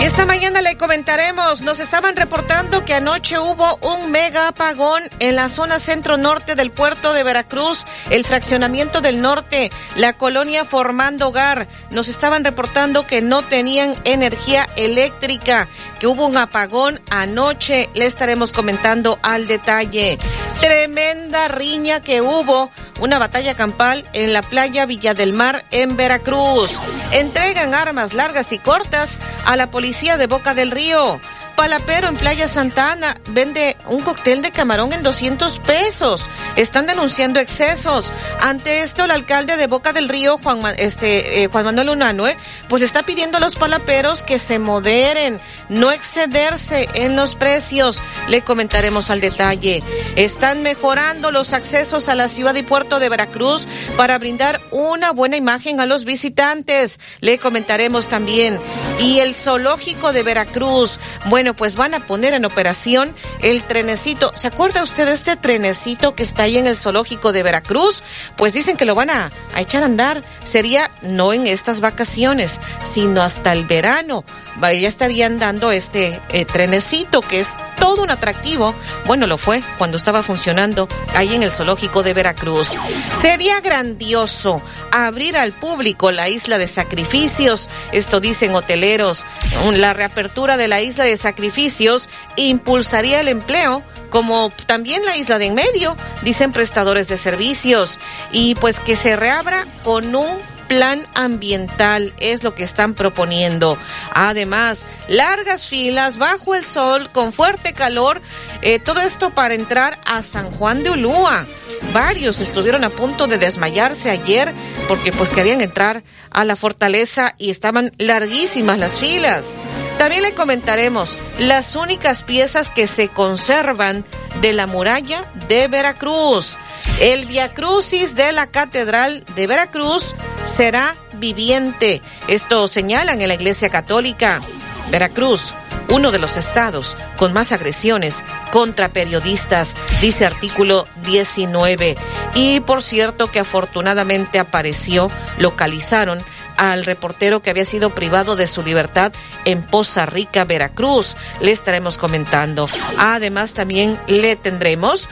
Esta mañana le comentaremos, nos estaban reportando que anoche hubo un mega apagón en la zona centro-norte del puerto de Veracruz, el fraccionamiento del norte, la colonia Formando Hogar. Nos estaban reportando que no tenían energía eléctrica, que hubo un apagón anoche. Le estaremos comentando al detalle. Tremenda riña que hubo, una batalla campal en la playa Villa del Mar en Veracruz. Entregan armas largas y cortas a la policía de Boca del Río. Palapero en Playa Santana vende un cóctel de camarón en 200 pesos. Están denunciando excesos. Ante esto, el alcalde de Boca del Río, Juan, este, eh, Juan Manuel Unanue, pues está pidiendo a los palaperos que se moderen, no excederse en los precios. Le comentaremos al detalle. Están mejorando los accesos a la ciudad y puerto de Veracruz para brindar una buena imagen a los visitantes. Le comentaremos también. Y el zoológico de Veracruz. Bueno, pues van a poner en operación el trenecito. ¿Se acuerda usted de este trenecito que está ahí en el zoológico de Veracruz? Pues dicen que lo van a, echar a andar. Sería no en estas vacaciones, sino hasta el verano. Ya estarían dando este eh, trenecito que es todo un atractivo. Bueno, lo fue cuando estaba funcionando ahí en el zoológico de Veracruz. Sería grandioso abrir al público la isla de sacrificios. Esto dicen hoteleros. La reapertura de la isla de sacrificios sacrificios impulsaría el empleo como también la isla de en medio, dicen prestadores de servicios, y pues que se reabra con un plan ambiental es lo que están proponiendo. Además, largas filas bajo el sol con fuerte calor, eh, todo esto para entrar a San Juan de Ulúa. Varios estuvieron a punto de desmayarse ayer porque pues querían entrar a la fortaleza y estaban larguísimas las filas. También le comentaremos las únicas piezas que se conservan de la muralla de Veracruz. El Via Crucis de la Catedral de Veracruz será viviente. Esto señalan en la Iglesia Católica. Veracruz, uno de los estados con más agresiones contra periodistas, dice artículo 19. Y por cierto que afortunadamente apareció, localizaron al reportero que había sido privado de su libertad en Poza Rica, Veracruz. Le estaremos comentando. Además, también le tendremos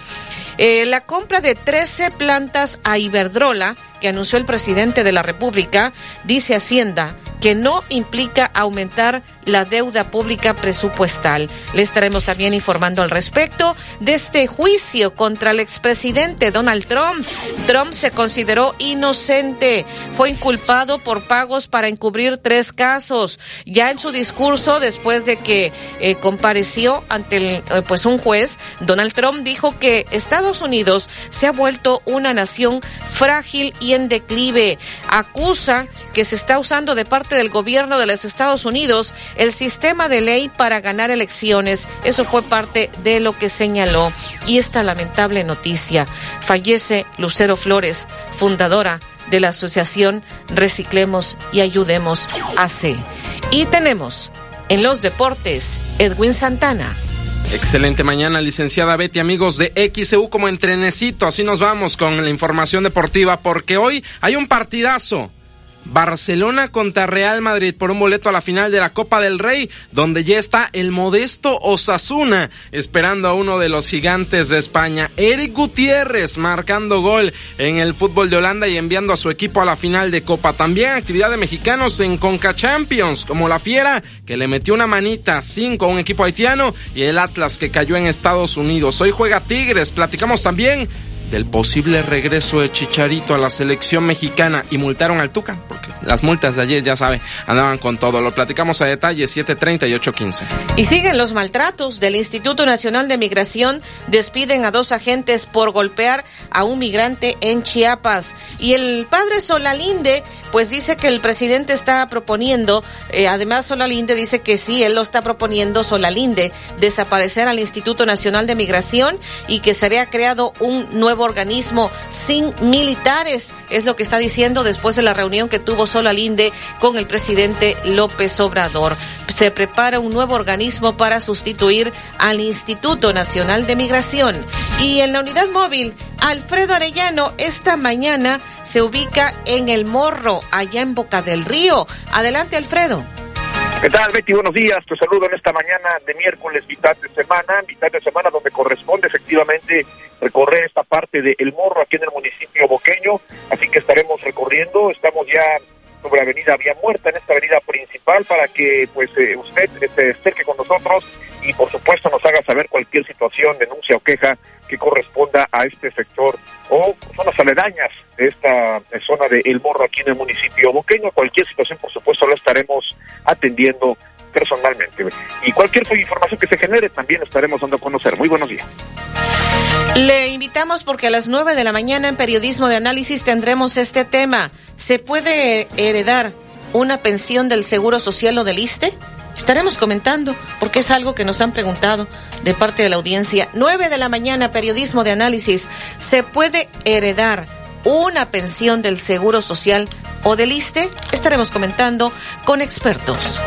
eh, la compra de 13 plantas a Iberdrola que anunció el presidente de la República, dice Hacienda que no implica aumentar la deuda pública presupuestal. Le estaremos también informando al respecto de este juicio contra el expresidente Donald Trump. Trump se consideró inocente, fue inculpado por pagos para encubrir tres casos. Ya en su discurso, después de que eh, compareció ante el, eh, pues un juez, Donald Trump dijo que Estados Unidos se ha vuelto una nación frágil y en declive. Acusa que se está usando de parte del gobierno de los Estados Unidos el sistema de ley para ganar elecciones. Eso fue parte de lo que señaló. Y esta lamentable noticia. Fallece Lucero Flores, fundadora de la asociación Reciclemos y Ayudemos AC. Y tenemos En los deportes, Edwin Santana. Excelente mañana, licenciada Betty, amigos de XEU como entrenecito. Así nos vamos con la información deportiva porque hoy hay un partidazo. Barcelona contra Real Madrid por un boleto a la final de la Copa del Rey, donde ya está el modesto Osasuna esperando a uno de los gigantes de España, Eric Gutiérrez, marcando gol en el fútbol de Holanda y enviando a su equipo a la final de Copa. También actividad de mexicanos en Conca Champions, como la Fiera, que le metió una manita 5 a un equipo haitiano, y el Atlas que cayó en Estados Unidos. Hoy juega Tigres, platicamos también del posible regreso de Chicharito a la selección mexicana y multaron al Tuca, porque las multas de ayer, ya sabe, andaban con todo. Lo platicamos a detalle, 7.30 y 8.15. Y siguen los maltratos del Instituto Nacional de Migración. Despiden a dos agentes por golpear a un migrante en Chiapas. Y el padre Solalinde, pues dice que el presidente está proponiendo, eh, además Solalinde dice que sí, él lo está proponiendo, Solalinde, desaparecer al Instituto Nacional de Migración y que sería creado un nuevo organismo sin militares, es lo que está diciendo después de la reunión que tuvo Solalinde con el presidente López Obrador. Se prepara un nuevo organismo para sustituir al Instituto Nacional de Migración. Y en la unidad móvil, Alfredo Arellano esta mañana se ubica en el Morro, allá en Boca del Río. Adelante, Alfredo. ¿Qué tal, Betty? Buenos días. Te saludo en esta mañana de miércoles, mitad de semana, mitad de semana donde corresponde efectivamente recorrer esta parte de El Morro aquí en el municipio boqueño. Así que estaremos recorriendo. Estamos ya sobre avenida Vía Muerta, en esta avenida principal, para que pues eh, usted se acerque con nosotros y por supuesto nos haga saber cualquier situación, denuncia o queja que corresponda a este sector o zonas aledañas de esta zona de El Morro aquí en el municipio boqueño. Cualquier situación, por supuesto, la estaremos atendiendo personalmente. Y cualquier información que se genere también estaremos dando a conocer. Muy buenos días. Le invitamos porque a las 9 de la mañana en Periodismo de Análisis tendremos este tema. ¿Se puede heredar una pensión del Seguro Social o del ISTE? Estaremos comentando porque es algo que nos han preguntado de parte de la audiencia. 9 de la mañana, Periodismo de Análisis. ¿Se puede heredar una pensión del Seguro Social o del ISTE? Estaremos comentando con expertos.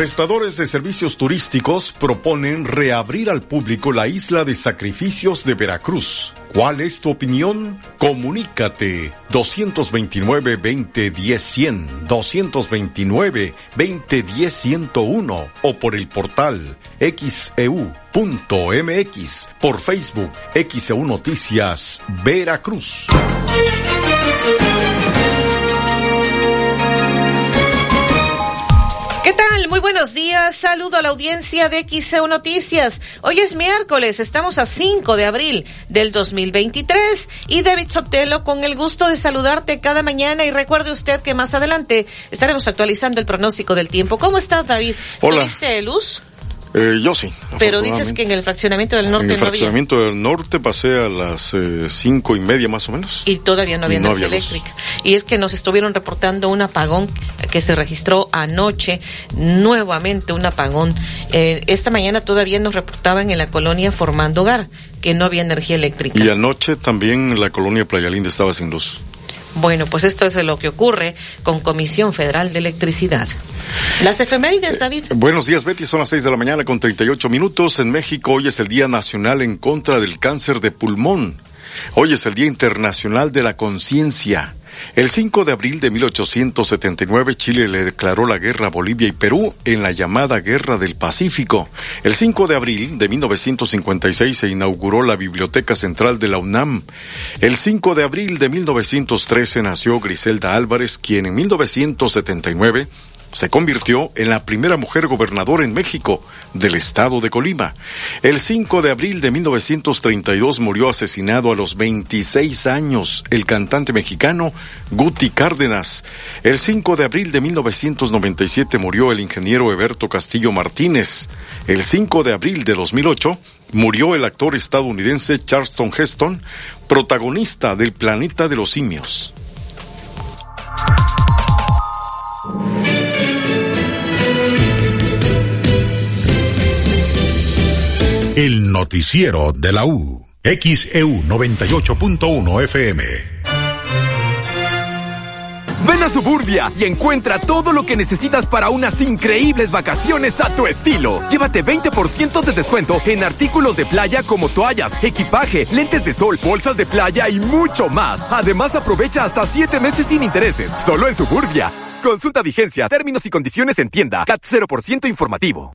Prestadores de servicios turísticos proponen reabrir al público la isla de sacrificios de Veracruz. ¿Cuál es tu opinión? Comunícate 229-2010-100, 229-2010-101 o por el portal xeu.mx, por Facebook XEU Noticias Veracruz. Buenos días, saludo a la audiencia de XEU Noticias. Hoy es miércoles, estamos a 5 de abril del 2023 y David Sotelo con el gusto de saludarte cada mañana y recuerde usted que más adelante estaremos actualizando el pronóstico del tiempo. ¿Cómo estás, David? Hola. ¿Tuviste luz? Eh, yo sí. Pero dices que en el fraccionamiento del norte En el fraccionamiento del norte pasé a las eh, cinco y media más o menos. Y todavía no había energía eléctrica. Y es que nos estuvieron reportando un apagón que se registró anoche, nuevamente un apagón. Eh, esta mañana todavía nos reportaban en la colonia Formando Hogar que no había energía eléctrica. Y anoche también la colonia Playa Linda estaba sin luz. Bueno, pues esto es lo que ocurre con Comisión Federal de Electricidad. Las efemérides, David. buenos días, Betty. Son las 6 de la mañana con 38 minutos. En México hoy es el Día Nacional en contra del cáncer de pulmón. Hoy es el Día Internacional de la Conciencia. El 5 de abril de 1879 Chile le declaró la guerra a Bolivia y Perú en la llamada Guerra del Pacífico. El 5 de abril de 1956 se inauguró la Biblioteca Central de la UNAM. El 5 de abril de 1913 nació Griselda Álvarez, quien en 1979 se convirtió en la primera mujer gobernadora en México del estado de Colima. El 5 de abril de 1932 murió asesinado a los 26 años el cantante mexicano Guti Cárdenas. El 5 de abril de 1997 murió el ingeniero Eberto Castillo Martínez. El 5 de abril de 2008 murió el actor estadounidense Charleston Heston, protagonista del Planeta de los Simios. El noticiero de la U. XEU 98.1 FM. Ven a Suburbia y encuentra todo lo que necesitas para unas increíbles vacaciones a tu estilo. Llévate 20% de descuento en artículos de playa como toallas, equipaje, lentes de sol, bolsas de playa y mucho más. Además aprovecha hasta 7 meses sin intereses, solo en Suburbia. Consulta vigencia, términos y condiciones en tienda. CAT 0% informativo.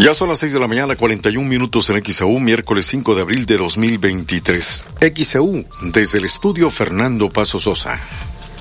Ya son las 6 de la mañana, 41 minutos en XAU, miércoles 5 de abril de 2023. XAU, desde el estudio Fernando Paso Sosa.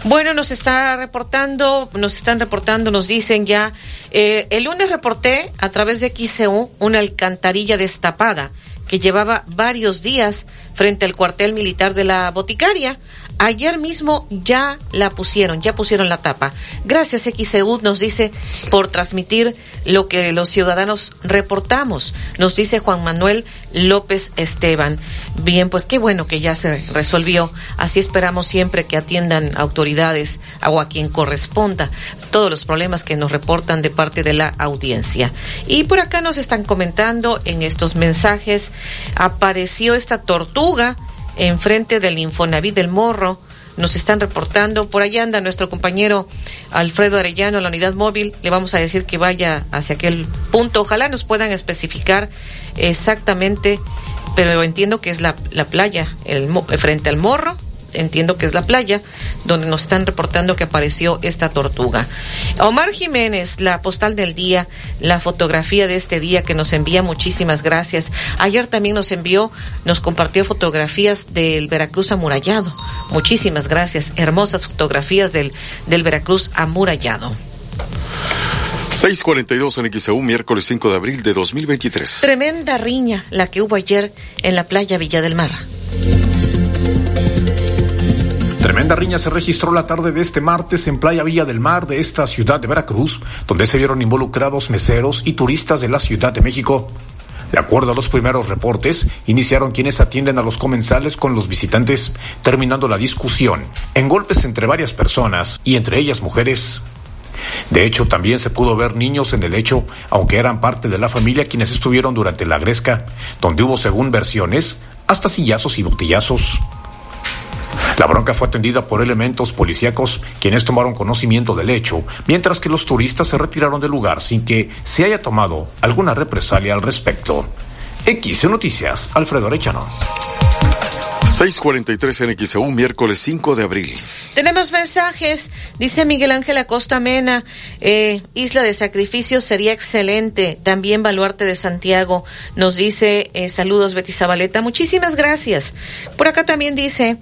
Bueno, nos está reportando, nos están reportando, nos dicen ya, eh, el lunes reporté a través de XEU una alcantarilla destapada que llevaba varios días frente al cuartel militar de la boticaria. Ayer mismo ya la pusieron, ya pusieron la tapa. Gracias XEU nos dice por transmitir lo que los ciudadanos reportamos. Nos dice Juan Manuel López Esteban. Bien, pues qué bueno que ya se resolvió. Así esperamos siempre que atiendan autoridades o a quien corresponda todos los problemas que nos reportan de parte de la audiencia. Y por acá nos están comentando en estos mensajes, apareció esta tortuga enfrente del Infonavit del Morro. Nos están reportando, por allá anda nuestro compañero Alfredo Arellano, la unidad móvil. Le vamos a decir que vaya hacia aquel punto. Ojalá nos puedan especificar exactamente, pero entiendo que es la, la playa, el, frente al morro, entiendo que es la playa, donde nos están reportando que apareció esta tortuga. Omar Jiménez, la postal del día, la fotografía de este día que nos envía, muchísimas gracias. Ayer también nos envió, nos compartió fotografías del Veracruz amurallado. Muchísimas gracias. Hermosas fotografías del, del Veracruz amurallado. 642 en XEU, miércoles 5 de abril de 2023. Tremenda riña la que hubo ayer en la playa Villa del Mar. Tremenda riña se registró la tarde de este martes en Playa Villa del Mar de esta ciudad de Veracruz, donde se vieron involucrados meseros y turistas de la Ciudad de México. De acuerdo a los primeros reportes, iniciaron quienes atienden a los comensales con los visitantes, terminando la discusión en golpes entre varias personas y entre ellas mujeres. De hecho, también se pudo ver niños en el hecho, aunque eran parte de la familia quienes estuvieron durante la gresca, donde hubo, según versiones, hasta sillazos y botellazos. La bronca fue atendida por elementos policíacos quienes tomaron conocimiento del hecho, mientras que los turistas se retiraron del lugar sin que se haya tomado alguna represalia al respecto. X Noticias, Alfredo Arechano. 643 en XEU, miércoles 5 de abril. Tenemos mensajes. Dice Miguel Ángel Acosta Mena, eh, Isla de Sacrificios sería excelente. También Baluarte de Santiago nos dice, eh, saludos Betty Zabaleta. Muchísimas gracias. Por acá también dice,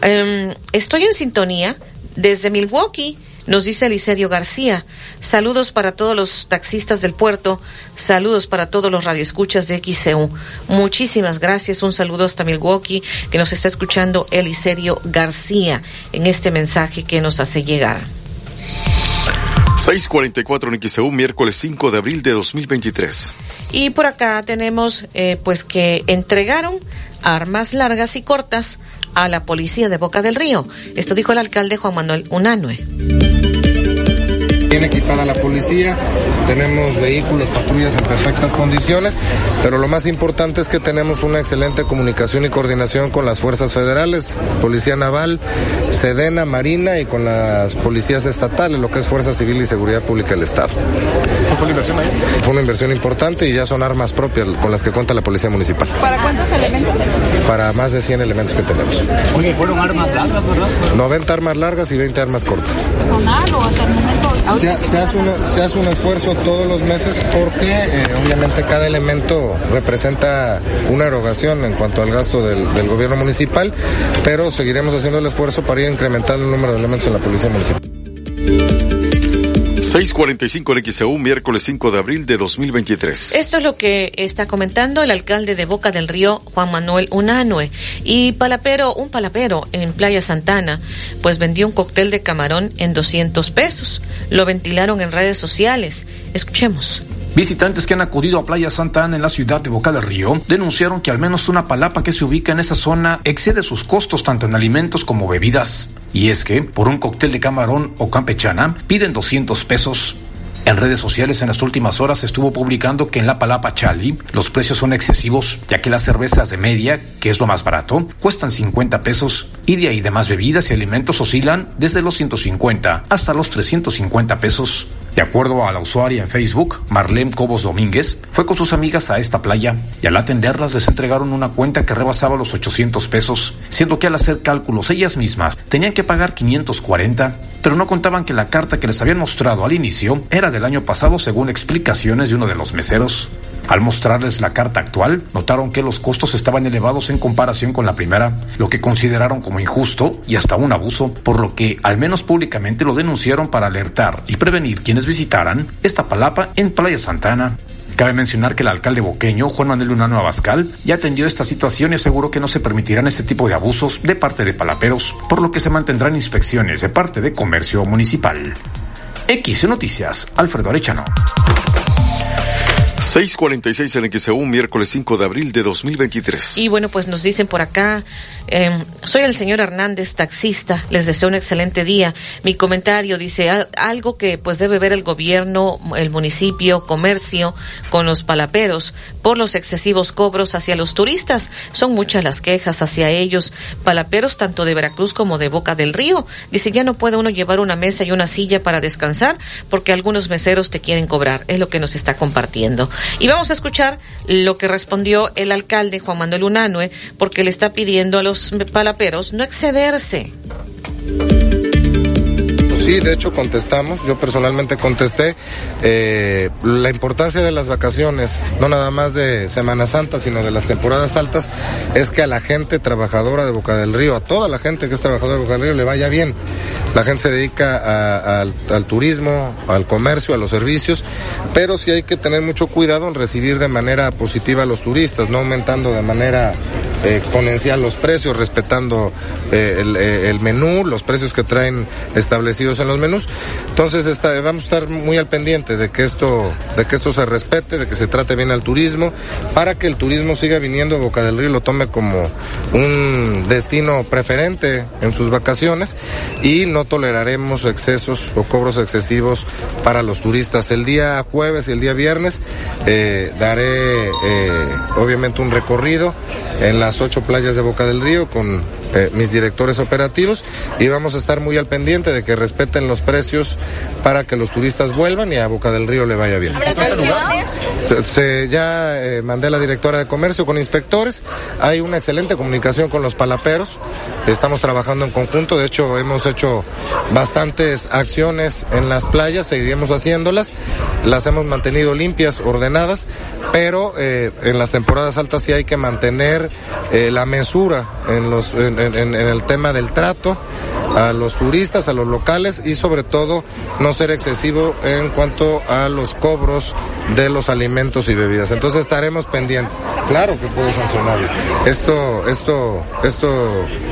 em, estoy en sintonía desde Milwaukee nos dice Eliserio García, saludos para todos los taxistas del puerto, saludos para todos los radioescuchas de XCU. Muchísimas gracias, un saludo hasta Milwaukee que nos está escuchando Eliserio García en este mensaje que nos hace llegar. 644 en XEU, miércoles 5 de abril de 2023. Y por acá tenemos eh, pues que entregaron armas largas y cortas a la policía de Boca del Río. Esto dijo el alcalde Juan Manuel Unanue. Bien equipada la policía, tenemos vehículos, patrullas en perfectas condiciones, pero lo más importante es que tenemos una excelente comunicación y coordinación con las fuerzas federales, Policía Naval, Sedena, Marina y con las policías estatales, lo que es Fuerza Civil y Seguridad Pública del Estado. ¿Fue una inversión ahí? Fue una inversión importante y ya son armas propias con las que cuenta la Policía Municipal. ¿Para cuántos elementos? Para más de 100 elementos que tenemos. Oye, fueron armas largas, ¿verdad? 90 armas largas y 20 armas cortas. ¿Personal o hasta el momento? Se, se hace una- se hace un esfuerzo todos los meses porque eh, obviamente cada elemento representa una erogación en cuanto al gasto del, del gobierno municipal, pero seguiremos haciendo el esfuerzo para ir incrementando el número de elementos en la policía municipal. 645 en XEU, miércoles 5 de abril de 2023. Esto es lo que está comentando el alcalde de Boca del Río, Juan Manuel Unanue. Y palapero, un palapero en Playa Santana, pues vendió un cóctel de camarón en 200 pesos. Lo ventilaron en redes sociales. Escuchemos. Visitantes que han acudido a Playa Santa Ana en la ciudad de Boca del Río denunciaron que al menos una palapa que se ubica en esa zona excede sus costos tanto en alimentos como bebidas. Y es que, por un cóctel de camarón o campechana, piden 200 pesos. En redes sociales en las últimas horas estuvo publicando que en la Palapa Chali los precios son excesivos, ya que las cervezas de media, que es lo más barato, cuestan 50 pesos y de ahí demás bebidas y alimentos oscilan desde los 150 hasta los 350 pesos. De acuerdo a la usuaria en Facebook, Marlene Cobos Domínguez, fue con sus amigas a esta playa y al atenderlas les entregaron una cuenta que rebasaba los 800 pesos, siendo que al hacer cálculos ellas mismas tenían que pagar 540, pero no contaban que la carta que les habían mostrado al inicio era del año pasado según explicaciones de uno de los meseros. Al mostrarles la carta actual, notaron que los costos estaban elevados en comparación con la primera, lo que consideraron como injusto y hasta un abuso, por lo que al menos públicamente lo denunciaron para alertar y prevenir quienes visitaran esta palapa en Playa Santana. Cabe mencionar que el alcalde boqueño, Juan Manuel Lunano Abascal, ya atendió esta situación y aseguró que no se permitirán este tipo de abusos de parte de palaperos, por lo que se mantendrán inspecciones de parte de comercio municipal. X Noticias, Alfredo Arechano. 646 en XEU, miércoles 5 de abril de 2023. Y bueno, pues nos dicen por acá, eh, soy el señor Hernández, taxista, les deseo un excelente día. Mi comentario dice "Al- algo que pues debe ver el gobierno, el municipio, comercio con los palaperos por los excesivos cobros hacia los turistas. Son muchas las quejas hacia ellos, palaperos tanto de Veracruz como de Boca del Río. Dice, ya no puede uno llevar una mesa y una silla para descansar porque algunos meseros te quieren cobrar. Es lo que nos está compartiendo. Y vamos a escuchar lo que respondió el alcalde Juan Manuel Unanue porque le está pidiendo a los palaperos no excederse. Sí, de hecho contestamos, yo personalmente contesté eh, la importancia de las vacaciones, no nada más de Semana Santa, sino de las temporadas altas, es que a la gente trabajadora de Boca del Río, a toda la gente que es trabajadora de Boca del Río le vaya bien. La gente se dedica al, al turismo, al comercio, a los servicios, pero sí hay que tener mucho cuidado en recibir de manera positiva a los turistas, no aumentando de manera exponencial los precios, respetando eh, el, eh, el menú, los precios que traen establecidos en los menús. Entonces vamos a estar muy al pendiente de que esto, de que esto se respete, de que se trate bien al turismo, para que el turismo siga viniendo a Boca del Río lo tome como un destino preferente en sus vacaciones y no toleraremos excesos o cobros excesivos para los turistas. El día jueves y el día viernes eh, daré obviamente un recorrido en las ocho playas de Boca del Río con eh, mis directores operativos y vamos a estar muy al pendiente de que respeten los precios para que los turistas vuelvan y a Boca del Río le vaya bien. Se- se- ya eh, mandé a la directora de comercio con inspectores. Hay una excelente comunicación con los palaperos. Estamos trabajando en conjunto. De hecho, hemos hecho bastantes acciones en las playas. Seguiremos haciéndolas. Las hemos mantenido limpias, ordenadas. Pero eh, en las temporadas altas sí hay que mantener eh, la mesura en, los, en, en- en el tema del trato a los turistas, a los locales y sobre todo no ser excesivo en cuanto a los cobros de los alimentos y bebidas. Entonces estaremos pendientes. Claro que puedo sancionar. Esto, esto, esto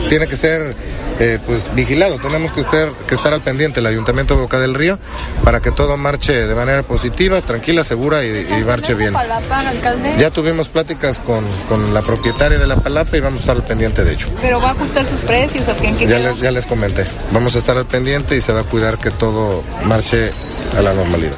tiene que ser eh, pues vigilado. Tenemos que estar, que estar al pendiente el Ayuntamiento de Boca del Río para que todo marche de manera positiva, tranquila, segura y, y marche bien. Ya tuvimos pláticas con, con la propietaria de la palapa y vamos a estar al pendiente de ello. Pero va a ajustar sus precios o qué? ¿En qué Ya les, ya les comenté. Vamos a estar al pendiente y se va a cuidar que todo marche a la normalidad.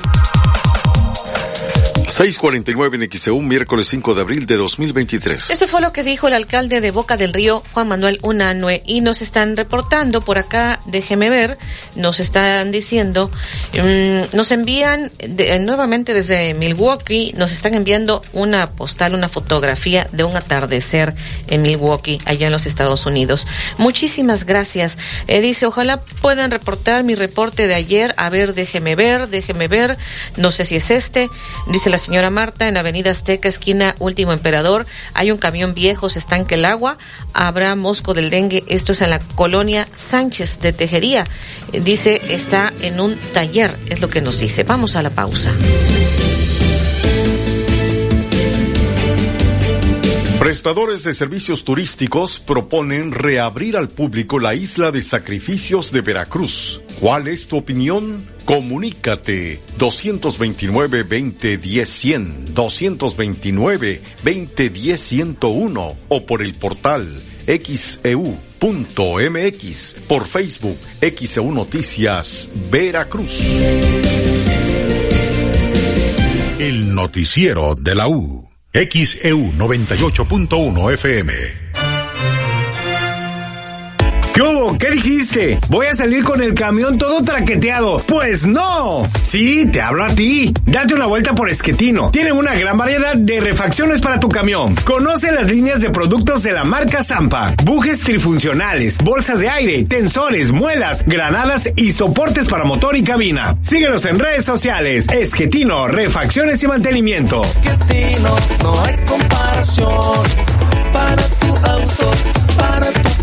649 en XEU, miércoles 5 de abril de 2023. Eso fue lo que dijo el alcalde de Boca del Río, Juan Manuel Unanue, y nos están reportando por acá, déjeme ver, nos están diciendo, mm, nos envían de- nuevamente desde Milwaukee, nos están enviando una postal, una fotografía de un atardecer en Milwaukee, allá en los Estados Unidos. Muchísimas gracias. Eh, dice, ojalá puedan reportar mi reporte de ayer, a ver, déjeme ver, déjeme ver, no sé si es este, dice la señora Marta, en Avenida Azteca, esquina Último Emperador, hay un camión viejo, se estanca el agua, habrá mosco del dengue, esto es en la colonia Sánchez de Tejería. Eh, Dice, está en un taller, es lo que nos dice. Vamos a la pausa. Prestadores de servicios turísticos proponen reabrir al público la isla de sacrificios de Veracruz. ¿Cuál es tu opinión? Comunícate 229-2010-100, 229-2010-101 o por el portal xeu.mx, por Facebook XEU Noticias Veracruz. El noticiero de la U. XEU 98.1 FM. ¿Qué? ¿Qué dijiste? ¿Voy a salir con el camión todo traqueteado? Pues no. Sí, te hablo a ti. Date una vuelta por Esquetino. Tienen una gran variedad de refacciones para tu camión. Conoce las líneas de productos de la marca Zampa. Bujes trifuncionales, bolsas de aire, tensores, muelas, granadas y soportes para motor y cabina. Síguenos en redes sociales. Esquetino, refacciones y mantenimiento. Esquetino, no hay comparación para tu auto, para tu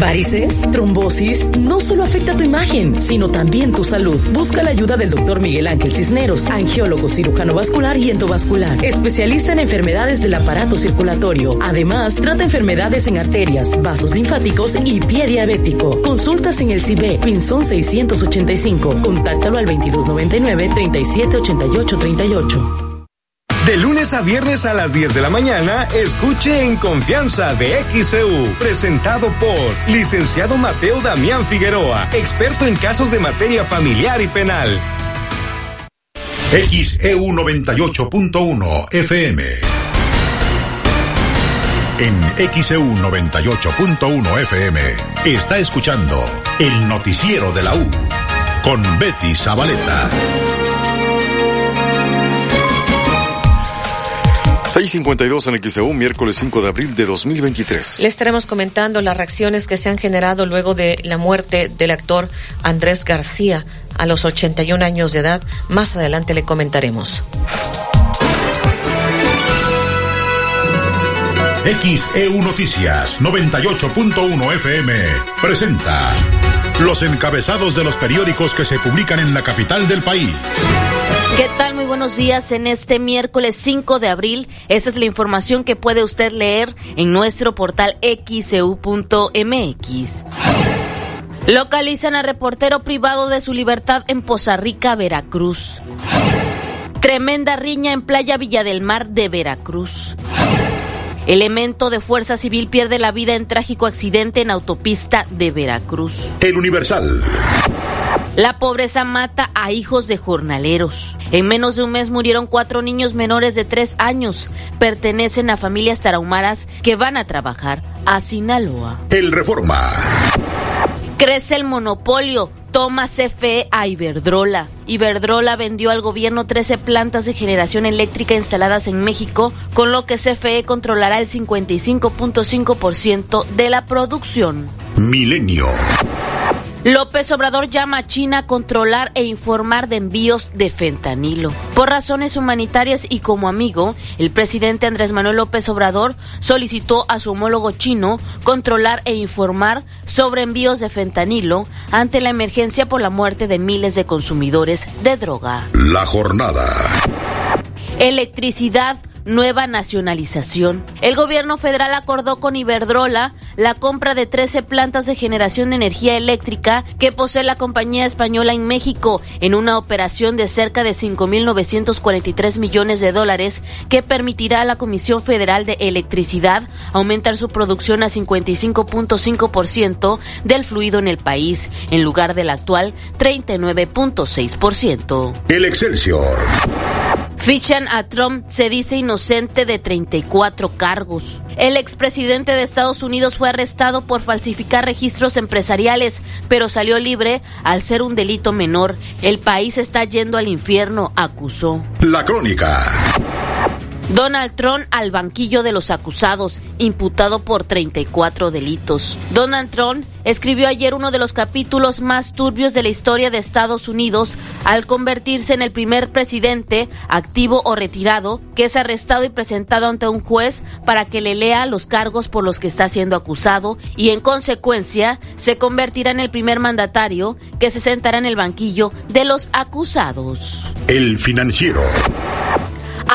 Varices, trombosis, no solo afecta tu imagen, sino también tu salud. Busca la ayuda del doctor Miguel Ángel Cisneros, angiólogo cirujano vascular y endovascular, especialista en enfermedades del aparato circulatorio. Además, trata enfermedades en arterias, vasos linfáticos y pie diabético. Consultas en el CIBE, Pinzón 685. Contáctalo al 2299 378838 38. De lunes a viernes a las 10 de la mañana, escuche En Confianza de XEU, presentado por licenciado Mateo Damián Figueroa, experto en casos de materia familiar y penal. XEU 98.1 FM. En XEU 98.1 FM está escuchando el noticiero de la U con Betty Zabaleta. 652 en XEU, miércoles 5 de abril de 2023. Le estaremos comentando las reacciones que se han generado luego de la muerte del actor Andrés García a los 81 años de edad. Más adelante le comentaremos. XEU Noticias 98.1 FM presenta los encabezados de los periódicos que se publican en la capital del país. ¿Qué tal? Muy buenos días en este miércoles 5 de abril. Esta es la información que puede usted leer en nuestro portal xeu.mx. Localizan a reportero privado de su libertad en Poza Rica, Veracruz. Tremenda riña en Playa Villa del Mar de Veracruz. Elemento de Fuerza Civil pierde la vida en trágico accidente en autopista de Veracruz. El Universal. La pobreza mata a hijos de jornaleros. En menos de un mes murieron cuatro niños menores de tres años. Pertenecen a familias tarahumaras que van a trabajar a Sinaloa. El Reforma. Crece el monopolio. Toma CFE a Iberdrola. Iberdrola vendió al gobierno 13 plantas de generación eléctrica instaladas en México, con lo que CFE controlará el 55.5% de la producción. Milenio. López Obrador llama a China a controlar e informar de envíos de fentanilo. Por razones humanitarias y como amigo, el presidente Andrés Manuel López Obrador solicitó a su homólogo chino controlar e informar sobre envíos de fentanilo ante la emergencia por la muerte de miles de consumidores de droga. La jornada. Electricidad nueva nacionalización. El gobierno federal acordó con Iberdrola la compra de 13 plantas de generación de energía eléctrica que posee la compañía española en México en una operación de cerca de 5.943 millones de dólares que permitirá a la Comisión Federal de Electricidad aumentar su producción a 55.5% del fluido en el país, en lugar del actual 39.6%. El Excelsior. Fichan a Trump se dice inocente de 34 cargos. El expresidente de Estados Unidos fue arrestado por falsificar registros empresariales, pero salió libre al ser un delito menor. El país está yendo al infierno, acusó. La crónica. Donald Trump al banquillo de los acusados, imputado por 34 delitos. Donald Trump escribió ayer uno de los capítulos más turbios de la historia de Estados Unidos al convertirse en el primer presidente, activo o retirado, que es arrestado y presentado ante un juez para que le lea los cargos por los que está siendo acusado y en consecuencia se convertirá en el primer mandatario que se sentará en el banquillo de los acusados. El financiero.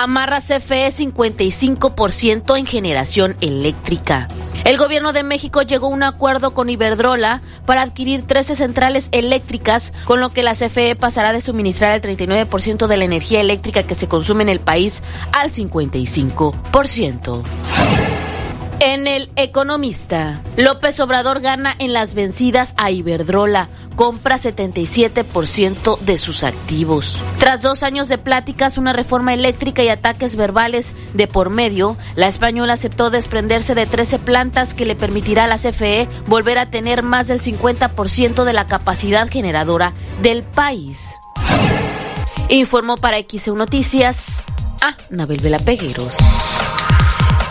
Amarra CFE 55% en generación eléctrica. El gobierno de México llegó a un acuerdo con Iberdrola para adquirir 13 centrales eléctricas, con lo que la CFE pasará de suministrar el 39% de la energía eléctrica que se consume en el país al 55%. En el Economista, López Obrador gana en las vencidas a Iberdrola, compra 77% de sus activos. Tras dos años de pláticas, una reforma eléctrica y ataques verbales de por medio, la española aceptó desprenderse de 13 plantas que le permitirá a la CFE volver a tener más del 50% de la capacidad generadora del país. Informó para XEU Noticias a Nabel Vela Pegueros.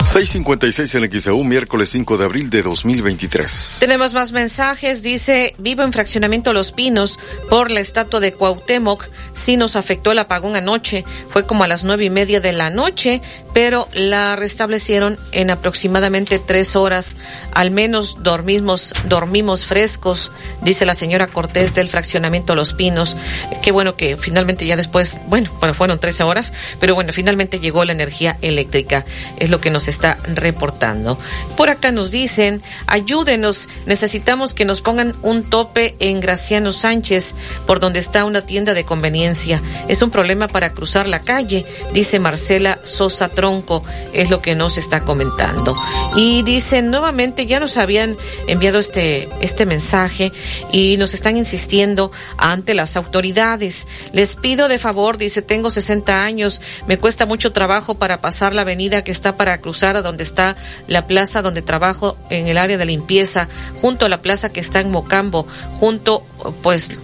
656 en XEU, miércoles 5 de abril de 2023. Tenemos más mensajes. Dice, vivo en fraccionamiento Los Pinos por la estatua de Cuauhtémoc. Sí nos afectó el apagón anoche. Fue como a las nueve y media de la noche, pero la restablecieron en aproximadamente tres horas. Al menos dormimos, dormimos frescos, dice la señora Cortés del fraccionamiento Los Pinos. Qué bueno que finalmente ya después, bueno, bueno, fueron 13 horas, pero bueno, finalmente llegó la energía eléctrica. Es lo que nos está reportando. Por acá nos dicen, ayúdenos, necesitamos que nos pongan un tope en Graciano Sánchez, por donde está una tienda de conveniencia. Es un problema para cruzar la calle, dice Marcela Sosa Tronco, es lo que nos está comentando. Y dicen, nuevamente ya nos habían enviado este, este mensaje y nos están insistiendo ante las autoridades. Les pido de favor, dice, tengo 60 años, me cuesta mucho trabajo para pasar la avenida que está para cruzar a donde está la plaza donde trabajo en el área de limpieza, junto a la plaza que está en Mocambo, junto, pues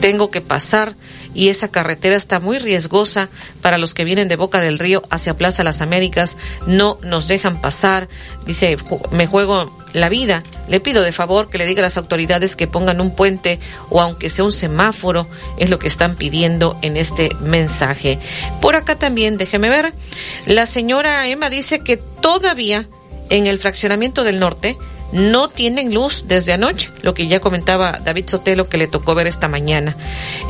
tengo que pasar y esa carretera está muy riesgosa para los que vienen de Boca del Río hacia Plaza Las Américas, no nos dejan pasar, dice, me juego la vida, le pido de favor que le diga a las autoridades que pongan un puente o aunque sea un semáforo, es lo que están pidiendo en este mensaje. Por acá también, déjeme ver, la señora Emma dice que todavía en el fraccionamiento del norte no tienen luz desde anoche, lo que ya comentaba David Sotelo que le tocó ver esta mañana.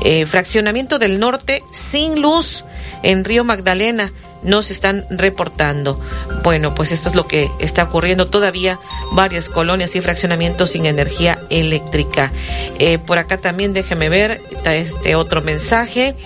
Eh, fraccionamiento del norte sin luz en Río Magdalena nos están reportando. Bueno, pues esto es lo que está ocurriendo todavía, varias colonias y fraccionamientos sin energía eléctrica. Eh, por acá también déjeme ver, está este otro mensaje.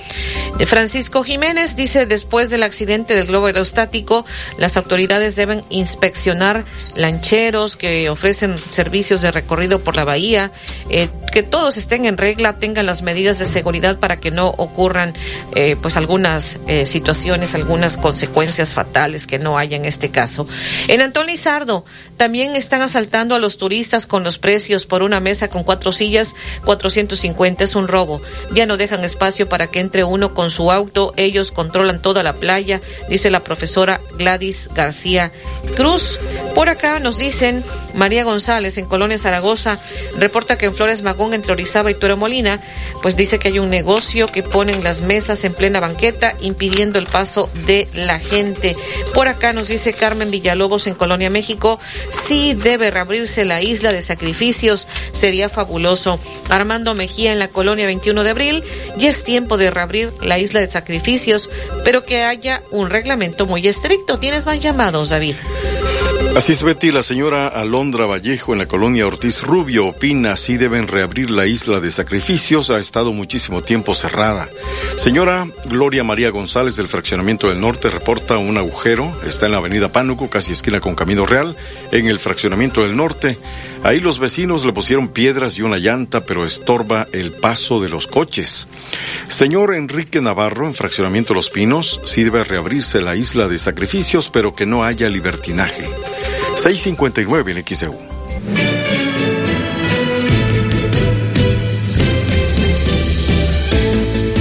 Francisco Jiménez dice, después del accidente del globo aerostático, las autoridades deben inspeccionar lancheros que ofrecen servicios de recorrido por la bahía, eh, que todos estén en regla, tengan las medidas de seguridad para que no ocurran eh, pues algunas situaciones, algunas consecuencias fatales que no haya en este caso. En Antón Lizardo también están asaltando a los turistas con los precios por una mesa con cuatro sillas, 450 es un robo. Ya no dejan espacio para que entre uno con su auto, ellos controlan toda la playa, dice la profesora Gladys García Cruz. Por acá nos dicen María González en Colonia Zaragoza reporta que en Flores Magón entre Orizaba y Tuero Molina, pues dice que hay un negocio que ponen las mesas en plena banqueta impidiendo el paso de la gente. Por acá nos dice Carmen Villalobos en Colonia México, sí debe reabrirse la isla de sacrificios, sería fabuloso. Armando Mejía en la Colonia 21 de abril, ya es tiempo de reabrir la isla de sacrificios, pero que haya un reglamento muy estricto. ¿Tienes más llamados, David? Así es, Betty. La señora Alondra Vallejo en la colonia Ortiz Rubio opina si deben reabrir la isla de sacrificios. Ha estado muchísimo tiempo cerrada. Señora Gloria María González del Fraccionamiento del Norte reporta un agujero. Está en la avenida Pánuco, casi esquina con Camino Real, en el Fraccionamiento del Norte. Ahí los vecinos le pusieron piedras y una llanta, pero estorba el paso de los coches. Señor Enrique Navarro en Fraccionamiento Los Pinos, sí debe reabrirse la isla de sacrificios, pero que no haya libertinaje. 659 en XEU.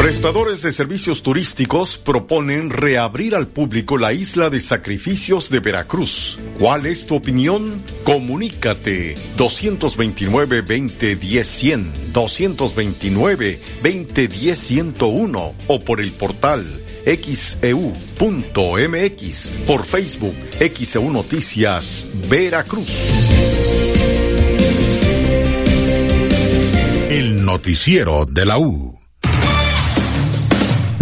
Prestadores de servicios turísticos proponen reabrir al público la isla de sacrificios de Veracruz. ¿Cuál es tu opinión? Comunícate 229-2010-100, 229-2010-101 o por el portal xeu.mx, por Facebook XEU Noticias Veracruz. El noticiero de la U.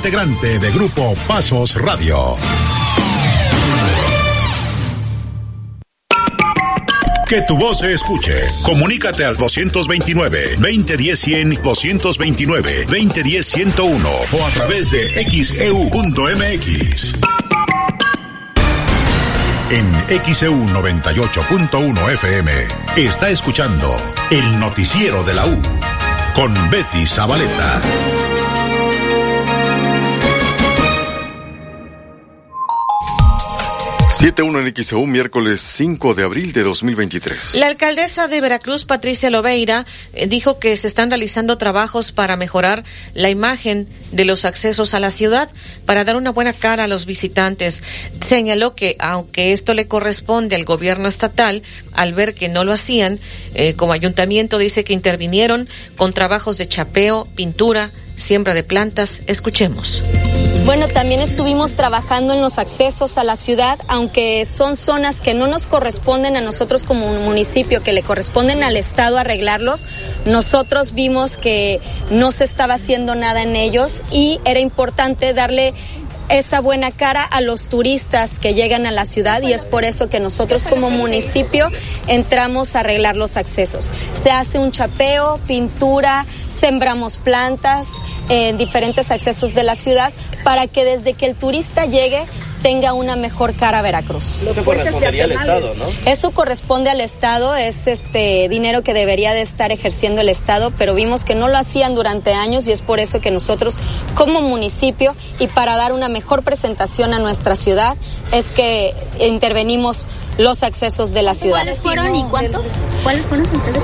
integrante de Grupo Pasos Radio. Que tu voz se escuche. Comunícate al 229-2010-100, 229-2010-101 o a través de xeu.mx. En XEU 98.1 FM está escuchando el noticiero de la U con Betty Zabaleta. 7-1 en XEU, miércoles 5 de abril de 2023. La alcaldesa de Veracruz, Patricia Loveira, eh, dijo que se están realizando trabajos para mejorar la imagen de los accesos a la ciudad, para dar una buena cara a los visitantes. Señaló que, aunque esto le corresponde al gobierno estatal, al ver que no lo hacían, eh, como ayuntamiento dice que intervinieron con trabajos de chapeo, pintura, siembra de plantas. Escuchemos. Bueno, también estuvimos trabajando en los accesos a la ciudad, aunque son zonas que no nos corresponden a nosotros como un municipio, que le corresponden al Estado arreglarlos. Nosotros vimos que no se estaba haciendo nada en ellos y era importante darle esa buena cara a los turistas que llegan a la ciudad y es por eso que nosotros como municipio entramos a arreglar los accesos. Se hace un chapeo, pintura, sembramos plantas en diferentes accesos de la ciudad para que desde que el turista llegue tenga una mejor cara a Veracruz. Eso correspondería al Estado, ¿no? Eso corresponde al Estado, es este dinero que debería de estar ejerciendo el Estado, pero vimos que no lo hacían durante años y es por eso que nosotros como municipio y para dar una mejor presentación a nuestra ciudad es que intervenimos los accesos de la ciudad. ¿Cuáles fueron y cuántos? ¿Cuáles fueron ustedes?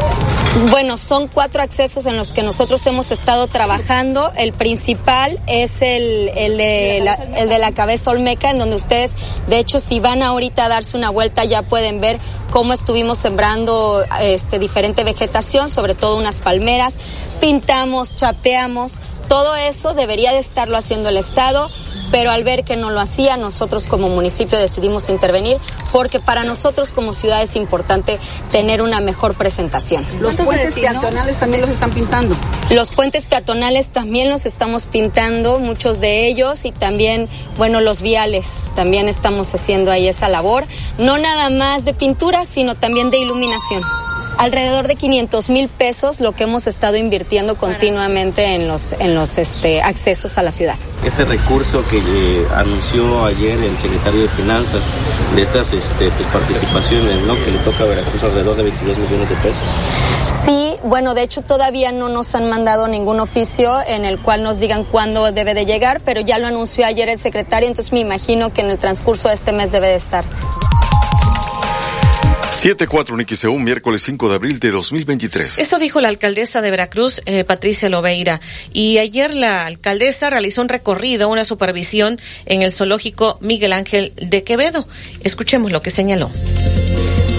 Bueno, son cuatro accesos en los que nosotros hemos estado trabajando. El principal es el, el, de, la, el de la cabeza olmeca, en donde ustedes, de hecho, si van ahorita a darse una vuelta, ya pueden ver cómo estuvimos sembrando este, diferente vegetación, sobre todo unas palmeras. Pintamos, chapeamos. Todo eso debería de estarlo haciendo el Estado pero al ver que no lo hacía, nosotros como municipio decidimos intervenir porque para nosotros como ciudad es importante tener una mejor presentación. Los puentes peatonales también los están pintando. Los puentes peatonales también los estamos pintando, muchos de ellos, y también, bueno, los viales, también estamos haciendo ahí esa labor, no nada más de pintura, sino también de iluminación. Alrededor de 500 mil pesos lo que hemos estado invirtiendo continuamente en los, en los este, accesos a la ciudad. Este recurso que eh, anunció ayer el secretario de Finanzas de estas este, pues, participaciones, ¿no? Que le toca a Veracruz alrededor de 22 millones de pesos. Sí, bueno, de hecho todavía no nos han mandado ningún oficio en el cual nos digan cuándo debe de llegar, pero ya lo anunció ayer el secretario, entonces me imagino que en el transcurso de este mes debe de estar. 7-4 Niquiseu, miércoles 5 de abril de 2023. Esto dijo la alcaldesa de Veracruz, eh, Patricia Lobeira. Y ayer la alcaldesa realizó un recorrido, una supervisión en el zoológico Miguel Ángel de Quevedo. Escuchemos lo que señaló.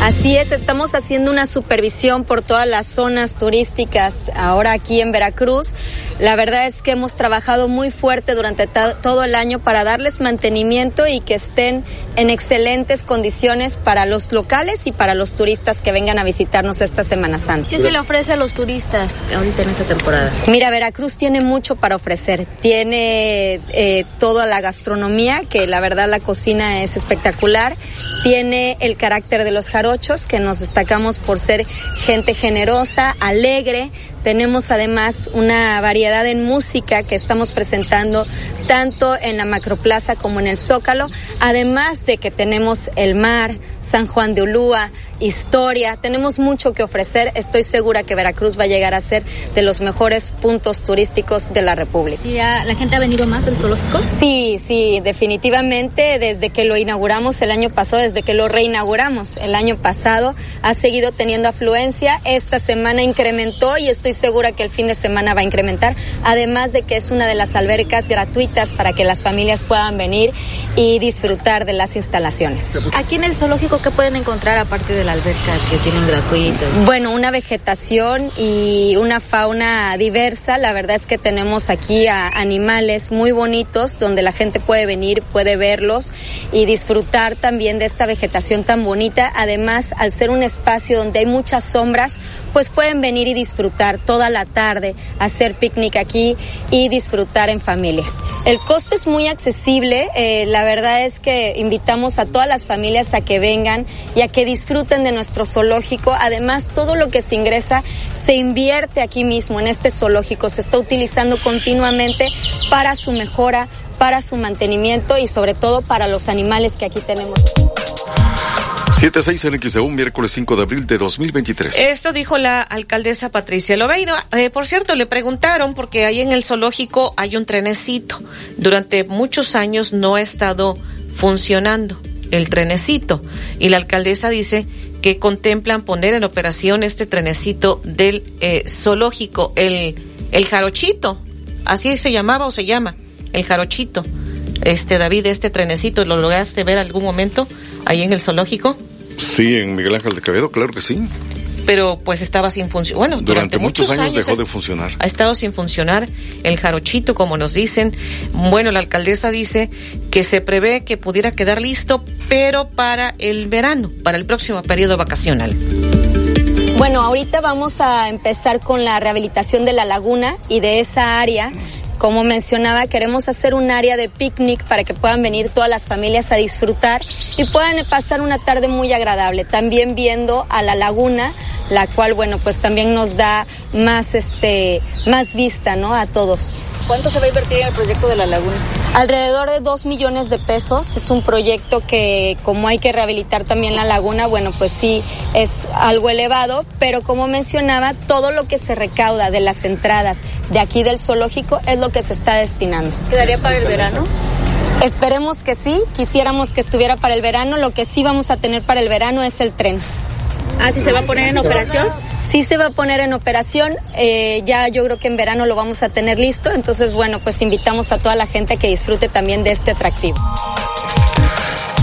Así es, estamos haciendo una supervisión por todas las zonas turísticas ahora aquí en Veracruz. La verdad es que hemos trabajado muy fuerte durante todo el año para darles mantenimiento y que estén en excelentes condiciones para los locales y para los turistas que vengan a visitarnos esta Semana Santa. ¿Qué se le ofrece a los turistas ahorita en esta temporada? Mira, Veracruz tiene mucho para ofrecer. Tiene eh, toda la gastronomía, que la verdad la cocina es espectacular. Tiene el carácter de los jarochos que nos destacamos por ser gente generosa, alegre. Tenemos además una variedad en música que estamos presentando tanto en la Macroplaza como en el Zócalo, además de que tenemos el mar, San Juan de Ulúa, historia, tenemos mucho que ofrecer. Estoy segura que Veracruz va a llegar a ser de los mejores puntos turísticos de la República. ¿Sí, ¿La gente ha venido más del zoológico? Sí, sí, definitivamente. Desde que lo inauguramos el año pasado, desde que lo reinauguramos el año pasado, ha seguido teniendo afluencia. Esta semana incrementó y estoy segura que el fin de semana va a incrementar. Además de que es una de las albercas gratuitas para que las familias puedan venir y disfrutar de las instalaciones. Aquí en el zoológico, ¿qué pueden encontrar aparte de la alberca que tienen gratuito? Bueno, una vegetación y una fauna diversa. La verdad es que tenemos aquí a animales muy bonitos donde la gente puede venir, puede verlos y disfrutar también de esta vegetación tan bonita. Además, al ser un espacio donde hay muchas sombras, pues pueden venir y disfrutar toda la tarde, hacer picnic aquí y disfrutar en familia. El costo es muy accesible. Eh, la verdad es que invitamos a todas las familias a que vengan y a que disfruten de nuestro zoológico. Además, todo lo que se ingresa se invierte aquí mismo en este zoológico. Se está utilizando continuamente para su mejora, para su mantenimiento y sobre todo para los animales que aquí tenemos. 7-6 en XEU, miércoles 5 de abril de 2023. Esto dijo la alcaldesa Patricia Lobeino. Eh, por cierto, le preguntaron, porque ahí en el zoológico hay un trenecito. Durante muchos años no ha estado funcionando el trenecito. Y la alcaldesa dice que contemplan poner en operación este trenecito del eh, zoológico, el, el jarochito. Así se llamaba o se llama, el jarochito. Este, David, este trenecito, ¿lo lograste ver algún momento ahí en el zoológico? Sí, en Miguel Ángel de Quevedo, claro que sí. Pero pues estaba sin funcionar. Bueno, durante, muchos, años, dejó de funcionar. Ha estado sin funcionar el jarochito, como nos dicen. Bueno, la alcaldesa dice que se prevé que pudiera quedar listo, pero para el verano, para el próximo periodo vacacional. Bueno, ahorita vamos a empezar con la rehabilitación de la laguna y de esa área como mencionaba, queremos hacer un área de picnic para que puedan venir todas las familias a disfrutar y puedan pasar una tarde muy agradable. También viendo a la laguna, la cual, bueno, pues también nos da más, este, más vista, ¿no? A todos. ¿Cuánto se va a invertir en el proyecto de la laguna? Alrededor de dos millones de pesos. Es un proyecto que como hay que rehabilitar también la laguna, bueno, pues sí es algo elevado, pero como mencionaba, todo lo que se recauda de las entradas de aquí del zoológico es lo que se está destinando. ¿Quedaría para el verano? Esperemos que sí, quisiéramos que estuviera para el verano. Lo que sí vamos a tener para el verano es el tren. Ah, ¿sí se va a poner en operación? Sí se va a poner en operación, eh, ya yo creo que en verano lo vamos a tener listo, entonces bueno, pues invitamos a toda la gente a que disfrute también de este atractivo.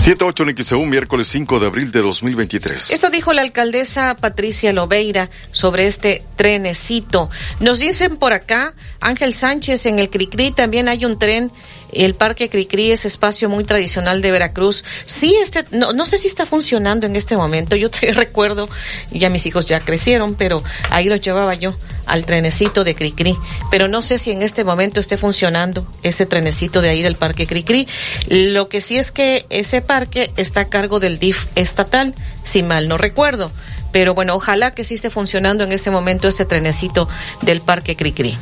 7-8 XEU, miércoles 5 de abril de 2023. Esto dijo la alcaldesa Patricia Lobeira sobre este trenecito. Nos dicen por acá, Ángel Sánchez, en el Cricri también hay un tren El Parque Cricri es espacio muy tradicional de Veracruz. Sí, este, no, no sé si está funcionando en este momento. Yo te recuerdo, ya mis hijos ya crecieron, pero ahí los llevaba yo al trenecito de Cricri. Pero no sé si en este momento esté funcionando ese trenecito de ahí del Parque Cricri. Lo que sí es que ese parque está a cargo del DIF estatal, si mal no recuerdo. Pero bueno, ojalá que sí esté funcionando en este momento ese trenecito del Parque Cricri.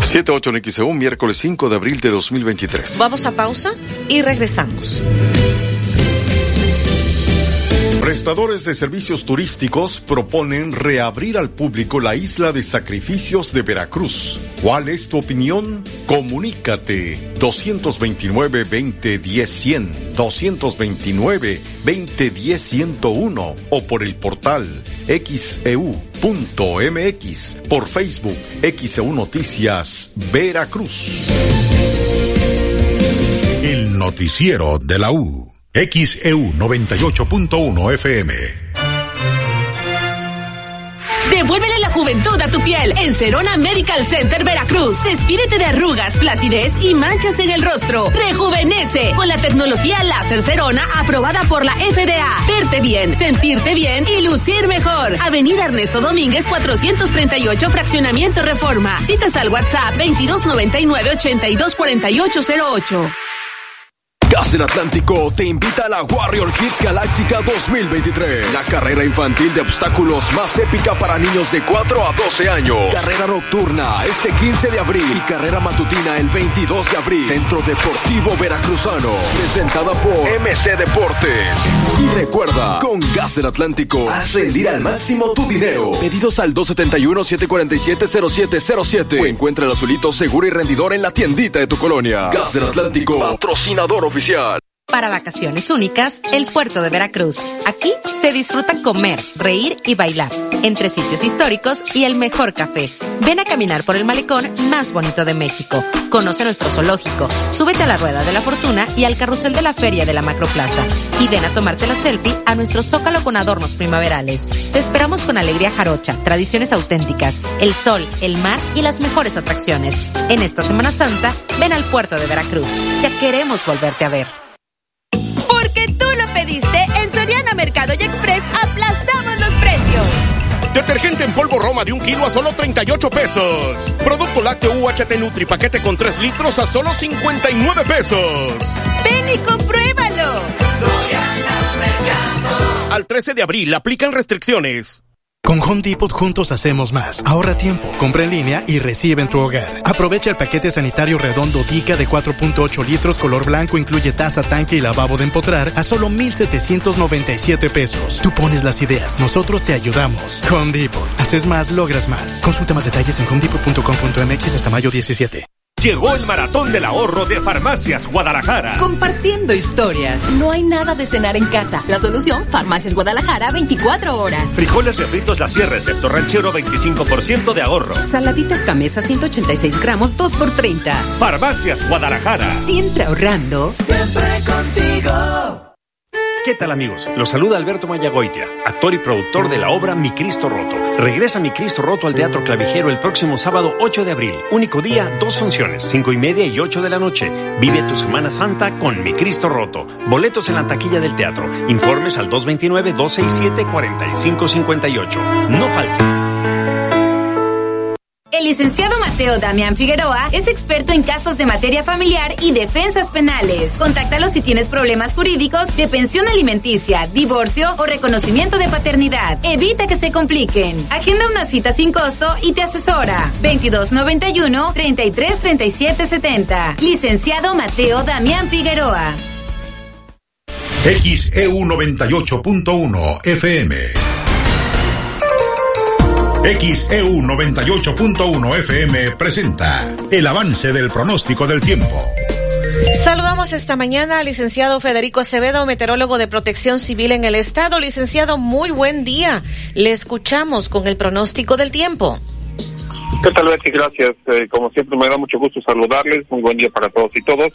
7-8 en XEU, miércoles 5 de abril de 2023. Vamos a pausa y regresamos. Prestadores de servicios turísticos proponen reabrir al público la isla de sacrificios de Veracruz. ¿Cuál es tu opinión? Comunícate 229-2010-100, 229-2010-101 o por el portal xeu.mx, por Facebook XEU Noticias Veracruz. El noticiero de la U. XEU 98.1 FM. Juventud a tu piel en Cerona Medical Center Veracruz. Despídete de arrugas, flacidez y manchas en el rostro. Rejuvenece con la tecnología láser Cerona aprobada por la FDA. Verte bien, sentirte bien y lucir mejor. Avenida Ernesto Domínguez 438 Fraccionamiento Reforma. Citas al WhatsApp 2299 824808. Gas del Atlántico te invita a la Warrior Kids Galáctica 2023. La carrera infantil de obstáculos más épica para niños de 4 a 12 años. Carrera nocturna este 15 de abril y carrera matutina el 22 de abril. Centro Deportivo Veracruzano. Presentada por MC Deportes. Y recuerda, con Gas del Atlántico, haz rendir al máximo tu dinero. Pedidos al 271-747-0707 o encuentra el azulito seguro y rendidor en la tiendita de tu colonia. Gas del Atlántico, patrocinador oficial. oficial. Para vacaciones únicas, el puerto de Veracruz. Aquí se disfruta comer, reír y bailar, entre sitios históricos y el mejor café. Ven a caminar por el malecón más bonito de México. Conoce nuestro zoológico, súbete a la rueda de la fortuna y al carrusel de la feria de la Macroplaza. Y ven a tomarte la selfie a nuestro zócalo con adornos primaverales. Te esperamos con alegría jarocha, tradiciones auténticas, el sol, el mar y las mejores atracciones. En esta Semana Santa, ven al puerto de Veracruz. Ya queremos volverte a ver. Porque tú lo pediste, en Soriana Mercado y Express aplastamos los precios. Detergente en polvo Roma de un kilo a solo 38 pesos. Producto lácteo UHT Nutri paquete con 3 litros a solo 59 pesos. Ven y compruébalo. Al 13 de abril aplican restricciones. Con Home Depot juntos hacemos más. Ahorra tiempo, compra en línea y recibe en tu hogar. Aprovecha el paquete sanitario redondo Dica de 4.8 litros color blanco, incluye taza, tanque y lavabo de empotrar a solo 1,797 pesos. Tú pones las ideas, nosotros te ayudamos. Home Depot. Haces más, logras más. Consulta más detalles en homedepot.com.mx hasta mayo 17. Llegó el maratón del ahorro de Farmacias Guadalajara. Compartiendo historias. No hay nada de cenar en casa. La solución, Farmacias Guadalajara 24 horas. Frijoles refritos La Sierra Recepto Ranchero 25% de ahorro. Saladitas Camesa 186 gramos 2 por 30. Farmacias Guadalajara. Siempre ahorrando. Siempre contigo. ¿Qué tal amigos? Los saluda Alberto Mayagoitia, actor y productor de la obra Mi Cristo Roto. Regresa Mi Cristo Roto al Teatro Clavijero el próximo sábado 8 de abril. Único día, dos funciones, 5 y media y 8 de la noche. Vive tu Semana Santa con Mi Cristo Roto. Boletos en la taquilla del teatro. Informes al 229-267-4558. No falta. El licenciado Mateo Damián Figueroa es experto en casos de materia familiar y defensas penales. Contáctalo si tienes problemas jurídicos de pensión alimenticia, divorcio o reconocimiento de paternidad. Evita que se compliquen. Agenda una cita sin costo y te asesora. 2291 333770. Licenciado Mateo Damián Figueroa. XEU 98.1 FM. XEU 98.1 FM presenta el avance del pronóstico del tiempo. Saludamos esta mañana al licenciado Federico Acevedo, meteorólogo de protección civil en el estado. Licenciado, muy buen día. Le escuchamos con el pronóstico del tiempo. ¿Qué tal, Betty? Gracias. Eh, como siempre, me da mucho gusto saludarles. Un buen día para todos y todos.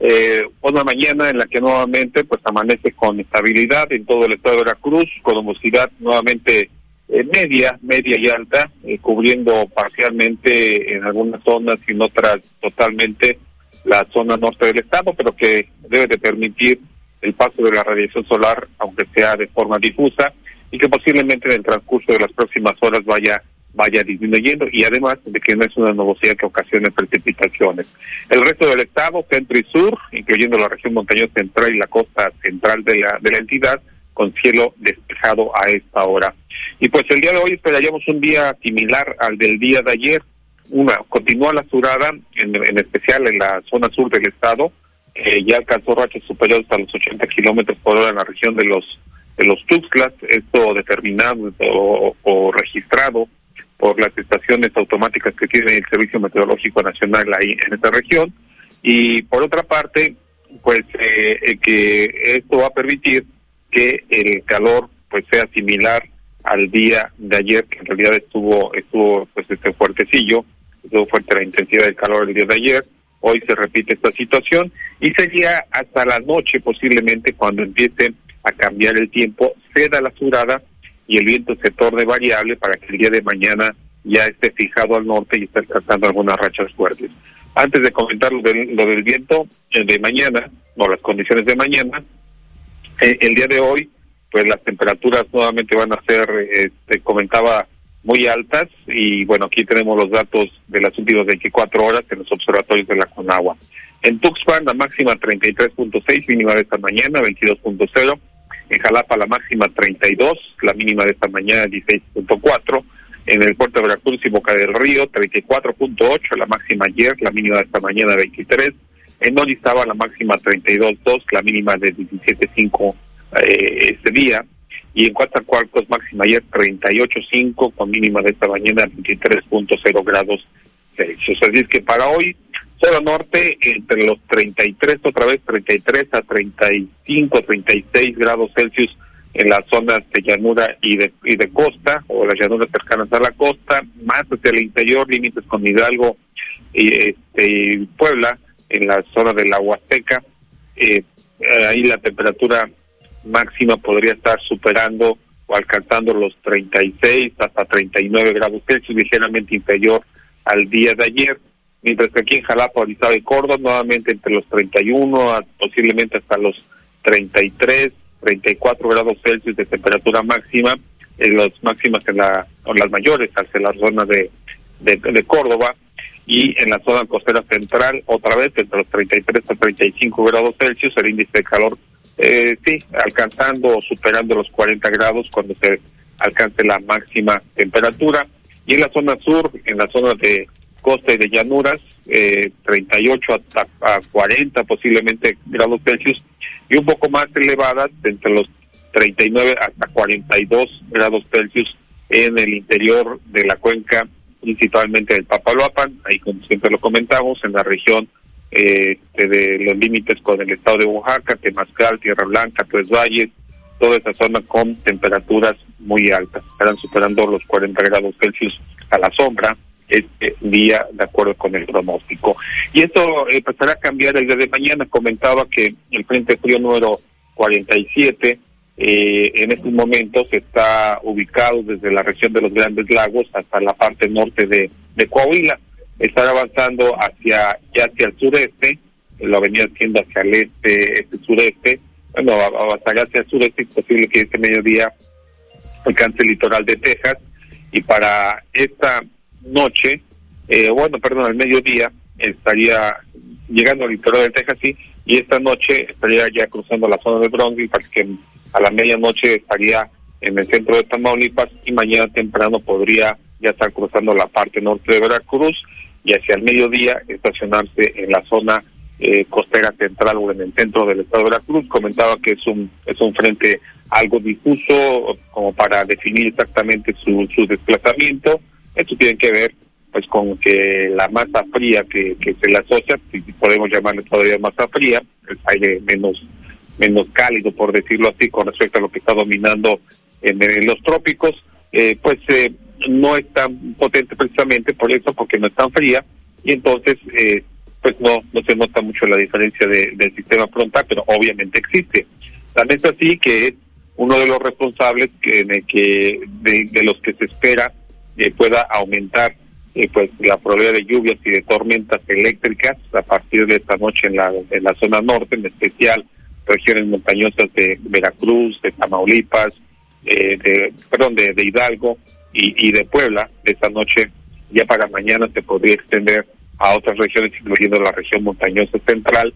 Eh, una mañana en la que nuevamente pues amanece con estabilidad en todo el estado de Veracruz, con humosidad nuevamente eh, media, media y alta, eh, cubriendo parcialmente en algunas zonas y en otras totalmente la zona norte del estado, pero que debe de permitir el paso de la radiación solar, aunque sea de forma difusa, y que posiblemente en el transcurso de las próximas horas vaya vaya disminuyendo y además de que no es una nubosidad que ocasione precipitaciones. El resto del estado, centro y sur, incluyendo la región montañosa central y la costa central de la, de la entidad, con cielo despejado a esta hora. Y pues el día de hoy esperaríamos un día similar al del día de ayer. Una, continúa la surada, en, especial en la zona sur del estado, ya alcanzó rachas superiores a los 80 kilómetros por hora en la región de los de los Tuxtlas, esto determinado o, o registrado por las estaciones automáticas que tiene el Servicio Meteorológico Nacional ahí en esta región. Y por otra parte, pues eh, eh, que esto va a permitir que el calor pues sea similar al día de ayer, que en realidad estuvo estuvo pues este fuertecillo, estuvo fuerte la intensidad del calor el día de ayer. Hoy se repite esta situación y sería hasta la noche posiblemente cuando empiece a cambiar el tiempo, ceda la surada y el viento se torne variable para que el día de mañana ya esté fijado al norte y esté alcanzando algunas rachas fuertes. Antes de comentar lo del, lo del viento eh, de mañana, o las condiciones de mañana, eh, el día de hoy, pues las temperaturas nuevamente van a ser, este, comentaba, muy altas y bueno, aquí tenemos los datos de las últimas 24 horas en los observatorios de la Conagua. En Tuxpan la máxima 33.6, mínima de esta mañana 22.0. En Jalapa la máxima 32, la mínima de esta mañana 16.4. En el puerto de Veracruz y Boca del Río 34.8, la máxima ayer, la mínima de esta mañana 23. En Orizaba la máxima 32.2, la mínima de 17.5 eh, este día. Y en Coatzacoalcos máxima ayer 38.5 con mínima de esta mañana 23.0 grados Celsius. Así es que para hoy Zona norte entre los 33, otra vez 33 a 35, 36 grados Celsius en las zonas de llanura y de, y de costa, o las llanuras cercanas a la costa, más hacia el interior, límites con Hidalgo y este, Puebla, en la zona de la Huasteca. Eh, ahí la temperatura máxima podría estar superando o alcanzando los 36 hasta 39 grados Celsius, ligeramente inferior al día de ayer. Mientras que aquí en Jalapa, Orizaba y Córdoba, nuevamente entre los 31, a, posiblemente hasta los 33, 34 grados Celsius de temperatura máxima, en las máximas en la, o las mayores hacia la zona de, de, Córdoba, y en la zona costera central, otra vez entre los 33 a 35 grados Celsius, el índice de calor, eh, sí, alcanzando o superando los 40 grados cuando se alcance la máxima temperatura. Y en la zona sur, en la zona de costa y de llanuras, eh, 38 hasta a 40 posiblemente grados Celsius, y un poco más elevadas, entre los 39 hasta 42 grados Celsius en el interior de la cuenca, principalmente del Papaloapan, ahí como siempre lo comentamos, en la región eh, de los límites con el estado de Oaxaca, Temazcal, Tierra Blanca, Tres Valles, toda esa zona con temperaturas muy altas, estarán superando los 40 grados Celsius a la sombra, este día de acuerdo con el pronóstico. Y esto empezará a cambiar el día de mañana. Comentaba que el Frente Frío número 47 eh, en estos momentos está ubicado desde la región de los Grandes Lagos hasta la parte norte de Coahuila. Estará avanzando hacia ya hacia el sureste, lo venía haciendo hacia el este, este sureste. Bueno, avanzará hacia el sureste, es posible que este mediodía alcance el litoral de Texas. Y para esta noche, eh, bueno, perdón, al mediodía, estaría llegando al litoral de Texas, sí, y esta noche estaría ya cruzando la zona de Bronx, para que a la medianoche estaría en el centro de Tamaulipas y mañana temprano podría ya estar cruzando la parte norte de Veracruz y hacia el mediodía estacionarse en la zona eh, costera central o en el centro del estado de Veracruz. Comentaba que es un es un frente algo difuso como para definir exactamente su, su desplazamiento esto tiene que ver pues con que la masa fría que, que se le asocia, si podemos llamarle todavía masa fría, el aire menos menos cálido, por decirlo así, con respecto a lo que está dominando en, los trópicos, eh, pues eh, no es tan potente precisamente por eso, porque no es tan fría, y entonces eh, pues no no se nota mucho la diferencia del sistema frontal, pero obviamente existe. También es así que es uno de los responsables que, que de los que se espera pueda aumentar eh, pues la probabilidad de lluvias y de tormentas eléctricas a partir de esta noche en la, en la zona norte, en especial regiones montañosas de Veracruz, de Tamaulipas, eh, de, perdón, de, de Hidalgo y, y de Puebla. Esta noche ya para mañana se podría extender a otras regiones, incluyendo la región montañosa central,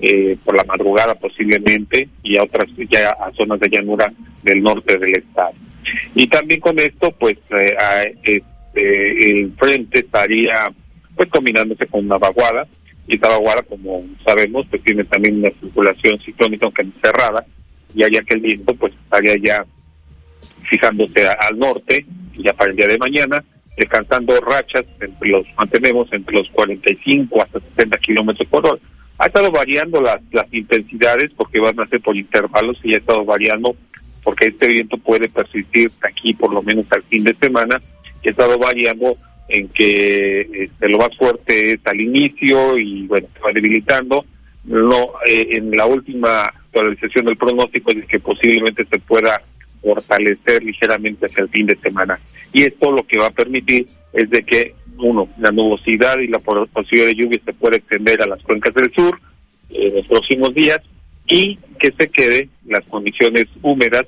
eh, por la madrugada posiblemente, y a otras ya a zonas de llanura del norte del estado. Y también con esto, pues eh, a- este, el frente estaría pues combinándose con una vaguada, y esta vaguada, como sabemos, pues tiene también una circulación ciclónica, aunque cerrada, y haría que el viento pues estaría ya fijándose a- al norte, ya para el día de mañana, alcanzando rachas, entre los mantenemos entre los 45 hasta 60 kilómetros por hora. Ha estado variando las, las intensidades porque van a ser por intervalos y ha estado variando porque este viento puede persistir aquí por lo menos al fin de semana ha estado variando en que este, lo más fuerte es al inicio y bueno, se va debilitando. No, eh, en la última actualización del pronóstico es que posiblemente se pueda fortalecer ligeramente hacia el fin de semana. Y esto lo que va a permitir es de que, uno, la nubosidad y la po- posibilidad de lluvia se puede extender a las cuencas del sur eh, en los próximos días y que se quede las condiciones húmedas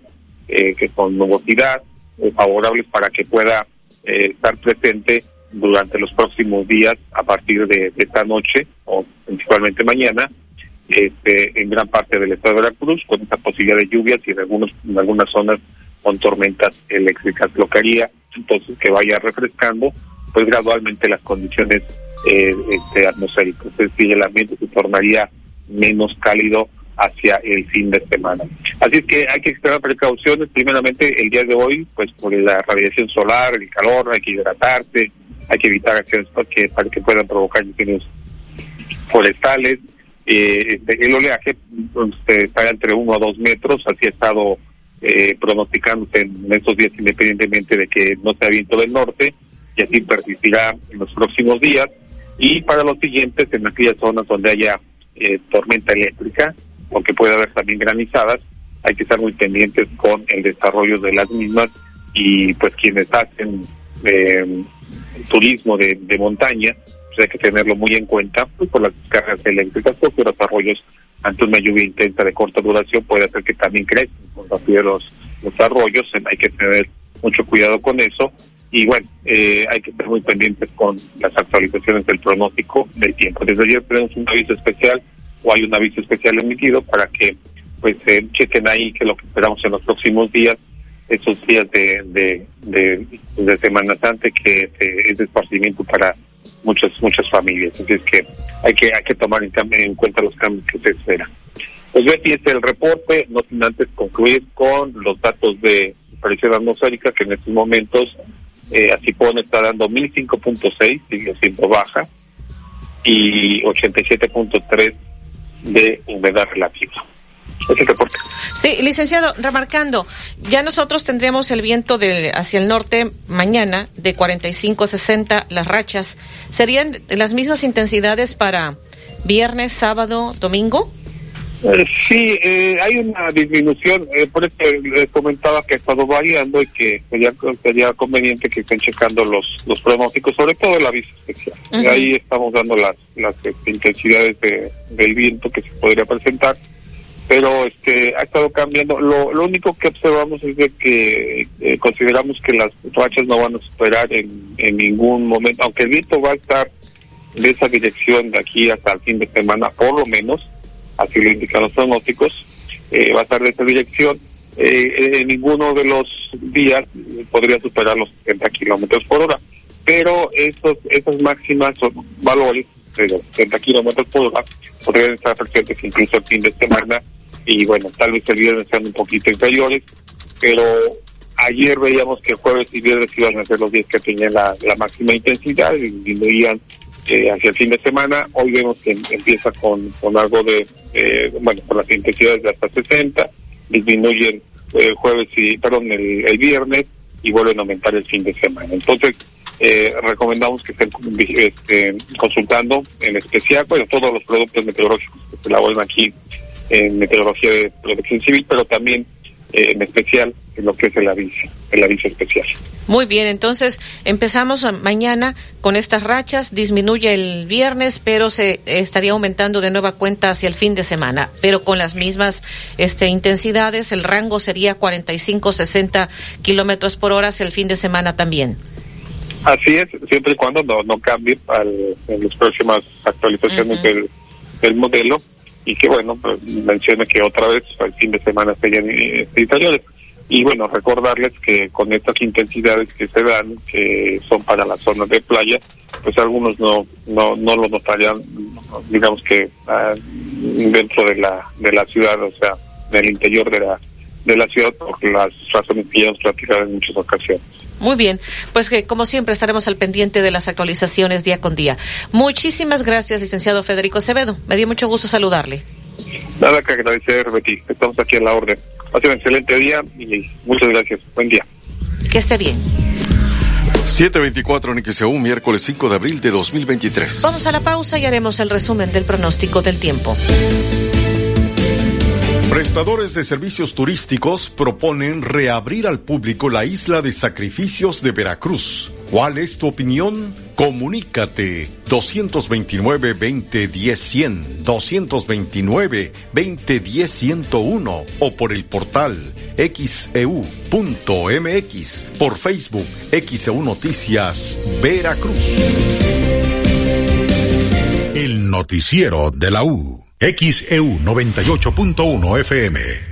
eh, que con nubosidad eh, favorables para que pueda eh, estar presente durante los próximos días a partir de, de esta noche o principalmente mañana este, en gran parte del estado de Veracruz con esta posibilidad de lluvias y en, algunos, algunas zonas con tormentas eléctricas. Lo que haría entonces que vaya refrescando pues gradualmente las condiciones eh, este, atmosféricas. Es decir, el ambiente se tornaría menos cálido hacia el fin de semana. Así es que hay que extremar precauciones. Primeramente, el día de hoy, pues por la radiación solar, el calor, hay que hidratarse, hay que evitar acciones que, para que puedan provocar incendios forestales. Eh, el oleaje este, está entre uno a dos metros, así ha estado eh, pronosticándose en estos días independientemente de que no sea viento del norte y así persistirá en los próximos días. Y para los siguientes, en aquellas zonas donde haya eh, tormenta eléctrica, porque puede haber también granizadas, hay que estar muy pendientes con el desarrollo de las mismas y pues quienes hacen eh, turismo de montaña, pues hay que tenerlo muy en cuenta pues, por las descargas eléctricas, porque los arroyos ante una lluvia intensa de corta duración puede hacer que también crezcan con los, los arroyos, hay que tener mucho cuidado con eso y bueno, eh, hay que estar muy pendientes con las actualizaciones del pronóstico del tiempo. Desde ayer tenemos un aviso especial o hay un aviso especial emitido para que pues eh, chequen ahí que lo que esperamos en los próximos días, esos días de, de, de, de Semana Santa que eh, es esparcimiento para muchas muchas familias. Así es que hay que hay que tomar en, en cuenta los cambios que se esperan. Pues Betty, este es el reporte, no sin antes concluir con los datos de presión atmosférica que en estos momentos eh, pueden estar dando 1005.6, sigue siendo baja, y 87.3 de humedad relativa. Ese es el reporte. Sí, licenciado, remarcando, ya nosotros tendremos el viento de hacia el norte mañana de 45 a 60 las rachas. ¿Serían las mismas intensidades para viernes, sábado, domingo? Eh, sí, eh, hay una disminución, eh, por eso les comentaba que ha estado variando y que sería, sería conveniente que estén checando los, los pronósticos, sobre todo el aviso especial. Ahí estamos dando las, las este, intensidades de- del viento que se podría presentar, pero este ha estado cambiando. Lo, lo único que observamos es de que eh, consideramos que las rachas no van a superar en, en ningún momento, aunque el viento va a estar de esa dirección de aquí hasta el fin de semana, por lo menos, así lo indican los pronósticos, eh, va a estar de esa dirección. Eh, en ninguno de los días podría superar los 70 kilómetros por hora, pero esos, esas máximas son valores de los 70 kilómetros por hora podrían estar presentes incluso el fin de semana y bueno, tal vez el viernes sean un poquito inferiores, pero ayer veíamos que jueves y viernes iban a ser los días que tenían la, la máxima intensidad y disminuían eh, hacia el fin de semana. Hoy vemos que em- empieza con, con algo de, eh, bueno, con las intensidades de hasta 60, disminuyen eh, jueves y, perdón, el, el viernes y vuelven a aumentar el fin de semana. Entonces, eh, recomendamos que estén este, consultando en especial, bueno, todos los productos meteorológicos que se elaboran aquí en Meteorología de Protección Civil, pero también eh, en especial lo que es el aviso, el aviso especial. Muy bien, entonces empezamos mañana con estas rachas, disminuye el viernes, pero se estaría aumentando de nueva cuenta hacia el fin de semana, pero con las mismas este, intensidades, el rango sería 45-60 kilómetros por hora hacia el fin de semana también. Así es, siempre y cuando no, no cambie al, en las próximas actualizaciones del, del modelo y que bueno, pues, mencione que otra vez el fin de semana serían eh, interiores. Y bueno, recordarles que con estas intensidades que se dan, que son para las zonas de playa, pues algunos no no, no lo notarían, digamos que ah, dentro de la de la ciudad, o sea, en el interior de la de la ciudad, por las razones que ya hemos platicado en muchas ocasiones. Muy bien, pues que como siempre estaremos al pendiente de las actualizaciones día con día. Muchísimas gracias, licenciado Federico Acevedo. Me dio mucho gusto saludarle. Nada que agradecer, Betty. Estamos aquí en la orden. Hace un excelente día y muchas gracias. Buen día. Que esté bien. 724 en XEU, miércoles 5 de abril de 2023. Vamos a la pausa y haremos el resumen del pronóstico del tiempo. Prestadores de servicios turísticos proponen reabrir al público la isla de sacrificios de Veracruz. ¿Cuál es tu opinión? Comunícate 229-2010-100, 229-2010-101 o por el portal xeu.mx, por Facebook XEU Noticias Veracruz. El noticiero de la U. XEU 98.1 FM.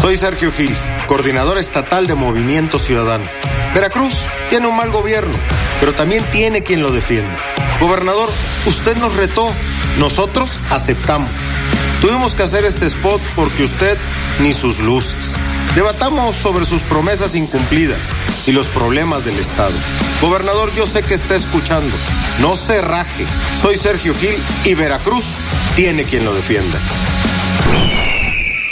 Soy Sergio Gil, coordinador estatal de Movimiento Ciudadano. Veracruz tiene un mal gobierno, pero también tiene quien lo defiende. Gobernador, usted nos retó, nosotros aceptamos. Tuvimos que hacer este spot porque usted ni sus luces. Debatamos sobre sus promesas incumplidas y los problemas del Estado. Gobernador, yo sé que está escuchando. No se raje. Soy Sergio Gil y Veracruz tiene quien lo defienda.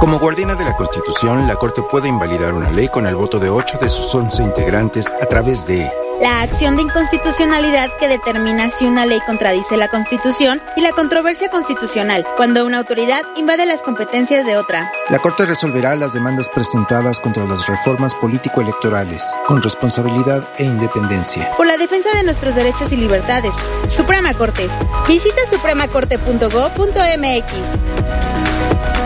Como guardiana de la Constitución, la Corte puede invalidar una ley con el voto de 8 de sus 11 integrantes a través de la acción de inconstitucionalidad que determina si una ley contradice la Constitución y la controversia constitucional, cuando una autoridad invade las competencias de otra. La Corte resolverá las demandas presentadas contra las reformas político-electorales, con responsabilidad e independencia. Por la defensa de nuestros derechos y libertades. Suprema Corte. Visita supremacorte.gov.mx.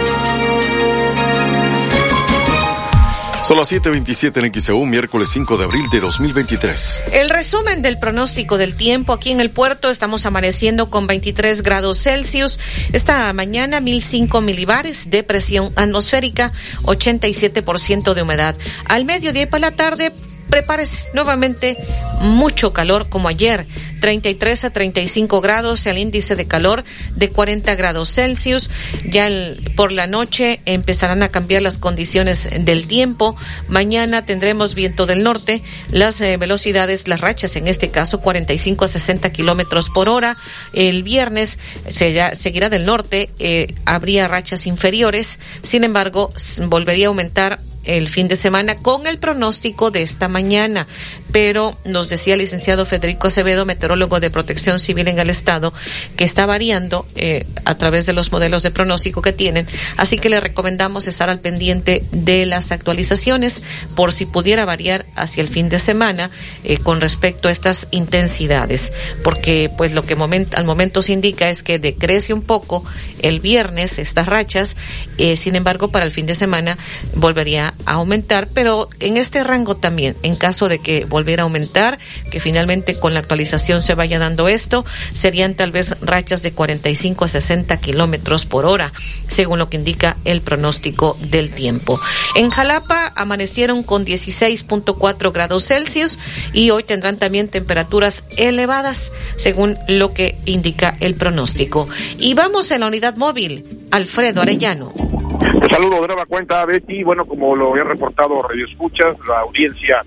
Son las 7:27 en XEU, miércoles 5 de abril de 2023. El resumen del pronóstico del tiempo aquí en el puerto. Estamos amaneciendo con 23 grados Celsius. Esta mañana 1005 milibares de presión atmosférica, 87% de humedad. Al mediodía y para la tarde, prepárese nuevamente mucho calor como ayer 33 a 35 grados, el índice de calor de 40 grados Celsius. Ya por la noche empezarán a cambiar las condiciones del tiempo. Mañana tendremos viento del norte, las eh, velocidades, las rachas en este caso 45 a 60 kilómetros por hora. El viernes se, seguirá del norte, eh, habría rachas inferiores, sin embargo, volvería a aumentar el fin de semana con el pronóstico de esta mañana. Pero nos decía el licenciado Federico Acevedo, meteorólogo de protección civil en el estado, que está variando eh, a través de los modelos de pronóstico que tienen. Así que le recomendamos estar al pendiente de las actualizaciones por si pudiera variar hacia el fin de semana eh, con respecto a estas intensidades. Porque pues lo que al momento se indica es que decrece un poco el viernes estas rachas, eh, sin embargo para el fin de semana volvería a aumentar, pero en este rango también, en caso de que volviera a aumentar, que finalmente con la actualización se vaya dando esto, serían tal vez rachas de 45 a 60 kilómetros por hora, según lo que indica el pronóstico del tiempo. En Jalapa amanecieron con 16.4 grados Celsius y hoy tendrán también temperaturas elevadas, según lo que indica el pronóstico. Y vamos en la unidad móvil, Alfredo Arellano. Un saludo de nueva cuenta, Betty. Bueno, como lo había reportado Radio Escuchas, la audiencia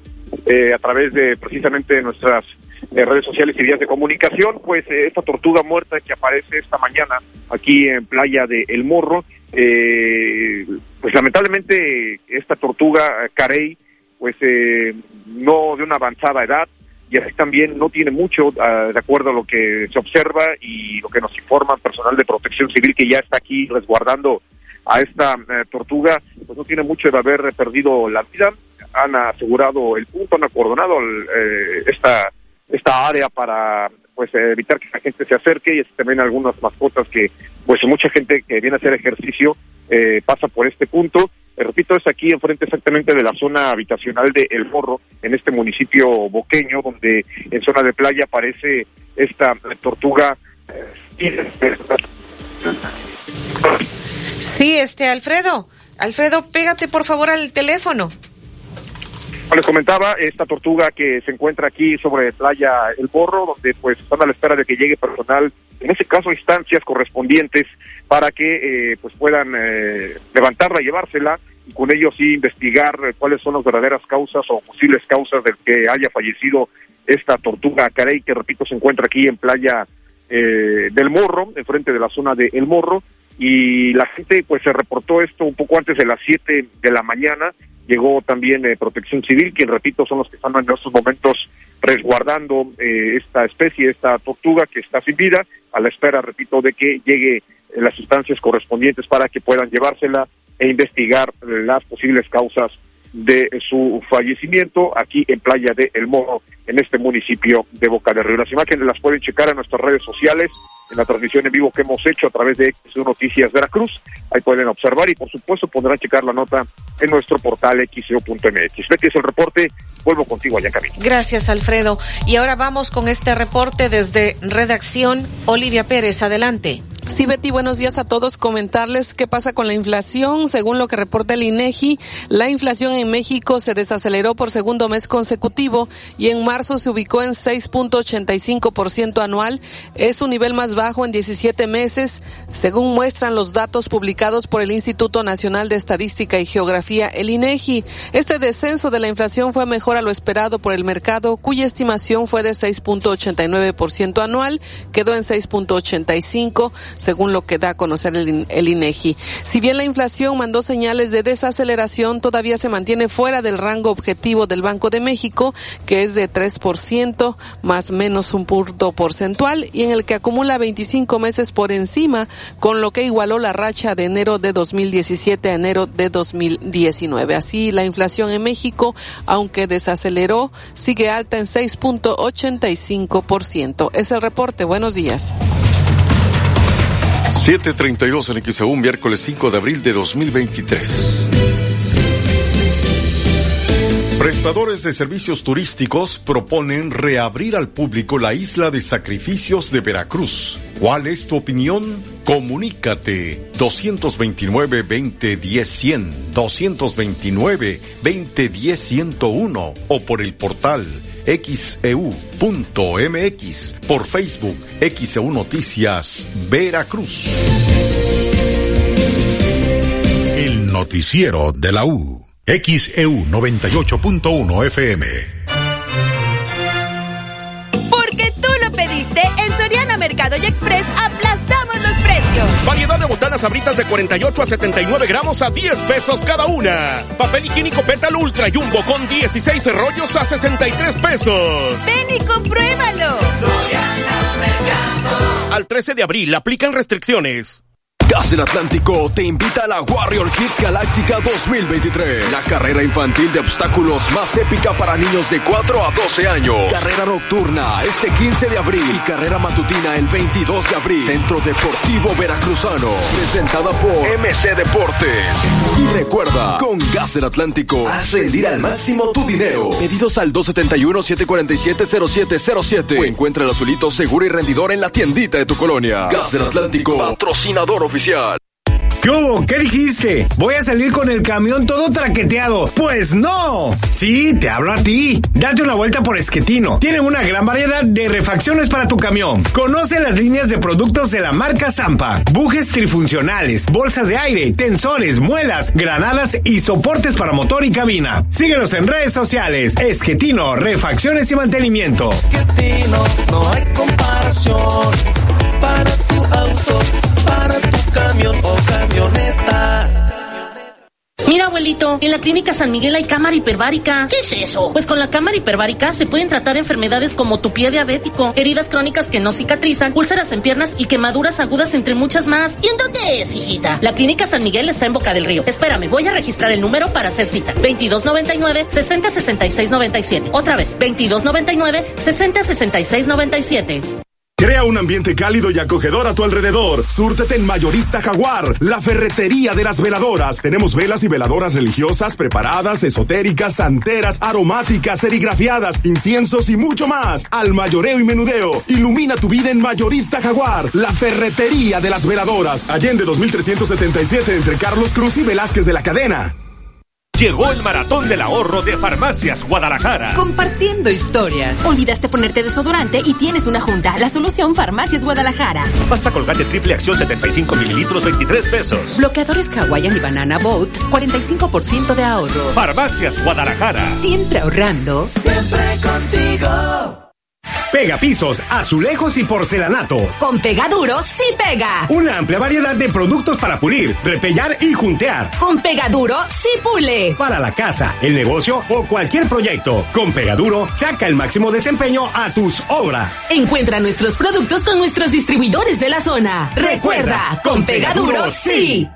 eh, a través de precisamente nuestras eh, redes sociales y vías de comunicación, pues eh, esta tortuga muerta que aparece esta mañana aquí en Playa de El Morro, pues lamentablemente esta tortuga carey, pues no de una avanzada edad, y así también no tiene mucho, ah, de acuerdo a lo que se observa y lo que nos informa personal de protección civil que ya está aquí resguardando a esta eh, tortuga, pues no tiene mucho de haber perdido la vida. Han asegurado el punto, han acordonado eh, esta esta área para pues evitar que la gente se acerque y también algunas mascotas que pues mucha gente que viene a hacer ejercicio eh, pasa por este punto. repito, es aquí enfrente exactamente de la zona habitacional de El Morro, en este municipio boqueño, donde en zona de playa aparece esta tortuga. Sí, este, Alfredo. Alfredo, pégate por favor al teléfono. Les comentaba, esta tortuga que se encuentra aquí sobre playa El Borro, donde pues están a la espera de que llegue personal, en ese caso instancias correspondientes, para que eh, pues puedan eh, levantarla, llevársela y con ello sí investigar cuáles son las verdaderas causas o posibles causas del que haya fallecido esta tortuga carey, que repito se encuentra aquí en playa eh, del Morro, enfrente de la zona de El Morro, y la gente pues se reportó esto un poco antes de las 7 de la mañana. Llegó también eh, Protección Civil, quien repito son los que están en estos momentos resguardando eh, esta especie, esta tortuga que está sin vida, a la espera, repito, de que llegue las instancias correspondientes para que puedan llevársela e investigar las posibles causas de su fallecimiento aquí en Playa de El Morro, en este municipio de Boca de Río. Las imágenes las pueden checar en nuestras redes sociales, en la transmisión en vivo que hemos hecho a través de XU Noticias Veracruz. Ahí pueden observar y por supuesto podrán checar la nota en nuestro portal xo.mx. Betty es el reporte, vuelvo contigo allá camino. Gracias Alfredo. Y ahora vamos con este reporte desde redacción. Olivia Pérez, adelante. Sí, Betty, buenos días a todos. Comentarles qué pasa con la inflación. Según lo que reporta el INEGI, la inflación en México se desaceleró por segundo mes consecutivo y en marzo se ubicó en 6.85% anual. Es un nivel más bajo en 17 meses, según muestran los datos publicados por el Instituto Nacional de Estadística y Geografía, el INEGI. Este descenso de la inflación fue mejor a lo esperado por el mercado, cuya estimación fue de 6.89% anual, quedó en 6.85 según lo que da a conocer el, INEGI. Si bien la inflación mandó señales de desaceleración, todavía se mantiene fuera del rango objetivo del Banco de México, que es de 3% más menos un punto porcentual y en el que acumula 25 meses por encima, con lo que igualó la racha de enero de 2017 a enero de 2019. Así, la inflación en México, aunque desaceleró, sigue alta en 6.85%. Es el reporte. Buenos días. 732 en XEU, miércoles 5 de abril de 2023. Prestadores de servicios turísticos proponen reabrir al público la isla de sacrificios de Veracruz. ¿Cuál es tu opinión? Comunícate 229-2010-100, 229-2010-101 o por el portal xeu.mx, por Facebook XEU Noticias Veracruz. El noticiero de la U. XEU 98.1 FM. Porque tú lo pediste, en Soriana Mercado y Express aplastamos Variedad de botanas abritas de 48 a 79 gramos a 10 pesos cada una. Papel higiénico Petal Ultra Jumbo con 16 rollos a 63 pesos. Ven y compruébalo. Soriana Mercado. Al 13 de abril aplican restricciones. Gas del Atlántico te invita a la Warrior Kids Galáctica 2023, la carrera infantil de obstáculos más épica para niños de 4 a 12 años. Carrera nocturna este 15 de abril y carrera matutina el 22 de abril. Centro Deportivo Veracruzano, presentada por MC Deportes. Y recuerda, con Gas del Atlántico, haz rendir al máximo tu dinero. Pedidos al 271-747-0707 o encuentra el azulito seguro y rendidor en la tiendita de tu colonia. Gas del Atlántico, patrocinador oficial. ¿Qué hubo? ¿Qué dijiste? ¿Voy a salir con el camión todo traqueteado? Pues no. Sí, te hablo a ti. Date una vuelta por Esquetino. Tienen una gran variedad de refacciones para tu camión. Conoce las líneas de productos de la marca Zampa. Bujes trifuncionales, bolsas de aire, tensores, muelas, granadas y soportes para motor y cabina. Síguenos en redes sociales. Esquetino, refacciones y mantenimiento. Esquetino, no hay comparación. Para tu auto, para tu camión o camioneta. Mira, abuelito, en la clínica San Miguel hay cámara hiperbárica. ¿Qué es eso? Pues con la cámara hiperbárica se pueden tratar enfermedades como tu pie diabético, heridas crónicas que no cicatrizan, úlceras en piernas y quemaduras agudas, entre muchas más. ¿Y en dónde es, hijita? La clínica San Miguel está en Boca del Río. Espérame, voy a registrar el número para hacer cita. 2299-606697. Otra vez, 2299-606697. Crea un ambiente cálido y acogedor a tu alrededor. Súrtete en Mayorista Jaguar, la ferretería de las veladoras. Tenemos velas y veladoras religiosas preparadas, esotéricas, santeras, aromáticas, serigrafiadas, inciensos y mucho más. Al mayoreo y menudeo. Ilumina tu vida en Mayorista Jaguar, la ferretería de las veladoras. Allende 2377 entre Carlos Cruz y Velázquez de la Cadena. Llegó el maratón del ahorro de Farmacias Guadalajara. Compartiendo historias. Olvidaste ponerte desodorante y tienes una junta. La solución Farmacias Guadalajara. Pasta colgate triple acción 75 mililitros 23 pesos. Bloqueadores Hawaiian y Banana Boat 45% de ahorro. Farmacias Guadalajara. Siempre ahorrando. Siempre contigo. Pega pisos, azulejos y porcelanato. Con Pegaduro sí pega. Una amplia variedad de productos para pulir, repellar y juntear. Con Pegaduro sí pule. Para la casa, el negocio o cualquier proyecto. Con Pegaduro, saca el máximo desempeño a tus obras. Encuentra nuestros productos con nuestros distribuidores de la zona. Recuerda, con Pegaduro sí.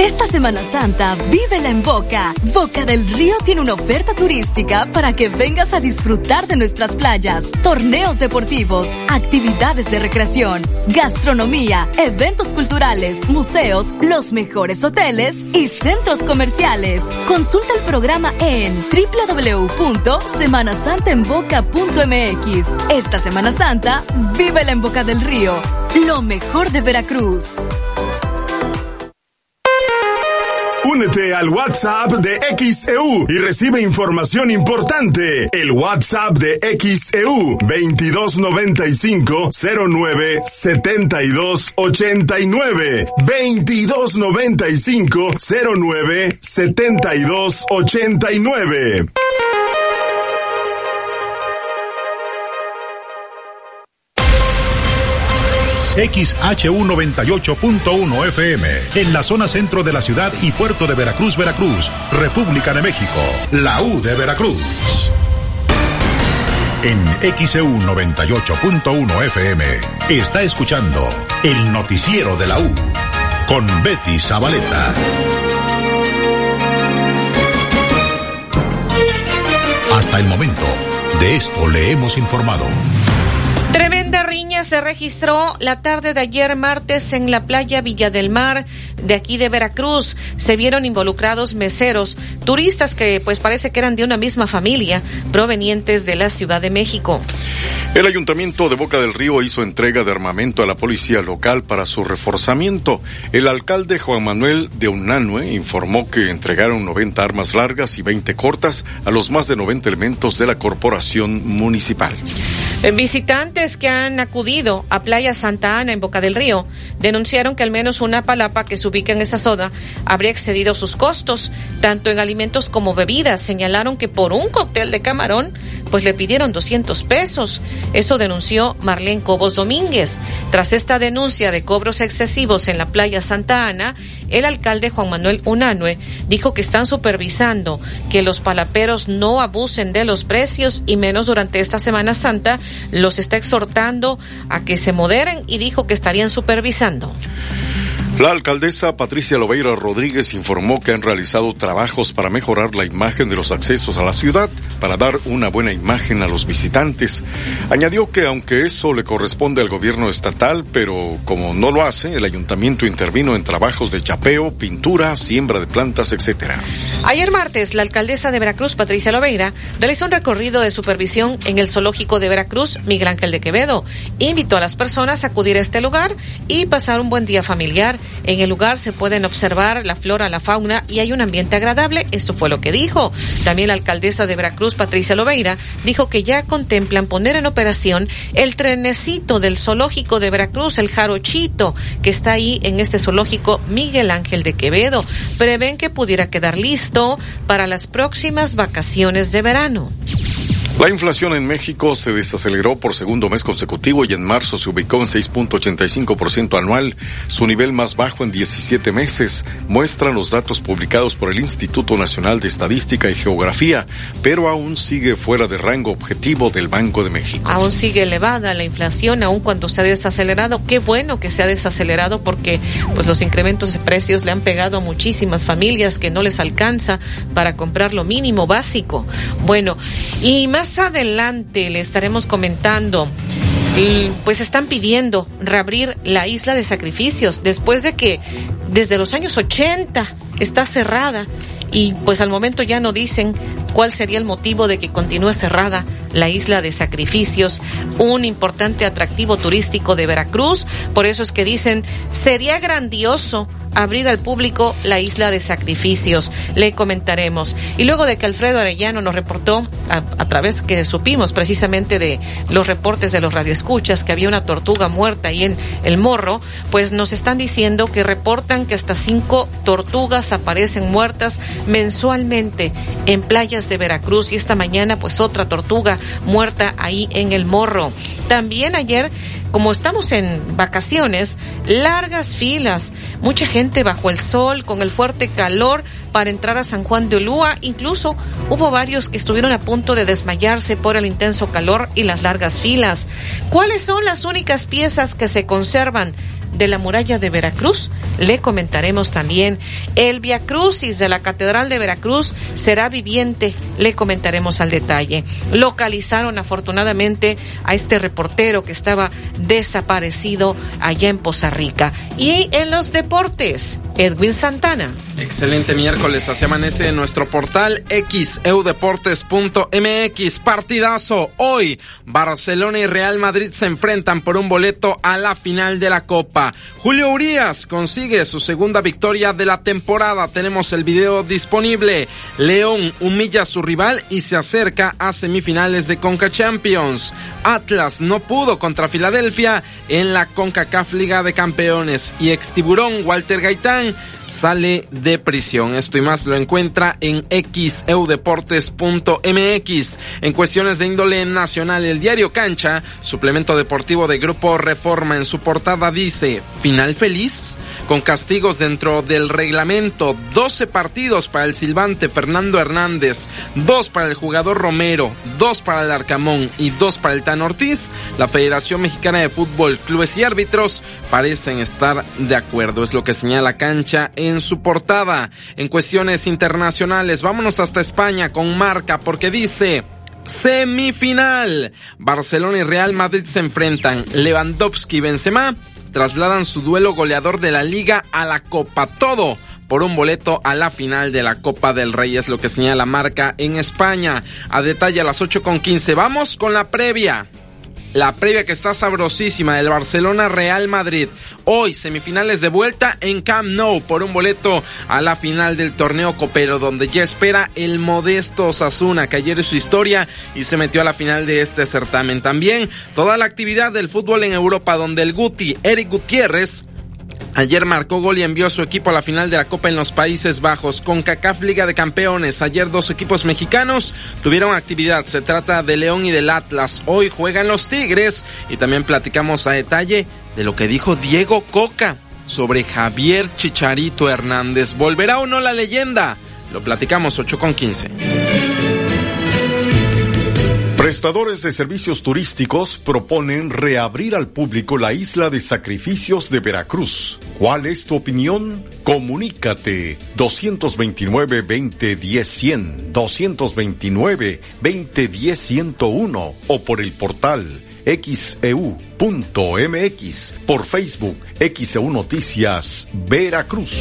Esta Semana Santa, vívela en Boca. Boca del Río tiene una oferta turística para que vengas a disfrutar de nuestras playas, torneos deportivos, actividades de recreación, gastronomía, eventos culturales, museos, los mejores hoteles y centros comerciales. Consulta el programa en www.semanasantaenboca.mx. Esta Semana Santa, vívela en Boca del Río, lo mejor de Veracruz. Únete al WhatsApp de XEU y recibe información importante. El WhatsApp de XEU 2295 09 72 89 2295 09 72 89. XHU 98.1 FM, en la zona centro de la ciudad y puerto de Veracruz, Veracruz, República de México, la U de Veracruz. En XEU 98.1 FM está escuchando el noticiero de la U con Betty Zabaleta. Hasta el momento, de esto le hemos informado. Tremenda riña se registró la tarde de ayer martes en la playa Villa del Mar de aquí de Veracruz. Se vieron involucrados meseros, turistas que pues parece que eran de una misma familia, provenientes de la Ciudad de México. El ayuntamiento de Boca del Río hizo entrega de armamento a la policía local para su reforzamiento. El alcalde Juan Manuel de Unanue informó que entregaron 90 armas largas y 20 cortas a los más de 90 elementos de la corporación municipal. Visitantes que han acudido a Playa Santa Ana en Boca del Río denunciaron que al menos una palapa que se ubica en esa zona habría excedido sus costos, tanto en alimentos como bebidas. Señalaron que por un cóctel de camarón, pues le pidieron 200 pesos. Eso denunció Marlene Cobos Domínguez. Tras esta denuncia de cobros excesivos en la Playa Santa Ana, el alcalde Juan Manuel Unanue dijo que están supervisando que los palaperos no abusen de los precios y menos durante esta Semana Santa. Los está exhortando a que se moderen y dijo que estarían supervisando. La alcaldesa Patricia Lobeira Rodríguez informó que han realizado trabajos para mejorar la imagen de los accesos a la ciudad, para dar una buena imagen a los visitantes. Añadió que aunque eso le corresponde al gobierno estatal, pero como no lo hace, el ayuntamiento intervino en trabajos de chapeo, pintura, siembra de plantas, etcétera. Ayer martes, la alcaldesa de Veracruz, Patricia Lobeira, realizó un recorrido de supervisión en el zoológico de Veracruz, Miguel Ángel de Quevedo. Invitó a las personas a acudir a este lugar y pasar un buen día familiar. En el lugar se pueden observar la flora, la fauna y hay un ambiente agradable. Esto fue lo que dijo. También la alcaldesa de Veracruz, Patricia Lobeira, dijo que ya contemplan poner en operación el trenecito del zoológico de Veracruz, el jarochito, que está ahí en este zoológico Miguel Ángel de Quevedo. Prevén que pudiera quedar listo para las próximas vacaciones de verano. La inflación en México se desaceleró por segundo mes consecutivo y en marzo se ubicó en 6.85% anual, su nivel más bajo en 17 meses, muestran los datos publicados por el Instituto Nacional de Estadística y Geografía, pero aún sigue fuera de rango objetivo del Banco de México. Aún sigue elevada la inflación, aun cuando se ha desacelerado. Qué bueno que se ha desacelerado porque pues los incrementos de precios le han pegado a muchísimas familias que no les alcanza para comprar lo mínimo básico. Bueno, y más adelante le estaremos comentando. Pues están pidiendo reabrir la isla de sacrificios después de que desde los años 80 está cerrada y pues al momento ya no dicen cuál sería el motivo de que continúe cerrada la isla de sacrificios, un importante atractivo turístico de Veracruz. Por eso es que dicen, sería grandioso abrir al público la isla de sacrificios. Le comentaremos. Y luego de que Alfredo Arellano nos reportó, a, través que supimos precisamente de los reportes de los radioescuchas, que había una tortuga muerta ahí en el morro, pues nos están diciendo que reportan que hasta cinco tortugas aparecen muertas mensualmente en playas de Veracruz y esta mañana pues otra tortuga muerta ahí en el morro. También ayer como estamos en vacaciones, largas filas, mucha gente bajo el sol, con el fuerte calor para entrar a San Juan de Olúa, incluso hubo varios que estuvieron a punto de desmayarse por el intenso calor y las largas filas. ¿Cuáles son las únicas piezas que se conservan de la muralla de Veracruz. Le comentaremos también. El Via Crucis de la Catedral de Veracruz será viviente. Le comentaremos al detalle. Localizaron afortunadamente a este reportero que estaba desaparecido allá en Poza Rica. Y en los deportes, Edwin Santana. Excelente miércoles, así amanece en nuestro portal xeudeportes.mx. Partidazo. Hoy, Barcelona y Real Madrid se enfrentan por un boleto a la final de la Copa. Julio Urias consigue su segunda victoria de la temporada. Tenemos el video disponible. León humilla a su rival y se acerca a semifinales de Conca Champions. Atlas no pudo contra Filadelfia en la CONCACAF Liga de Campeones. Y ex tiburón Walter Gaitán sale de prisión. Esto y más lo encuentra en xeudeportes.mx. En cuestiones de índole nacional, el diario Cancha, suplemento deportivo de Grupo Reforma, en su portada dice, final feliz, con castigos dentro del reglamento, 12 partidos para el silbante Fernando Hernández, 2 para el jugador Romero, 2 para el Arcamón y 2 para el Tan Ortiz. La Federación Mexicana de Fútbol, clubes y árbitros parecen estar de acuerdo, es lo que señala Cancha en su portada. En cuestiones internacionales, vámonos hasta España con marca porque dice, Semifinal. Barcelona y Real Madrid se enfrentan. Lewandowski y Benzema trasladan su duelo goleador de la liga a la Copa. Todo por un boleto a la final de la Copa del Rey, es lo que señala la marca en España. A detalle a las 8 con 15. Vamos con la previa. La previa que está sabrosísima del Barcelona Real Madrid. Hoy semifinales de vuelta en Camp Nou por un boleto a la final del torneo copero donde ya espera el modesto Osasuna que ayer es su historia y se metió a la final de este certamen. También toda la actividad del fútbol en Europa donde el Guti Eric Gutiérrez Ayer marcó gol y envió a su equipo a la final de la Copa en los Países Bajos. Con CACAF Liga de Campeones, ayer dos equipos mexicanos tuvieron actividad. Se trata de León y del Atlas. Hoy juegan los Tigres y también platicamos a detalle de lo que dijo Diego Coca sobre Javier Chicharito Hernández. ¿Volverá o no la leyenda? Lo platicamos 8 con 15. Prestadores de servicios turísticos proponen reabrir al público la isla de sacrificios de Veracruz. ¿Cuál es tu opinión? Comunícate 229-2010-100, 229-2010-101 o por el portal xeu.mx, por Facebook XEU Noticias Veracruz.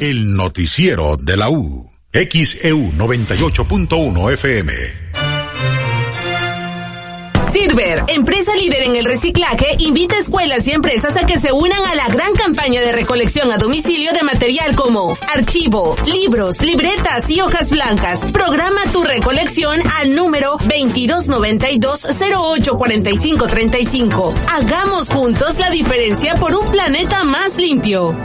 El noticiero de la U. XEU 98.1 FM. Silver, empresa líder en el reciclaje, invita a escuelas y empresas a que se unan a la gran campaña de recolección a domicilio de material como archivo, libros, libretas y hojas blancas. Programa tu recolección al número 2292-084535. Hagamos juntos la diferencia por un planeta más limpio.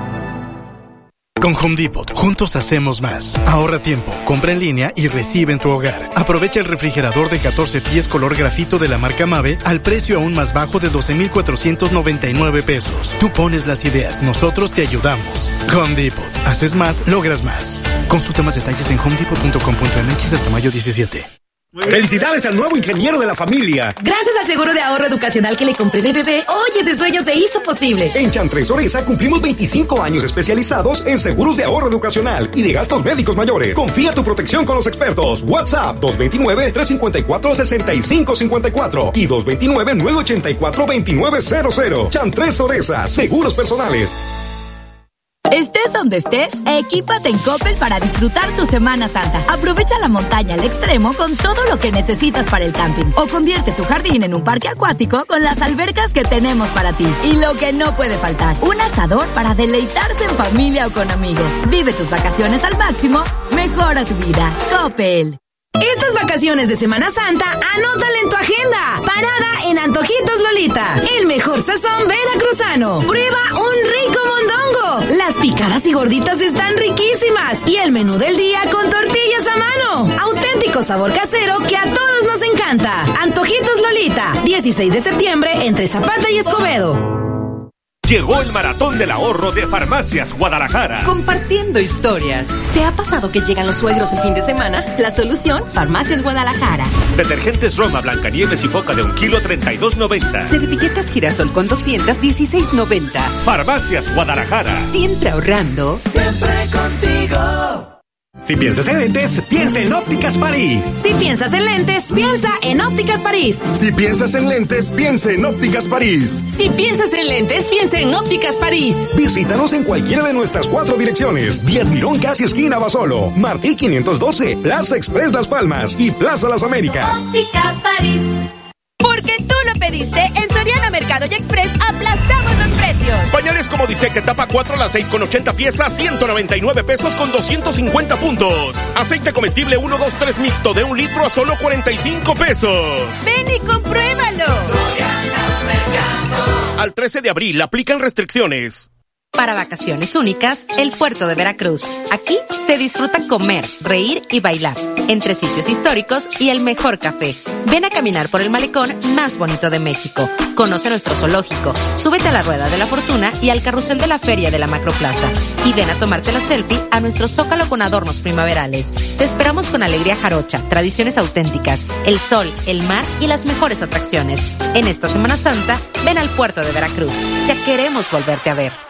Con Home Depot, juntos hacemos más. Ahorra tiempo, compra en línea y recibe en tu hogar. Aprovecha el refrigerador de 14 pies color grafito de la marca Mave al precio aún más bajo de 12,499 pesos. Tú pones las ideas, nosotros te ayudamos. Home Depot, haces más, logras más. Consulta más detalles en homedepot.com.mx hasta mayo 17. ¡Felicidades al nuevo ingeniero de la familia! Gracias al seguro de ahorro educacional que le compré de bebé, hoy ese sueño se hizo posible. En Chantres Oresa cumplimos 25 años especializados en seguros de ahorro educacional y de gastos médicos mayores. Confía tu protección con los expertos. WhatsApp 229-354-6554 y 229-984-2900. Chantres Oresa, seguros personales. Estés donde estés, equípate en Coppel para disfrutar tu Semana Santa. Aprovecha la montaña al extremo con todo lo que necesitas para el camping. O convierte tu jardín en un parque acuático con las albercas que tenemos para ti. Y lo que no puede faltar, un asador para deleitarse en familia o con amigos. Vive tus vacaciones al máximo, mejora tu vida. Coppel. Estas vacaciones de Semana Santa, anótale en tu agenda. Parada en Antojitos Lolita. El mejor sazón veracruzano. Prueba un. Las picadas y gorditas están riquísimas. Y el menú del día con tortillas a mano. Auténtico sabor casero que a todos nos encanta. Antojitos Lolita. 16 de septiembre entre Zapata y Escobedo. Llegó el maratón del ahorro de Farmacias Guadalajara. Compartiendo historias. ¿Te ha pasado que llegan los suegros el fin de semana? La solución, Farmacias Guadalajara. Detergentes Roma, Blancanieves y Foca de un kilo 32.90. Servilletas Girasol con 216.90. Farmacias Guadalajara. Siempre ahorrando. Siempre contigo. Si piensas en lentes, piensa en Ópticas París. Si piensas en lentes, piensa en Ópticas París. Si piensas en lentes, piensa en Ópticas París. Si piensas en lentes, piensa en Ópticas París. Visítanos en cualquiera de nuestras cuatro direcciones. 10 Mirón, casi esquina Basolo. Martí 512, Plaza Express Las Palmas y Plaza Las Américas. Óptica París. Porque tú lo pediste, en Soriana Mercado y Express aplastamos los precios. Pañales como dice que tapa 4 a las 6 con 80 piezas, 199 pesos con 250 puntos. Aceite comestible 1, 2, 3 mixto de un litro a solo 45 pesos. Ven y compruébalo. Al 13 de abril aplican restricciones. Para vacaciones únicas, el puerto de Veracruz. Aquí se disfruta comer, reír y bailar, entre sitios históricos y el mejor café. Ven a caminar por el malecón más bonito de México. Conoce nuestro zoológico, súbete a la rueda de la fortuna y al carrusel de la feria de la Macroplaza. Y ven a tomarte la selfie a nuestro zócalo con adornos primaverales. Te esperamos con alegría jarocha, tradiciones auténticas, el sol, el mar y las mejores atracciones. En esta Semana Santa, ven al puerto de Veracruz. Ya queremos volverte a ver.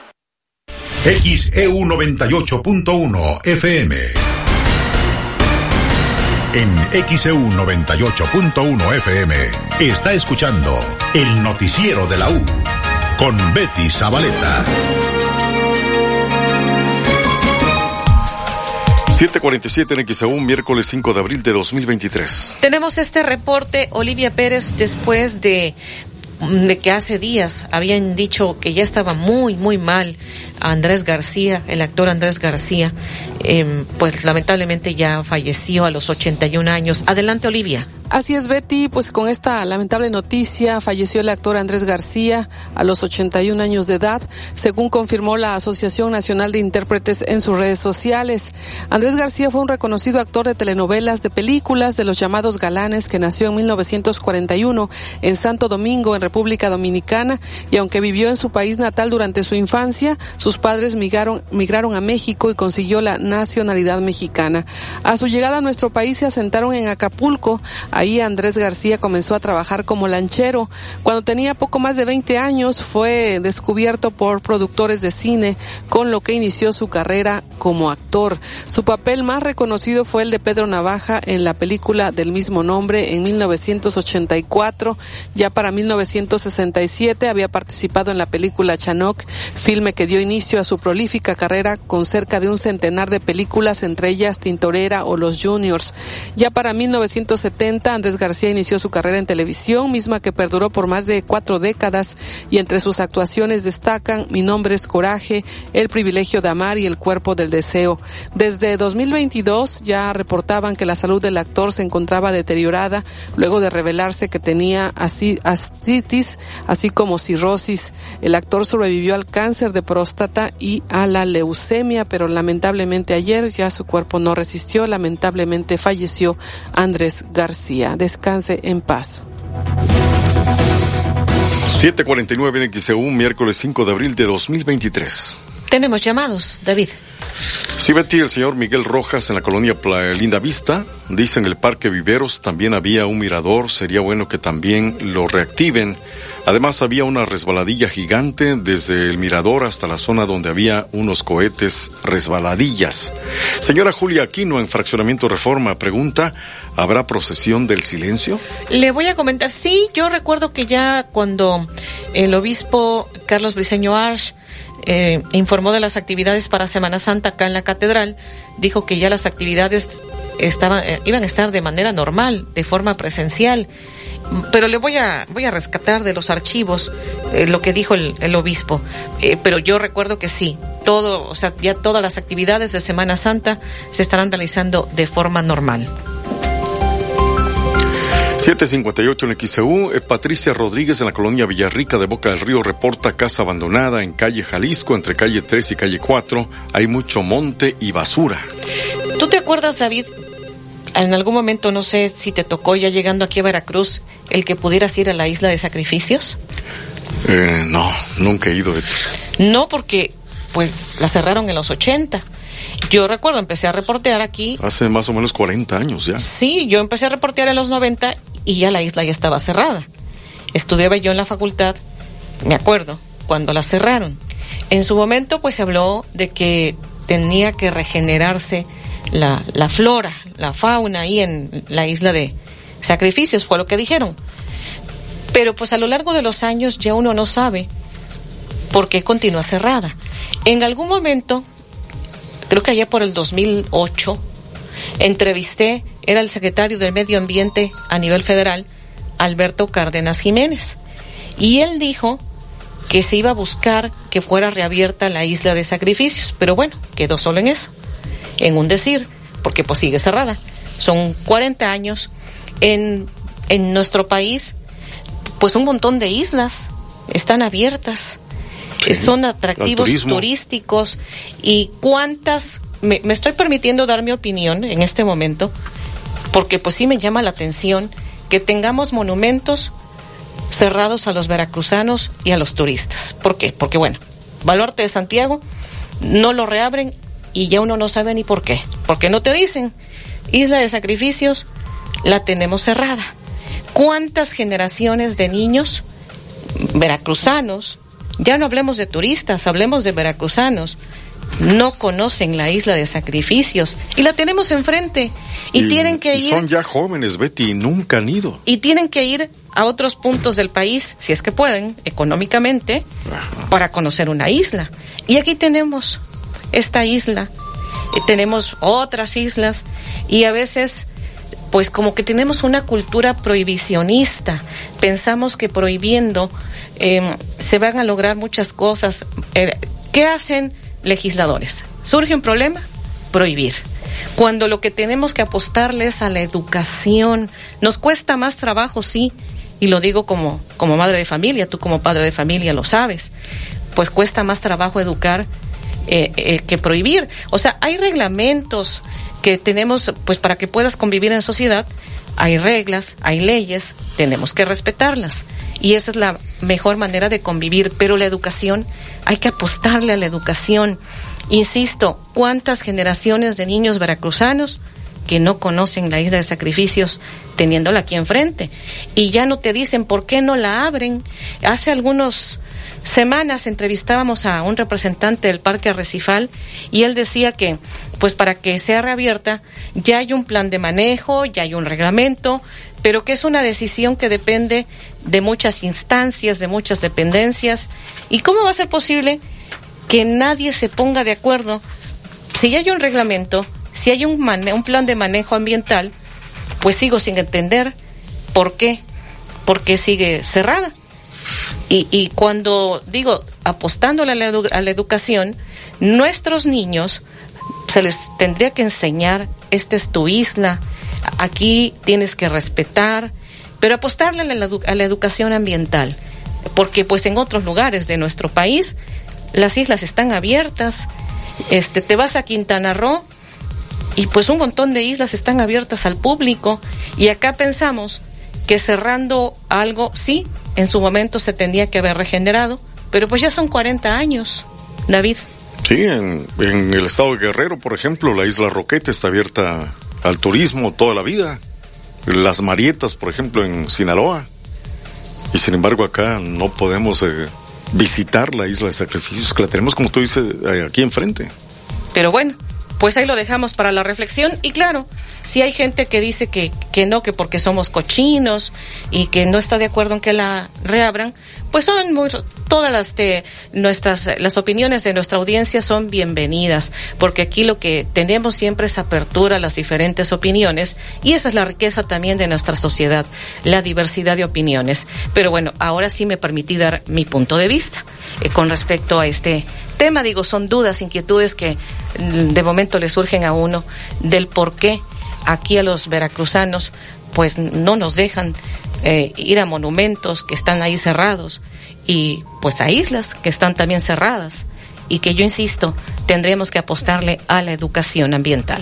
XEU 98.1 FM. En XEU 98.1 FM está escuchando el noticiero de la U con Betty Zabaleta. 747 en XEU, miércoles 5 de abril de 2023. Tenemos este reporte, Olivia Pérez, después de de que hace días habían dicho que ya estaba muy, muy mal Andrés García, el actor Andrés García, eh, pues lamentablemente ya falleció a los 81 años. Adelante, Olivia. Así es, Betty, pues con esta lamentable noticia falleció el actor Andrés García a los 81 años de edad, según confirmó la Asociación Nacional de Intérpretes en sus redes sociales. Andrés García fue un reconocido actor de telenovelas, de películas, de los llamados galanes, que nació en 1941 en Santo Domingo, en República Dominicana, y aunque vivió en su país natal durante su infancia, sus padres migraron, migraron a México y consiguió la nacionalidad mexicana. A su llegada a nuestro país se asentaron en Acapulco, Ahí Andrés García comenzó a trabajar como lanchero. Cuando tenía poco más de 20 años fue descubierto por productores de cine, con lo que inició su carrera como actor. Su papel más reconocido fue el de Pedro Navaja en la película del mismo nombre en 1984. Ya para 1967 había participado en la película Chanoc, filme que dio inicio a su prolífica carrera con cerca de un centenar de películas, entre ellas Tintorera o Los Juniors. Ya para 1970 Andrés García inició su carrera en televisión, misma que perduró por más de cuatro décadas, y entre sus actuaciones destacan Mi nombre es Coraje, El privilegio de amar y El cuerpo del deseo. Desde 2022 ya reportaban que la salud del actor se encontraba deteriorada luego de revelarse que tenía ascitis, así como cirrosis. El actor sobrevivió al cáncer de próstata y a la leucemia, pero lamentablemente ayer ya su cuerpo no resistió, lamentablemente falleció Andrés García. Descanse en paz. 749 en XEU, miércoles 5 de abril de 2023. Tenemos llamados, David. Sí, Betty, el señor Miguel Rojas en la colonia Linda Vista. Dice en el Parque Viveros también había un mirador. Sería bueno que también lo reactiven. Además había una resbaladilla gigante desde el mirador hasta la zona donde había unos cohetes resbaladillas. Señora Julia Aquino en Fraccionamiento Reforma pregunta, ¿habrá procesión del silencio? Le voy a comentar, sí, yo recuerdo que ya cuando el obispo Carlos Briceño Arch eh, informó de las actividades para Semana Santa acá en la catedral, dijo que ya las actividades estaban, eh, iban a estar de manera normal, de forma presencial. Pero le voy a, voy a rescatar de los archivos eh, lo que dijo el, el obispo. pero yo recuerdo que sí, todo, o sea, ya todas las actividades de Semana Santa se estarán realizando de forma normal. 758 en XEU, eh, Patricia Rodríguez en la colonia Villarrica de Boca del Río reporta casa abandonada en calle Jalisco, entre calle 3 y calle 4. Hay mucho monte y basura. ¿Tú te acuerdas, David? En algún momento, no sé si te tocó ya llegando aquí a Veracruz, el que pudieras ir a la isla de sacrificios. Eh, no, nunca he ido. No, porque pues la cerraron en los 80 yo recuerdo, empecé a reportear aquí. Hace más o menos 40 años ya. Sí, yo empecé a reportear en los 90 y ya la isla ya estaba cerrada. Estudiaba yo en la facultad, me acuerdo, cuando la cerraron. En su momento, pues se habló de que tenía que regenerarse la, la flora, la fauna ahí en la isla de sacrificios, fue lo que dijeron. Pero pues a lo largo de los años ya uno no sabe por qué continúa cerrada. En algún momento creo que allá por el 2008, entrevisté, era el secretario del Medio Ambiente a nivel federal, Alberto Cárdenas Jiménez. Y él dijo que se iba a buscar que fuera reabierta la isla de sacrificios, pero bueno, quedó solo en eso, en un decir, porque pues sigue cerrada. Son 40 años. En, en nuestro país, pues un montón de islas están abiertas son atractivos turísticos y cuántas, me, estoy permitiendo dar mi opinión en este momento, porque pues sí me llama la atención que tengamos monumentos cerrados a los veracruzanos y a los turistas. ¿Por qué? Porque bueno, Baluarte de Santiago no lo reabren y ya uno no sabe ni por qué. Porque no te dicen, Isla de Sacrificios la tenemos cerrada. ¿Cuántas generaciones de niños veracruzanos ya no hablemos de turistas, hablemos de veracruzanos no conocen la isla de sacrificios y la tenemos enfrente y, tienen que y ir son ya jóvenes, Betty, y nunca han ido. y tienen que ir a otros puntos del país, si es que pueden, económicamente, para conocer una isla. Y aquí tenemos esta isla, y tenemos otras islas, y a veces, pues como que tenemos una cultura prohibicionista. Pensamos que prohibiendo eh, se van a lograr muchas cosas. Eh, ¿Qué hacen legisladores? ¿Surge un problema? Prohibir cuando lo que tenemos que apostarle es a la educación. Nos cuesta más trabajo, sí, y lo digo como, como madre de familia, tú como padre de familia lo sabes, pues cuesta más trabajo educar eh, eh, que prohibir. O sea, hay reglamentos que tenemos, pues para que puedas convivir en sociedad, hay reglas, hay leyes, tenemos que respetarlas. Y esa es la mejor manera de convivir, pero la educación, hay que apostarle a la educación. Insisto, ¿cuántas generaciones de niños veracruzanos que no conocen la isla de sacrificios teniéndola aquí enfrente? Y ya no te dicen por qué no la abren. Hace algunos semanas entrevistábamos a un representante del Parque Arrecifal y él decía que, pues para que sea reabierta, ya hay un plan de manejo, ya hay un reglamento, pero que es una decisión que depende de muchas instancias, de muchas dependencias. ¿Y cómo va a ser posible que nadie se ponga de acuerdo? Si ya hay un reglamento, si hay un, un plan de manejo ambiental, pues sigo sin entender por qué, por qué sigue cerrada. Y, y cuando digo apostándole a la, edu- a la educación, nuestros niños se les tendría que enseñar, esta es tu isla, aquí tienes que respetar, pero apostarle a la, a la educación ambiental, porque pues en otros lugares de nuestro país las islas están abiertas, este te vas a Quintana Roo y pues un montón de islas están abiertas al público y acá pensamos que cerrando algo, sí, en su momento se tendría que haber regenerado, pero pues ya son 40 años, David. Sí, en, en el estado de Guerrero, por ejemplo, la isla Roquete está abierta al turismo toda la vida. Las Marietas, por ejemplo, en Sinaloa. Y sin embargo acá no podemos eh, visitar la isla de sacrificios, que la tenemos, como tú dices, eh, aquí enfrente. Pero bueno, pues ahí lo dejamos para la reflexión. Y claro, si hay gente que dice que, que no, que porque somos cochinos y que no está de acuerdo en que la reabran, pues son muy, todas las de nuestras, las opiniones de nuestra audiencia son bienvenidas, porque aquí lo que tenemos siempre es apertura a las diferentes opiniones y esa es la riqueza también de nuestra sociedad, la diversidad de opiniones. Pero bueno, ahora sí me permití dar mi punto de vista eh, con respecto a este tema. Digo, son dudas, inquietudes que mm, de momento le surgen a uno del por qué aquí a los veracruzanos pues no nos dejan eh, ir a monumentos que están ahí cerrados y pues a islas que están también cerradas y que yo insisto, tendremos que apostarle a la educación ambiental.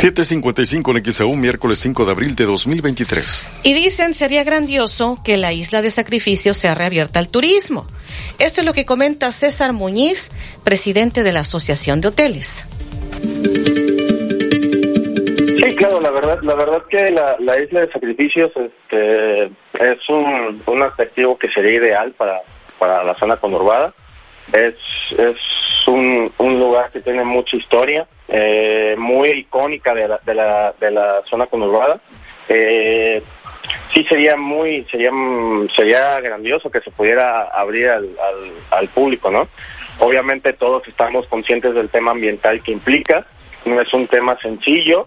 755 en XAU, miércoles 5 de abril de 2023. Y dicen, sería grandioso que la isla de sacrificio sea reabierta al turismo. Esto es lo que comenta César Muñiz, presidente de la Asociación de Hoteles. Sí, claro, la verdad, la verdad que la, la isla de sacrificios este, es un, un atractivo que sería ideal para, para la zona conurbada. Es, es un, un lugar que tiene mucha historia, eh, muy icónica de la, de la, de la zona conurbada. Eh, sí sería muy, sería, sería grandioso que se pudiera abrir al, al público, ¿no? Obviamente todos estamos conscientes del tema ambiental que implica, no es un tema sencillo,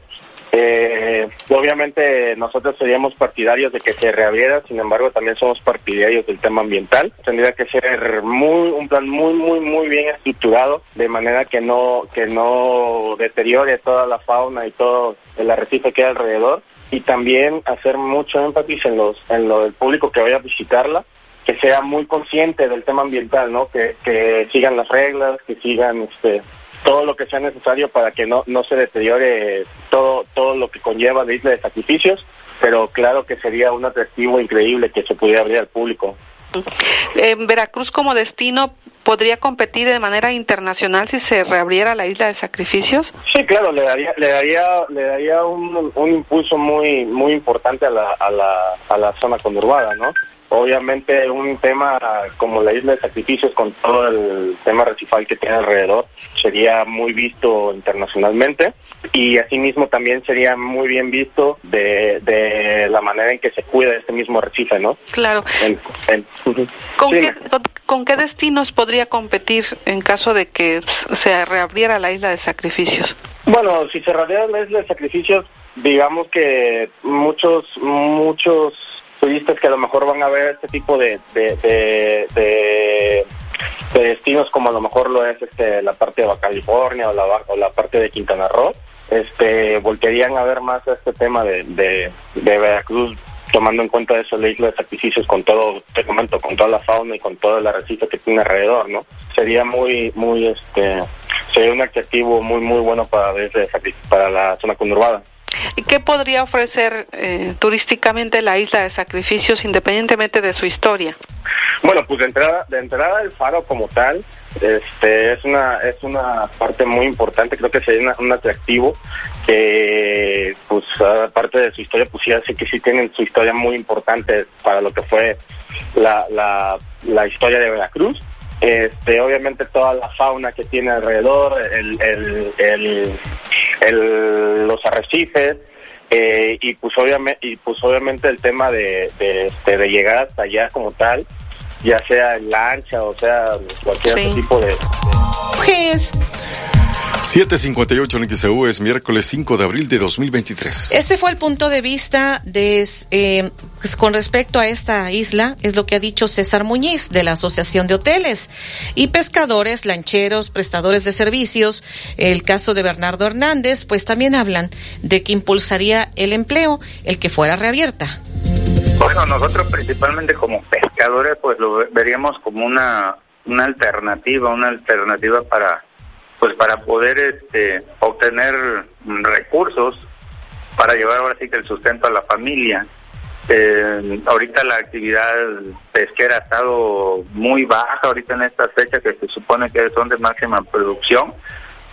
eh, obviamente nosotros seríamos partidarios de que se reabriera, sin embargo también somos partidarios del tema ambiental. Tendría que ser muy un plan muy muy muy bien estructurado de manera que no que no deteriore toda la fauna y todo el arrecife que hay alrededor y también hacer mucho énfasis en los en lo del público que vaya a visitarla que sea muy consciente del tema ambiental, ¿no? Que, que sigan las reglas, que sigan este todo lo que sea necesario para que no, no se deteriore todo, todo lo que conlleva la isla de sacrificios, pero claro que sería un atractivo increíble que se pudiera abrir al público. En Veracruz como destino podría competir de manera internacional si se reabriera la isla de sacrificios? Sí, claro, le daría, le daría, le daría un, un impulso muy, muy importante a la, a la, a la zona conurbada, ¿no? Obviamente un tema como la isla de sacrificios con todo el tema recifal que tiene alrededor sería muy visto internacionalmente y asimismo también sería muy bien visto de, de la manera en que se cuida este mismo arrecife, ¿no? Claro. ¿Con, Sí, qué, con, con qué destinos podría competir en caso de que se reabriera la isla de sacrificios? Bueno, si se realiza la isla de sacrificios, digamos que muchos, muchos turistas que a lo mejor van a ver este tipo de, de, de, de- de destinos como a lo mejor lo es este, la parte de Baja California o la, o la parte de Quintana Roo, este, voltearían a ver más este tema de, de, de Veracruz tomando en cuenta eso la isla de sacrificios con todo, te comento, con toda la fauna y con todo el arrecife que tiene alrededor, ¿no? Sería muy, muy, este, sería un atractivo muy, muy bueno para, la isla de Sacri- para la zona conurbada. ¿Y qué podría ofrecer eh, turísticamente la isla de sacrificios independientemente de su historia? Bueno, pues de entrada, de entrada el faro como tal, este, es una, es una parte muy importante, creo que sería un atractivo que, pues, aparte de su historia, pues sí hace que sí tienen su historia muy importante para lo que fue la, la historia de Veracruz. Este, obviamente toda la fauna que tiene alrededor, el, el, el, el- los arrecifes, eh, y pues obviamente y pues obviamente el tema de, de, este, de llegar hasta allá como tal ya sea en lancha o sea cualquier otro tipo de Pues, 758 en XEU es miércoles 5 de abril de 2023. Este fue el punto de vista de, eh, pues, con respecto a esta isla, es lo que ha dicho César Muñiz de la Asociación de Hoteles y Pescadores, Lancheros, Prestadores de Servicios. El caso de Bernardo Hernández, pues también hablan de que impulsaría el empleo, el que fuera reabierta. Bueno, nosotros principalmente como pescadores pues lo ve- veríamos como una una alternativa, una alternativa para pues para poder este obtener recursos para llevar ahora sí que el sustento a la familia. Eh, ahorita la actividad pesquera ha estado muy baja ahorita en estas fechas que se supone que son de máxima producción.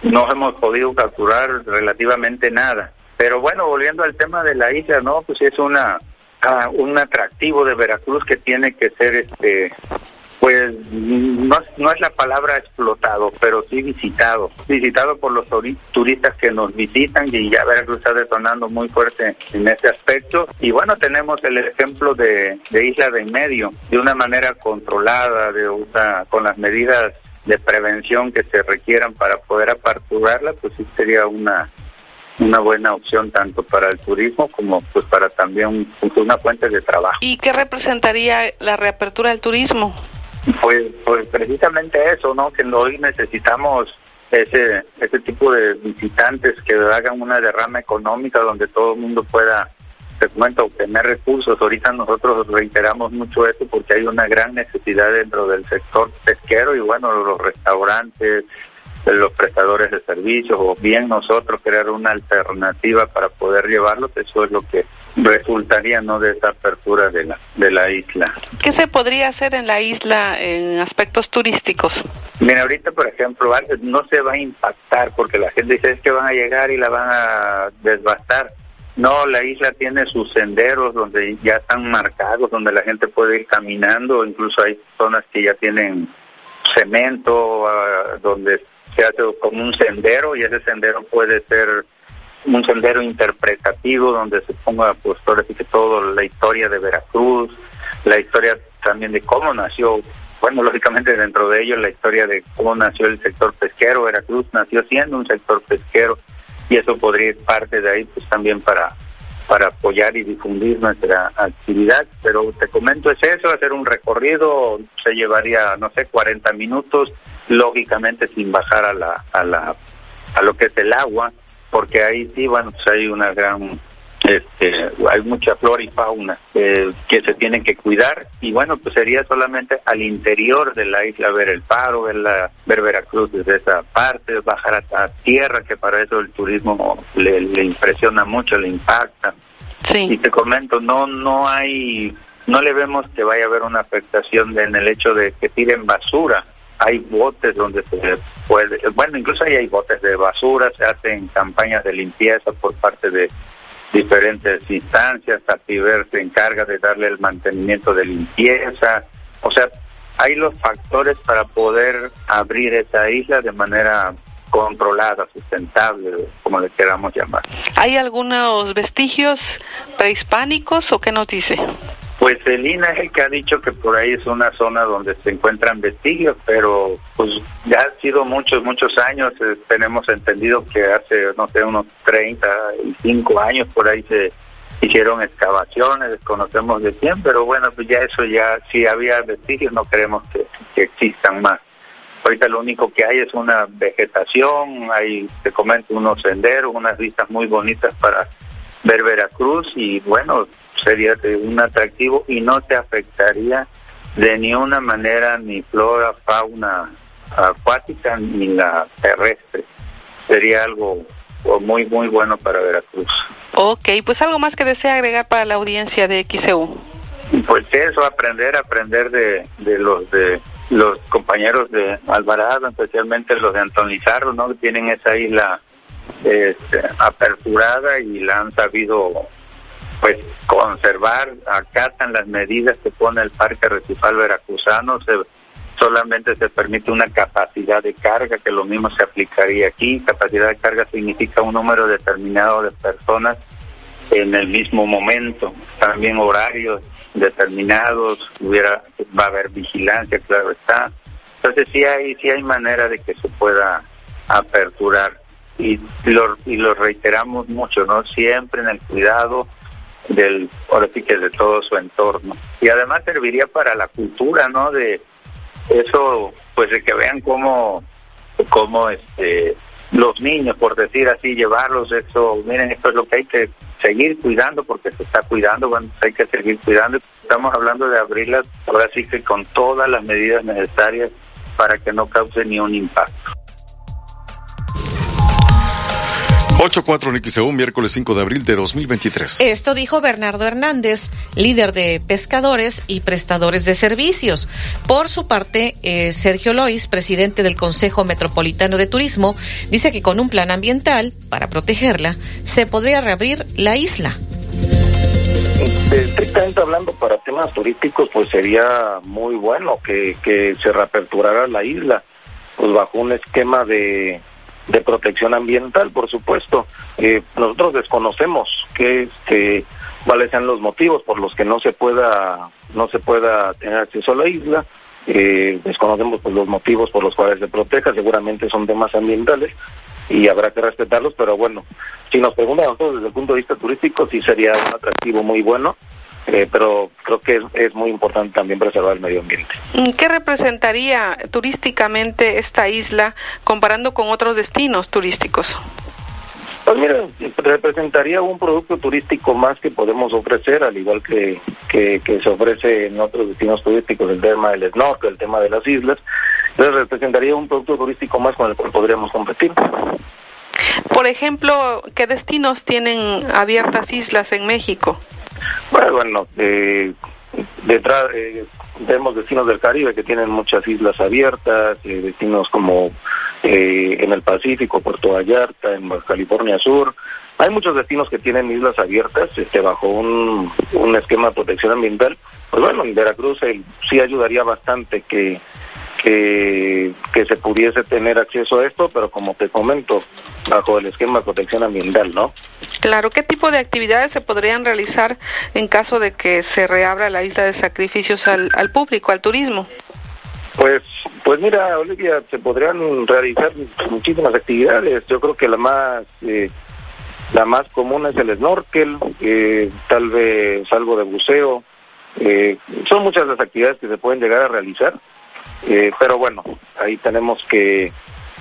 No hemos podido capturar relativamente nada. Pero bueno, volviendo al tema de la isla, ¿no? Pues es una ah, un atractivo de Veracruz que tiene que ser este pues no, no es la palabra explotado, pero sí visitado. Visitado por los turistas que nos visitan y ya Veracruz está detonando muy fuerte en ese aspecto. Y bueno, tenemos el ejemplo de, de Isla de Medio, de una manera controlada, de una, con las medidas de prevención que se requieran para poder aperturarla, pues sí sería una una buena opción tanto para el turismo como pues para también una fuente de trabajo. ¿Y qué representaría la reapertura del turismo? Pues, pues precisamente eso, ¿no? Que hoy necesitamos ese ese tipo de visitantes que hagan una derrama económica donde todo el mundo pueda, te comento, obtener recursos. Ahorita nosotros reiteramos mucho eso porque hay una gran necesidad dentro del sector pesquero y bueno, los restaurantes, los prestadores de servicios o bien nosotros crear una alternativa para poder llevarlos, eso es lo que resultaría no de esa apertura de la de la isla. ¿Qué se podría hacer en la isla en aspectos turísticos? Mira, ahorita, por ejemplo, no se va a impactar porque la gente dice es que van a llegar y la van a desbastar. No, la isla tiene sus senderos donde ya están marcados, donde la gente puede ir caminando, incluso hay zonas que ya tienen cemento, ah, donde se hace como un sendero y ese sendero puede ser un sendero interpretativo donde se ponga pues ahora sí que todo la historia de Veracruz, la historia también de cómo nació, bueno, lógicamente dentro de ello la historia de cómo nació el sector pesquero, Veracruz nació siendo un sector pesquero y eso podría ir parte de ahí pues también para para apoyar y difundir nuestra actividad, pero te comento es eso, hacer un recorrido se llevaría no sé 40 minutos, lógicamente sin bajar a la a la a lo que es el agua, porque ahí sí, bueno, pues hay una gran, este, hay mucha flora y fauna eh, que se tienen que cuidar y bueno, pues sería solamente al interior de la isla ver el paro, ver, la, ver Veracruz desde esa parte, bajar hasta tierra, que para eso el turismo le, le impresiona mucho, le impacta. Y te comento, no no hay no le vemos que vaya a haber una afectación en el hecho de que tiren basura. Hay botes donde se puede, bueno, incluso ahí hay botes de basura, se hacen campañas de limpieza por parte de diferentes instancias, Tapiver se encarga de darle el mantenimiento de limpieza, o sea, hay los factores para poder abrir esa isla de manera controlada, sustentable, como le queramos llamar. ¿Hay algunos vestigios prehispánicos o qué nos dice? Pues el INA es el que ha dicho que por ahí es una zona donde se encuentran vestigios, pero pues ya ha sido muchos, muchos años. Eh, tenemos entendido que hace, no sé, unos 35 años por ahí se hicieron excavaciones, desconocemos de quién, pero bueno, pues ya eso ya, si había vestigios, no queremos que, que existan más. Ahorita lo único que hay es una vegetación, hay, te comento, unos senderos, unas vistas muy bonitas para ver Veracruz y bueno, sería un atractivo y no te afectaría de ninguna manera ni flora, fauna acuática ni la terrestre. Sería algo muy, muy bueno para Veracruz. Ok, pues algo más que desea agregar para la audiencia de XEU. Pues eso, aprender, aprender de, de los de los compañeros de Alvarado, especialmente los de Anton Lizardo, ¿no? Que tienen esa isla este, aperturada y la han sabido pues conservar, acatan las medidas que pone el Parque Recifal Veracruzano, se, solamente se permite una capacidad de carga, que lo mismo se aplicaría aquí, capacidad de carga significa un número determinado de personas en el mismo momento, también horarios determinados, hubiera va a haber vigilancia, claro está. Entonces sí hay sí hay manera de que se pueda aperturar y lo, y lo reiteramos mucho, ¿no? Siempre en el cuidado del, ahora sí que de todo su entorno. Y además serviría para la cultura, ¿no? De eso, pues de que vean cómo, cómo este, los niños, por decir así, llevarlos, eso, miren, esto es lo que hay que seguir cuidando porque se está cuidando, hay que seguir cuidando. Estamos hablando de abrirlas, ahora sí que con todas las medidas necesarias para que no cause ni un impacto. 8-4 según miércoles 5 de abril de 2023. Esto dijo Bernardo Hernández, líder de pescadores y prestadores de servicios. Por su parte, eh, Sergio Lois, presidente del Consejo Metropolitano de Turismo, dice que con un plan ambiental para protegerla, se podría reabrir la isla. Estrictamente hablando, para temas turísticos, pues sería muy bueno que, que se reaperturara la isla, pues bajo un esquema de de protección ambiental, por supuesto. Eh, nosotros desconocemos que este, cuáles sean los motivos por los que no se pueda no se pueda tener acceso a la isla. Eh, desconocemos pues, los motivos por los cuales se proteja, seguramente son temas ambientales y habrá que respetarlos, pero bueno, si nos preguntan nosotros desde el punto de vista turístico, sí sería un atractivo muy bueno eh, pero creo que es, muy importante también preservar el medio ambiente. ¿Qué representaría turísticamente esta isla comparando con otros destinos turísticos? Pues mira, representaría un producto turístico más que podemos ofrecer, al igual que, que, se ofrece en otros destinos turísticos, el tema del snorkel, el tema de las islas. Entonces representaría un producto turístico más con el cual podríamos competir. Por ejemplo, ¿qué destinos tienen abiertas islas en México? Bueno, eh, detrás eh, vemos destinos del Caribe que tienen muchas islas abiertas, eh, destinos como eh, en el Pacífico, Puerto Vallarta, en California Sur. Hay muchos destinos que tienen islas abiertas este, bajo un esquema de protección ambiental. Pues bueno, en Veracruz sí ayudaría bastante que que, que se pudiese tener acceso a esto, pero como te comento, bajo el esquema de protección ambiental, ¿no? Claro, ¿qué tipo de actividades se podrían realizar en caso de que se reabra la isla de sacrificios al, al público, al turismo? Pues, pues mira, Olivia, se podrían realizar muchísimas actividades. Yo creo que la más, eh, la más común es el snorkel, eh, tal vez algo de buceo. Eh, son muchas las actividades que se pueden llegar a realizar. Eh, pero bueno, ahí tenemos que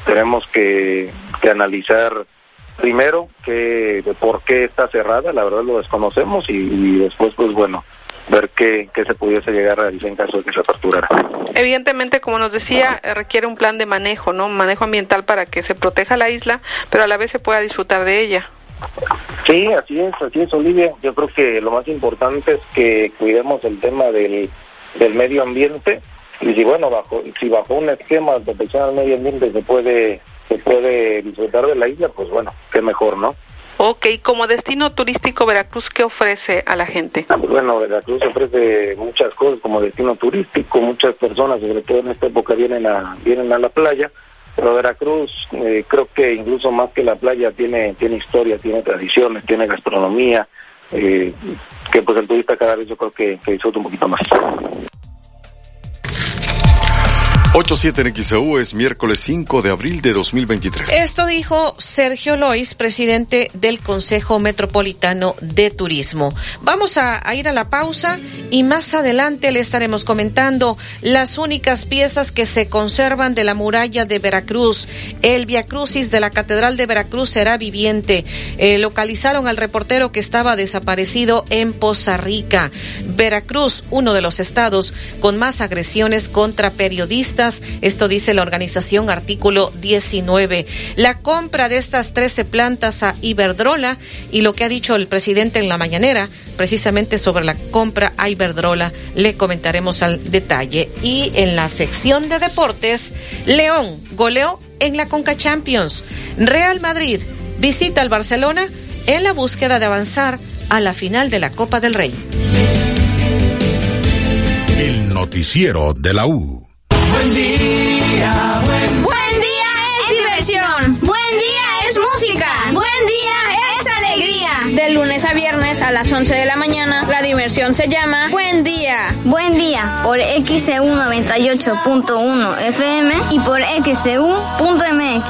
tenemos que, analizar primero que por qué está cerrada, la verdad lo desconocemos y, después pues bueno, ver qué, qué, se pudiese llegar a realizar en caso de que se aperturara. Evidentemente, como nos decía, eh, requiere un plan de manejo, ¿no? Manejo ambiental para que se proteja la isla, pero a la vez se pueda disfrutar de ella. Sí, así es, así es, Olivia. Yo creo que lo más importante es que cuidemos el tema del, del medio ambiente y si bueno, bajo, si bajo un esquema de protección al medio ambiente se puede, se puede disfrutar de la isla, pues bueno, qué mejor, ¿no? Ok, como destino turístico Veracruz, ¿qué ofrece a la gente? Ah, pues bueno, Veracruz ofrece muchas cosas como destino turístico, muchas personas, sobre todo en esta época, vienen a, vienen a la playa, pero Veracruz eh, creo que incluso más que la playa tiene, tiene historia, tiene tradiciones, tiene gastronomía, eh, que pues el turista cada vez yo creo que, que disfruta un poquito más. 87 en XEU es miércoles 5 de abril de 2023. Esto dijo Sergio Lois, presidente del Consejo Metropolitano de Turismo. Vamos a, ir a la pausa y más adelante le estaremos comentando las únicas piezas que se conservan de la muralla de Veracruz. El Via Crucis de la Catedral de Veracruz será viviente. Eh, localizaron al reportero que estaba desaparecido en Poza Rica. Veracruz, uno de los estados con más agresiones contra periodistas esto dice la organización artículo 19. La compra de estas 13 plantas a Iberdrola y lo que ha dicho el presidente en la mañanera, precisamente sobre la compra a Iberdrola, le comentaremos al detalle. Y en la sección de deportes, León goleó en la Conca Champions. Real Madrid visita al Barcelona en la búsqueda de avanzar a la final de la Copa del Rey. El noticiero de la U. Buen día, buen... buen día es diversión. Buen día es música. Buen día es alegría. De lunes a viernes a las 11 de la mañana, la diversión se llama Buen día. Buen día por XCU 98.1 FM y por XCU.mx.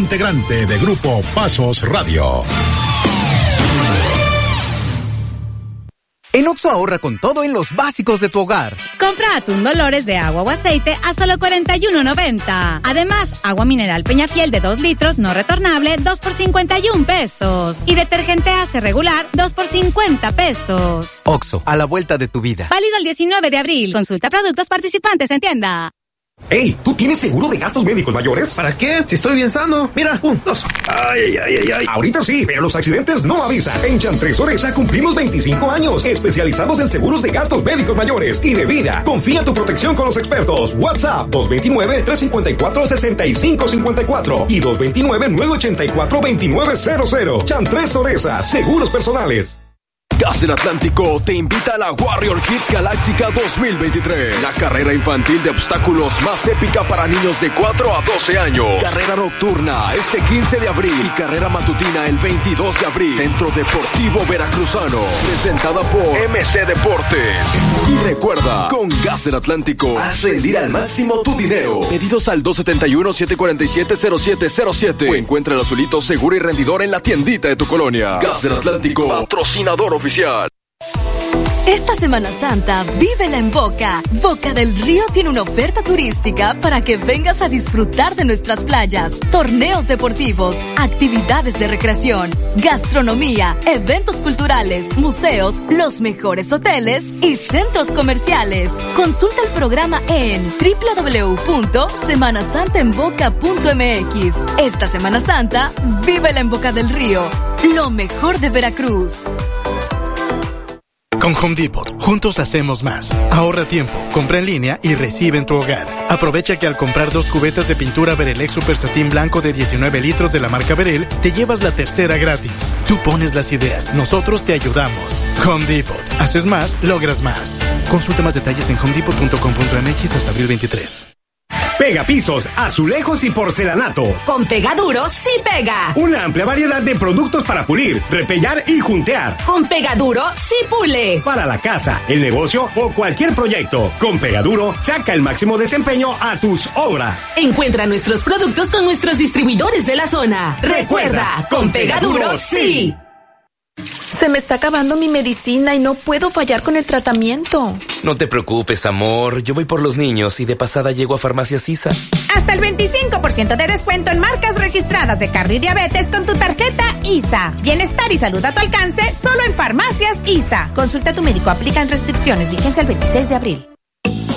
integrante de Grupo Pasos Radio. En Oxo ahorra con todo en los básicos de tu hogar. Compra atún Dolores de agua o aceite a solo 41.90. Además, agua mineral Peñafiel de 2 litros no retornable 2 por 51 pesos. Y detergente Ace regular 2 por 50 pesos. Oxo, a la vuelta de tu vida. Válido el 19 de abril. Consulta productos participantes en tienda. Ey, ¿tú tienes seguro de gastos médicos mayores? ¿Para qué? Si estoy bien sano. Mira, un, dos. Ay, ay, ay, ay. Ahorita sí, pero los accidentes no avisan. En Chantres Oresa cumplimos 25 años, especializados en seguros de gastos médicos mayores y de vida. Confía tu protección con los expertos. WhatsApp 229-354-6554 y 229-984-2900. Chantres Oresa, seguros personales. Gas del Atlántico te invita a la Warrior Kids Galáctica 2023, la carrera infantil de obstáculos más épica para niños de 4 a 12 años. Carrera nocturna este 15 de abril y carrera matutina el 22 de abril. Centro Deportivo Veracruzano, presentada por MC Deportes. Y recuerda, con Gas del Atlántico, haz rendir al máximo tu dinero. Pedidos al 271-747-0707 o encuentra el azulito seguro y rendidor en la tiendita de tu colonia. Gas del Atlántico, patrocinador oficial. Esta Semana Santa, vívela en Boca. Boca del Río tiene una oferta turística para que vengas a disfrutar de nuestras playas, torneos deportivos, actividades de recreación, gastronomía, eventos culturales, museos, los mejores hoteles y centros comerciales. Consulta el programa en www.semanasantaenboca.mx. Esta Semana Santa, vívela en Boca del Río, lo mejor de Veracruz. Con Home Depot, juntos hacemos más. Ahorra tiempo, compra en línea y recibe en tu hogar. Aprovecha que al comprar dos cubetas de pintura Berelex Super Satín Blanco de 19 litros de la marca Berel, te llevas la tercera gratis. Tú pones las ideas, nosotros te ayudamos. Home Depot. Haces más, logras más. Consulta más detalles en homedepot.com.mx hasta abril 23. Pega pisos, azulejos y porcelanato. Con Pegaduro sí pega. Una amplia variedad de productos para pulir, repellar y juntear. Con Pegaduro sí pule. Para la casa, el negocio o cualquier proyecto. Con Pegaduro, saca el máximo desempeño a tus obras. Encuentra nuestros productos con nuestros distribuidores de la zona. Recuerda, con Pegaduro sí. Se me está acabando mi medicina y no puedo fallar con el tratamiento. No te preocupes, amor. Yo voy por los niños y de pasada llego a Farmacia Sisa. Hasta el 25% de descuento en marcas registradas de cardio y diabetes con tu tarjeta ISA. Bienestar y salud a tu alcance solo en Farmacias ISA. Consulta a tu médico. Aplican restricciones. Vigencia el 26 de abril.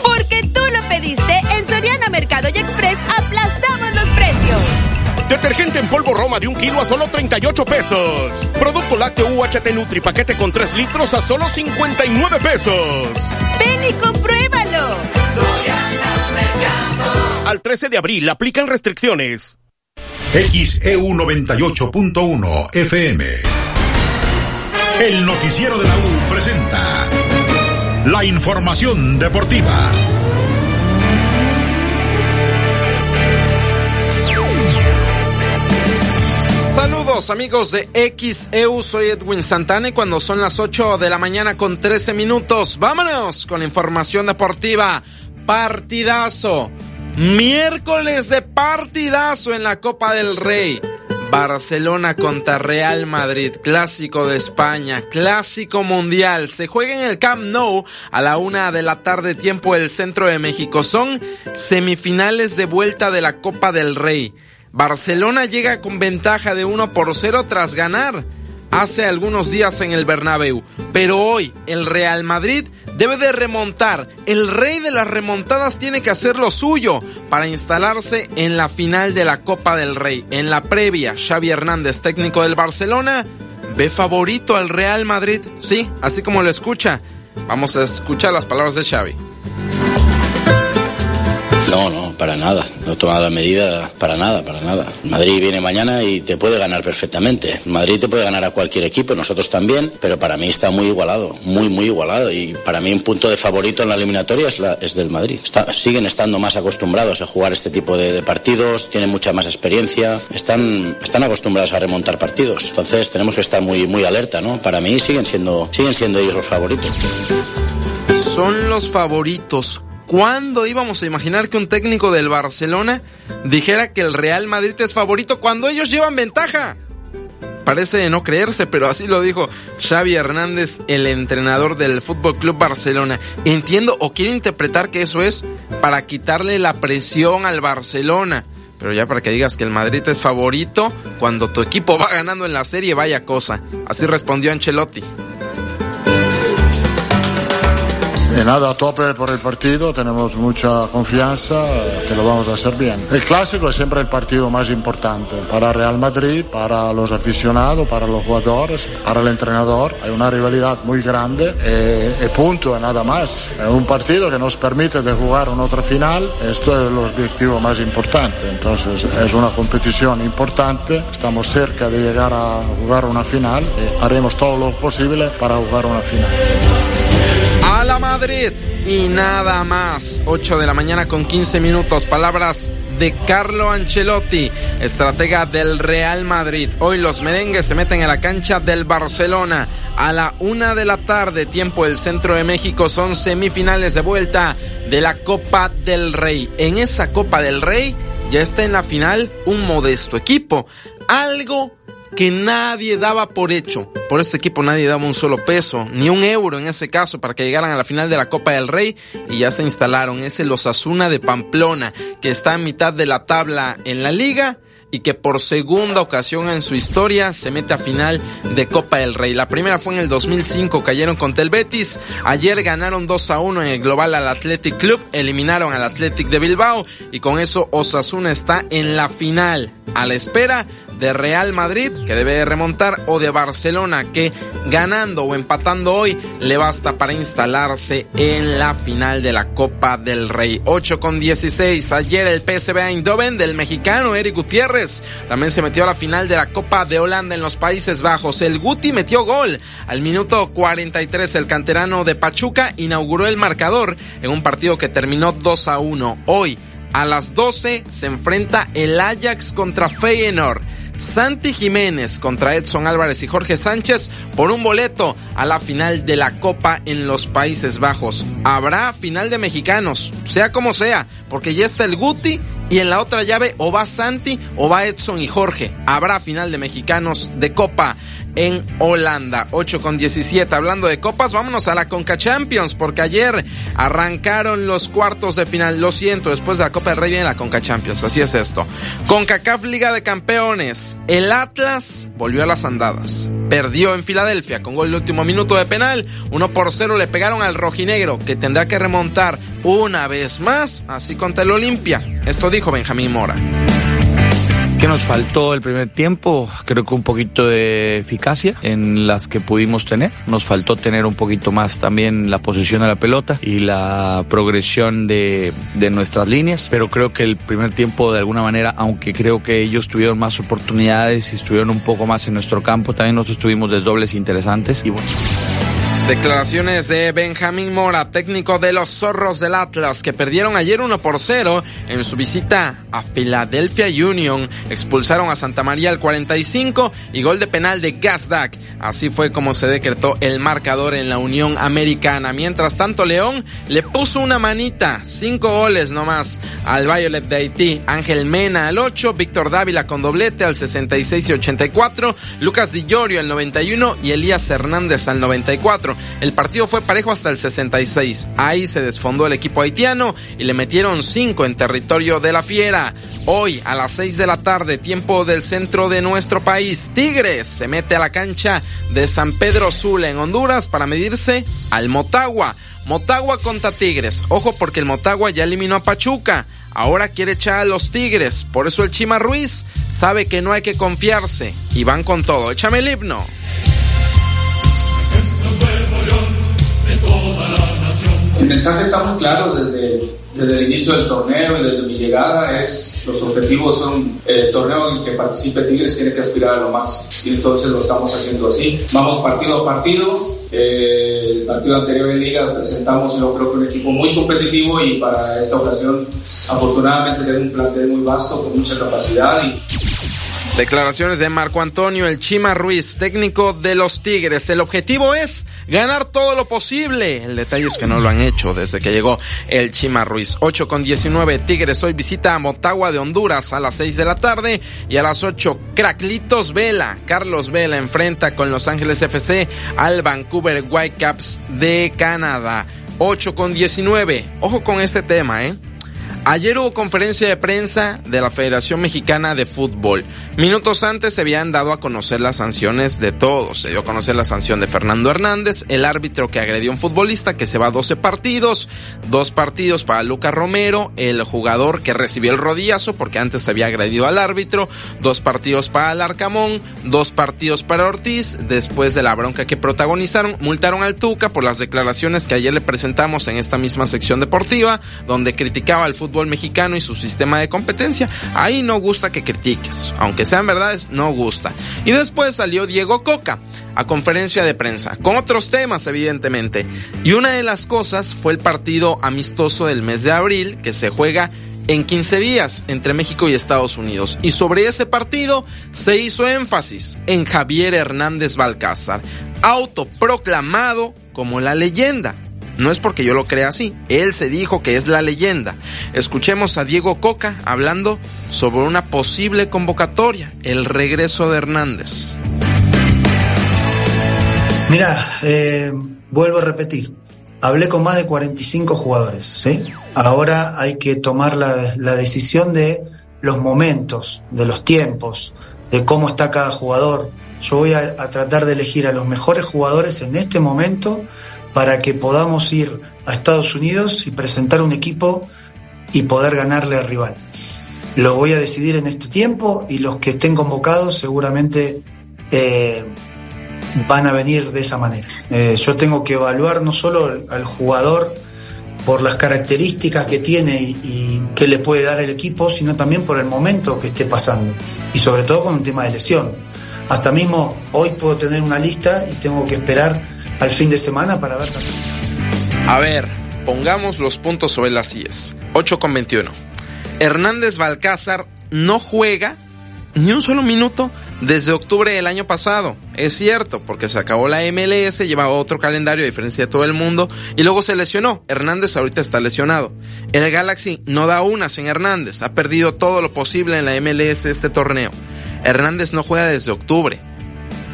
Porque tú lo pediste, en Soriana Mercado y Express aplastamos los precios. Detergente en polvo Roma de un kilo a solo 38 pesos. Producto lácteo UHT Nutri paquete con 3 litros a solo 59 pesos. Ven y compruébalo. Al 13 de abril aplican restricciones. XEU 98.1 FM. El noticiero de la U presenta la información deportiva. Saludos amigos de XEU, soy Edwin Santana y cuando son las 8 de la mañana con 13 minutos, vámonos con la información deportiva. Partidazo. Miércoles de partidazo en la Copa del Rey. Barcelona contra Real Madrid, clásico de España, clásico mundial. Se juega en el Camp Nou a la una de la tarde, tiempo del centro de México. Son semifinales de vuelta de la Copa del Rey. Barcelona llega con ventaja de 1 por 0 tras ganar hace algunos días en el Bernabéu. Pero hoy el Real Madrid debe de remontar. El rey de las remontadas tiene que hacer lo suyo para instalarse en la final de la Copa del Rey. En la previa, Xavi Hernández, técnico del Barcelona, ve favorito al Real Madrid. Sí, así como lo escucha. Vamos a escuchar las palabras de Xavi. No, no, para nada. No he tomado la medida para nada, para nada. Madrid viene mañana y te puede ganar perfectamente. Madrid te puede ganar a cualquier equipo, nosotros también, pero para mí está muy igualado, muy, muy igualado. Y para mí un punto de favorito en la eliminatoria es, la, es del Madrid. Siguen estando más acostumbrados a jugar este tipo de, de, partidos, tienen mucha más experiencia, están, están acostumbrados a remontar partidos. Entonces tenemos que estar muy, muy alerta, ¿no? Para mí siguen siendo, siguen siendo ellos los favoritos. Son los favoritos ¿Cuándo íbamos a imaginar que un técnico del Barcelona dijera que el Real Madrid es favorito cuando ellos llevan ventaja? Parece no creerse, pero así lo dijo Xavi Hernández, el entrenador del Fútbol Club Barcelona. Entiendo o quiero interpretar que eso es para quitarle la presión al Barcelona. Pero ya para que digas que el Madrid es favorito, cuando tu equipo va ganando en la serie, vaya cosa. Así respondió Ancelotti. Y nada, a tope por el partido, tenemos mucha confianza que lo vamos a hacer bien. El clásico es siempre el partido más importante para Real Madrid, para los aficionados, para los jugadores, para el entrenador. Hay una rivalidad muy grande y, y punto, nada más. Es un partido que nos permite de jugar una otra final. Esto es el objetivo más importante. Entonces es una competición importante. Estamos cerca de llegar a jugar una final y haremos todo lo posible para jugar una final. A la Madrid y nada más. 8 de la mañana con 15 minutos. Palabras de Carlo Ancelotti, estratega del Real Madrid. Hoy los merengues se meten a la cancha del Barcelona. A la una de la tarde, tiempo del centro de México, son semifinales de vuelta de la Copa del Rey. En esa Copa del Rey ya está en la final un modesto equipo. Algo que nadie daba por hecho. Por este equipo nadie daba un solo peso, ni un euro en ese caso, para que llegaran a la final de la Copa del Rey y ya se instalaron. Es el Osasuna de Pamplona, que está a mitad de la tabla en la liga y que por segunda ocasión en su historia se mete a final de Copa del Rey. La primera fue en el 2005, cayeron contra el Betis. Ayer ganaron 2 a 1 en el global al Athletic Club, eliminaron al Athletic de Bilbao y con eso Osasuna está en la final, a la espera de Real Madrid, que debe remontar, o de Barcelona, que ganando o empatando hoy le basta para instalarse en la final de la Copa del Rey. 8 con 16. Ayer el PSV Eindhoven del mexicano Eric Gutiérrez también se metió a la final de la Copa de Holanda en los Países Bajos. El Guti metió gol al minuto 43. El canterano de Pachuca inauguró el marcador en un partido que terminó 2 a 1. Hoy A las 12 se enfrenta el Ajax contra Feyenoord. Santi Jiménez contra Edson Álvarez y Jorge Sánchez por un boleto a la final de la Copa en los Países Bajos. Habrá final de mexicanos, sea como sea, porque ya está el Guti y en la otra llave o va Santi o va Edson y Jorge. Habrá final de mexicanos de Copa en Holanda. 8 con 17. Hablando de copas, vámonos a la Conca Champions, porque ayer arrancaron los cuartos de final. Lo siento, después de la Copa del Rey viene la Conca Champions. Así es esto. CONCACAF Liga de Campeones. El Atlas volvió a las andadas. Perdió en Filadelfia con gol de último minuto de penal. 1 por 0 le pegaron al rojinegro, que tendrá que remontar una vez más, así contra el Olimpia. Esto dijo Benjamín Mora. ¿Qué nos faltó el primer tiempo? Creo que un poquito de eficacia en las que pudimos tener. Nos faltó tener un poquito más también la posesión de la pelota y la progresión de, de nuestras líneas. Pero creo que el primer tiempo, de alguna manera, aunque creo que ellos tuvieron más oportunidades y estuvieron un poco más en nuestro campo, también nosotros tuvimos desdobles interesantes. Y bueno. Declaraciones de Benjamín Mora, técnico de los Zorros del Atlas, que perdieron ayer 1 por 0 en su visita a Philadelphia Union. Expulsaron a Santa María al 45 y gol de penal de Gazdak. Así fue como se decretó el marcador en la Unión Americana. Mientras tanto, León le puso una manita, cinco goles nomás al Violet de Haití. Ángel Mena al 8, Víctor Dávila con doblete al 66 y 84, Lucas Di Llorio al 91 y Elías Hernández al 94. El partido fue parejo hasta el 66. Ahí se desfondó el equipo haitiano y le metieron 5 en territorio de la Fiera. Hoy a las 6 de la tarde, tiempo del centro de nuestro país, Tigres se mete a la cancha de San Pedro Sula en Honduras para medirse al Motagua. Motagua contra Tigres. Ojo porque el Motagua ya eliminó a Pachuca. Ahora quiere echar a los Tigres. Por eso el Chima Ruiz sabe que no hay que confiarse. Y van con todo. Échame el himno. El mensaje está muy claro desde, desde el inicio del torneo y desde mi llegada. Es, los objetivos son el torneo en el que participe Tigres tiene que aspirar a lo máximo. Y entonces lo estamos haciendo así. Vamos partido a partido. Eh, el partido anterior en Liga presentamos, yo creo que un equipo muy competitivo y para esta ocasión, afortunadamente, tenemos un plantel muy vasto con mucha capacidad y Declaraciones de Marco Antonio El Chima Ruiz, técnico de los Tigres. El objetivo es ganar todo lo posible. El detalle es que no lo han hecho desde que llegó el Chima Ruiz. 8 con 19. Tigres hoy visita a Motagua de Honduras a las 6 de la tarde y a las 8 Craclitos Vela. Carlos Vela enfrenta con Los Ángeles FC al Vancouver Whitecaps de Canadá. 8 con 19. Ojo con este tema, ¿eh? Ayer hubo conferencia de prensa de la Federación Mexicana de Fútbol. Minutos antes se habían dado a conocer las sanciones de todos. Se dio a conocer la sanción de Fernando Hernández, el árbitro que agredió a un futbolista que se va a 12 partidos, dos partidos para Lucas Romero, el jugador que recibió el rodillazo porque antes se había agredido al árbitro, dos partidos para Alarcamón, dos partidos para Ortiz, después de la bronca que protagonizaron, multaron al Tuca por las declaraciones que ayer le presentamos en esta misma sección deportiva, donde criticaba al fútbol mexicano y su sistema de competencia. Ahí no gusta que critiques, aunque sean verdades, no gusta. Y después salió Diego Coca a conferencia de prensa, con otros temas evidentemente. Y una de las cosas fue el partido amistoso del mes de abril que se juega en 15 días entre México y Estados Unidos. Y sobre ese partido se hizo énfasis en Javier Hernández Balcázar, autoproclamado como la leyenda. No es porque yo lo crea así, él se dijo que es la leyenda. Escuchemos a Diego Coca hablando sobre una posible convocatoria, el regreso de Hernández. Mira, eh, vuelvo a repetir, hablé con más de 45 jugadores. Ahora hay que tomar la, la decisión de los momentos, de los tiempos, de cómo está cada jugador. Yo voy a, a tratar de elegir a los mejores jugadores en este momento para que podamos ir a Estados Unidos y presentar un equipo y poder ganarle al rival. Lo voy a decidir en este tiempo y los que estén convocados seguramente eh, van a venir de esa manera. Eh, yo tengo que evaluar no solo al, jugador por las características que tiene y, y que le puede dar el equipo, sino también por el momento que esté pasando y sobre todo con un tema de lesión. Hasta mismo hoy puedo tener una lista y tengo que esperar al fin de semana para ver. A ver, pongamos los puntos sobre las IES. 8 con 21. Hernández Balcázar no juega ni un solo minuto desde octubre del año pasado. Es cierto, porque se acabó la MLS, lleva otro calendario a diferencia de todo el mundo y luego se lesionó. Hernández ahorita está lesionado. El Galaxy no da una sin Hernández, ha perdido todo lo posible en la MLS este torneo. Hernández no juega desde octubre.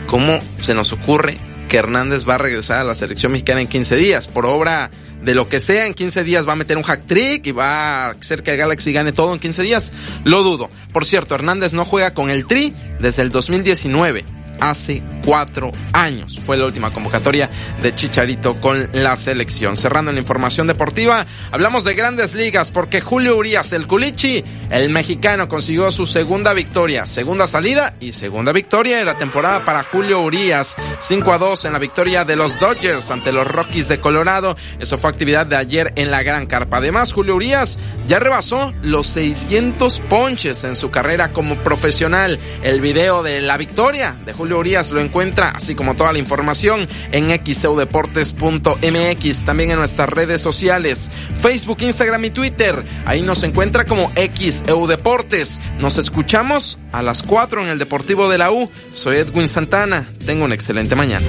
¿Cómo se nos ocurre que Hernández va a regresar a la selección mexicana en 15 días? Por obra de lo que sea, en 15 días va a meter un hack trick y va a hacer que Galaxy gane todo en 15 días. Lo dudo. Por cierto, Hernández no juega con el Tri desde el 2019 hace cuatro años. Fue la última convocatoria de Chicharito con la selección. Cerrando la información deportiva, hablamos de grandes ligas porque Julio Urias, el Culichi, el mexicano, consiguió su segunda victoria, segunda salida y segunda victoria de la temporada para Julio Urias. 5 a 2 en la victoria de los Dodgers ante los Rockies de Colorado. Eso fue actividad de ayer en la Gran Carpa. Además, Julio Urias ya rebasó los 600 ponches en su carrera como profesional. El video de la victoria de Julio Lo encuentra, así como toda la información, en xeudeportes.mx, también en nuestras redes sociales, Facebook, Instagram y Twitter. Ahí nos encuentra como xeudeportes. Nos escuchamos a las 4 en el Deportivo de la U. Soy Edwin Santana. Tengo una excelente mañana.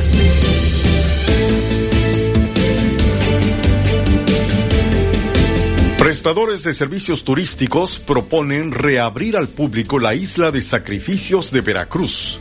Prestadores de servicios turísticos proponen reabrir al público la isla de sacrificios de Veracruz.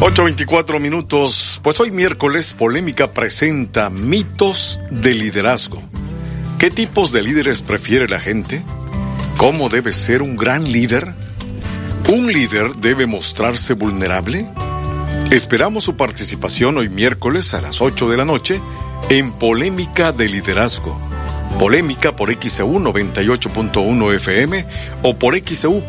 8.24 minutos. Pues hoy miércoles Polémica presenta mitos de liderazgo. ¿Qué tipos de líderes prefiere la gente? ¿Cómo debe ser un gran líder? ¿Un líder debe mostrarse vulnerable? Esperamos su participación hoy miércoles a las 8 de la noche en Polémica de Liderazgo. Polémica por XEU 98.1 FM o por XEU.mx.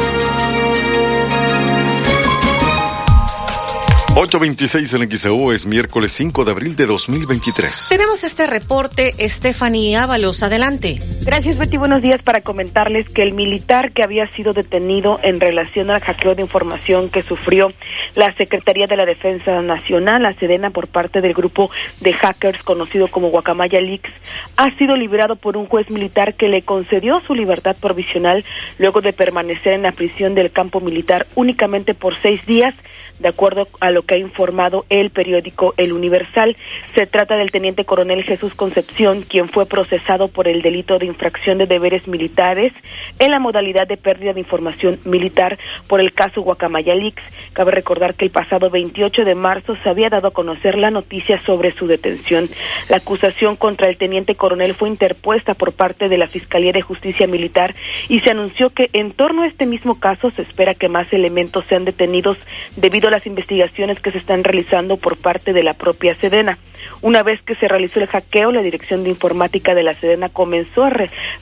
826 en XEU es miércoles 5 de abril de 2023. Tenemos este reporte, Stephanie Ábalos, adelante. Gracias Betty, buenos días para comentarles que el militar que había sido detenido en relación al hackeo de información que sufrió la Secretaría de la Defensa Nacional, la Sedena, por parte del grupo de hackers conocido como Guacamaya Leaks, ha sido liberado por un juez militar que le concedió su libertad provisional luego de permanecer en la prisión del campo militar únicamente por seis días, de acuerdo a lo que ha informado el periódico El Universal. Se trata del teniente coronel Jesús Concepción, quien fue procesado por el delito de infracción de deberes militares en la modalidad de pérdida de información militar por el caso Guacamaya Leaks. Cabe recordar que el pasado 28 de marzo se había dado a conocer la noticia sobre su detención. La acusación contra el teniente coronel fue interpuesta por parte de la Fiscalía de Justicia Militar y se anunció que en torno a este mismo caso se espera que más elementos sean detenidos debido a las investigaciones que se están realizando por parte de la propia Sedena. Una vez que se realizó el hackeo, la Dirección de Informática de la Sedena comenzó a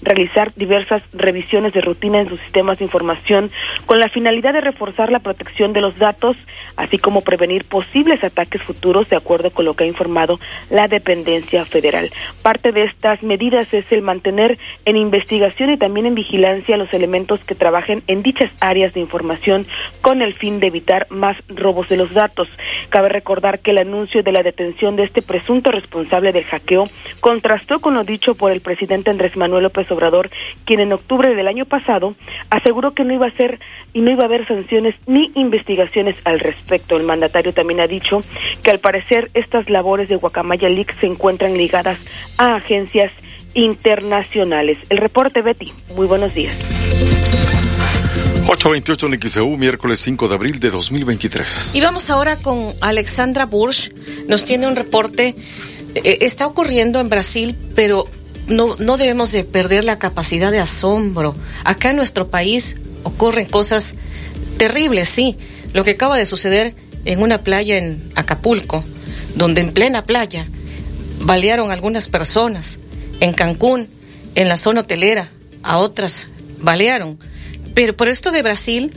realizar diversas revisiones de rutina en sus sistemas de información con la finalidad de reforzar la protección de los datos, así como prevenir posibles ataques futuros, de acuerdo con lo que ha informado la dependencia federal. Parte de estas medidas es el mantener en investigación y también en vigilancia los elementos que trabajen en dichas áreas de información con el fin de evitar más robos de los datos. Cabe recordar que el anuncio de la detención de este presunto responsable del hackeo contrastó con lo dicho por el presidente Andrés Manuel López Obrador, quien en octubre del año pasado aseguró que no iba a ser y no iba a haber sanciones ni investigaciones al respecto. El mandatario también ha dicho que al parecer estas labores de Guacamaya Leaks se encuentran ligadas a agencias internacionales. El reporte Betty, muy buenos días. 828 en miércoles 5 de abril de 2023. Y vamos ahora con Alexandra Bursch. Nos tiene un reporte. Eh, está ocurriendo en Brasil, pero no, no debemos de perder la capacidad de asombro. Acá en nuestro país ocurren cosas terribles, sí. Lo que acaba de suceder en una playa en Acapulco, donde en plena playa balearon algunas personas. En Cancún, en la zona hotelera, a otras balearon pero por esto de Brasil,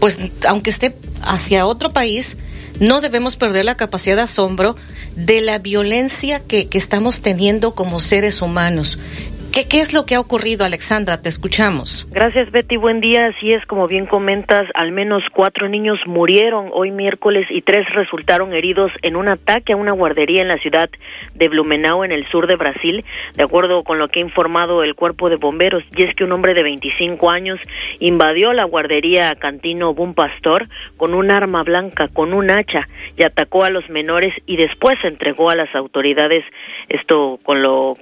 pues aunque esté hacia otro país, no debemos perder la capacidad de asombro de la violencia que, que estamos teniendo como seres humanos. ¿Qué, es lo que ha ocurrido, Alexandra? Te escuchamos. Gracias, Betty. Buen día. Así es, como bien comentas, al menos cuatro niños murieron hoy miércoles y tres resultaron heridos en un ataque a una guardería en la ciudad de Blumenau, en el sur de Brasil, de acuerdo con lo que ha informado el cuerpo de bomberos. Y es que un hombre de 25 años invadió la guardería Cantino Bum Pastor con un arma blanca, con un hacha, y atacó a los menores y después se entregó a las autoridades. Esto con lo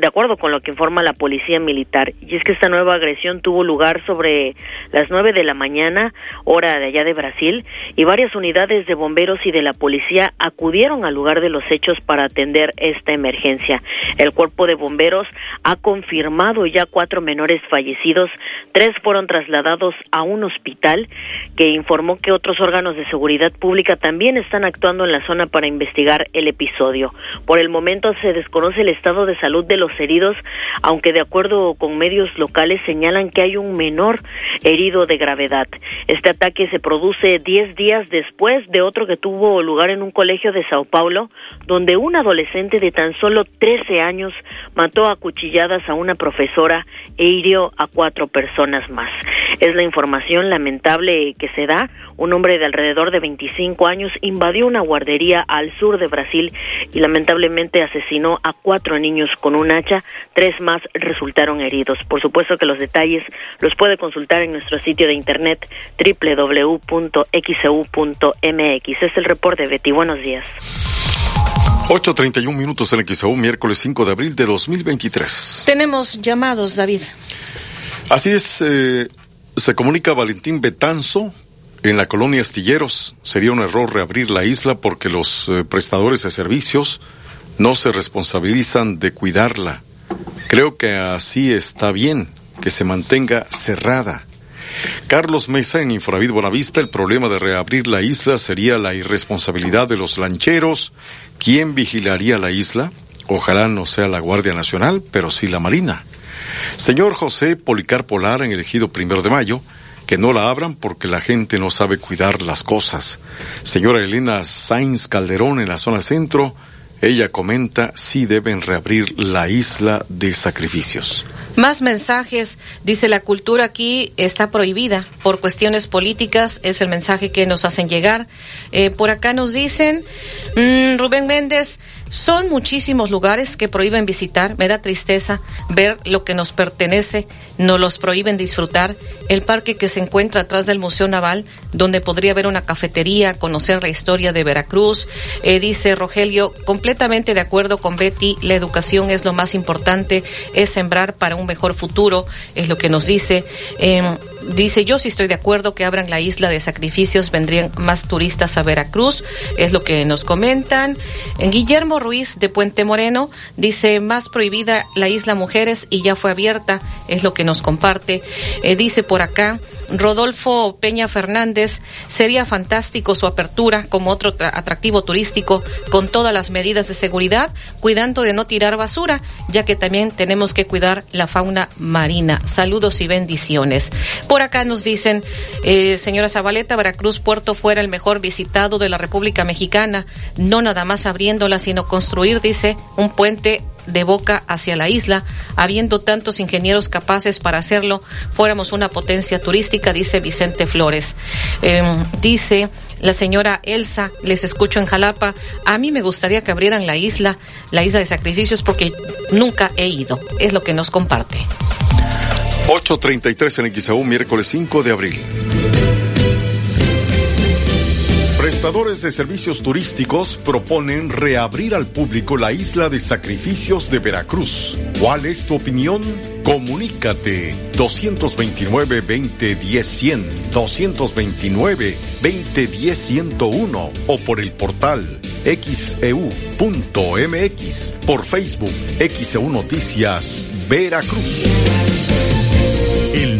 de acuerdo con lo que informa la policía militar. Y es que esta nueva agresión tuvo lugar sobre las nueve de la mañana, hora de allá de Brasil, y varias unidades de bomberos y de la policía acudieron al lugar de los hechos para atender esta emergencia. El cuerpo de bomberos ha confirmado ya cuatro menores fallecidos, tres fueron trasladados a un hospital que informó que otros órganos de seguridad pública también están actuando en la zona para investigar el episodio. Por el momento se desconoce el estado de salud de los heridos, aunque de acuerdo con medios locales señalan que hay un menor herido de gravedad. Este ataque se produce 10 días después de otro que tuvo lugar en un colegio de Sao Paulo, donde un adolescente de tan solo 13 años mató a cuchilladas a una profesora e hirió a cuatro personas más. Es la información lamentable que se da. Un hombre de alrededor de 25 años invadió una guardería al sur de Brasil y lamentablemente asesinó a cuatro niños con un hacha, tres más resultaron heridos. Por supuesto que los detalles los puede consultar en nuestro sitio de internet www.xu.mx. Es el reporte, de Betty. Buenos días. 8.31 minutos en XEU, miércoles 5 de abril de 2023. Tenemos llamados, David. Así es, eh, se comunica Valentín Betanzo en la colonia Astilleros. Sería un error reabrir la isla porque los eh, prestadores de servicios no se responsabilizan de cuidarla. Creo que así está bien, que se mantenga cerrada. Carlos Mesa en Infonavid Bonavista, el problema de reabrir la isla sería la irresponsabilidad de los lancheros. ¿Quién vigilaría la isla? Ojalá no sea la Guardia Nacional, pero sí la Marina. Señor José Policar Polar en el ejido primero de mayo, que no la abran porque la gente no sabe cuidar las cosas. Señora Elena Sainz Calderón en la zona centro, ella comenta si deben reabrir la isla de sacrificios. Más mensajes. Dice, la cultura aquí está prohibida por cuestiones políticas. Es el mensaje que nos hacen llegar. Eh, por acá nos dicen, mmm, Rubén Méndez, son muchísimos lugares que prohíben visitar. Me da tristeza ver lo que nos pertenece. Nos los prohíben disfrutar. El parque que se encuentra atrás del Museo Naval, donde podría haber una cafetería, conocer la historia de Veracruz. Eh, dice Rogelio, completamente de acuerdo con Betty, la educación es lo más importante, es sembrar para un mejor futuro, es lo que nos dice. Eh, dice, yo sí estoy de acuerdo que abran la isla de sacrificios, vendrían más turistas a Veracruz, es lo que nos comentan. En Guillermo Ruiz de Puente Moreno dice, más prohibida la isla Mujeres y ya fue abierta, es lo que nos comparte. Eh, dice por acá, Rodolfo Peña Fernández, sería fantástico su apertura como otro atractivo turístico con todas las medidas de seguridad, cuidando de no tirar basura, ya que también tenemos que cuidar la fauna marina. Saludos y bendiciones. Acá nos dicen, eh, señora Zabaleta, Veracruz Puerto fuera el mejor visitado de la República Mexicana, no nada más abriéndola, sino construir, dice, un puente de boca hacia la isla, habiendo tantos ingenieros capaces para hacerlo, fuéramos una potencia turística, dice Vicente Flores. Eh, dice la señora Elsa, les escucho en Jalapa, a mí me gustaría que abrieran la isla, la isla de sacrificios, porque nunca he ido, es lo que nos comparte. 8.33 en XAU, miércoles 5 de abril. Prestadores de servicios turísticos proponen reabrir al público la isla de sacrificios de Veracruz. ¿Cuál es tu opinión? Comunícate 229-2010-100, 229-2010-101 o por el portal xeu.mx, por Facebook XEU Noticias Veracruz.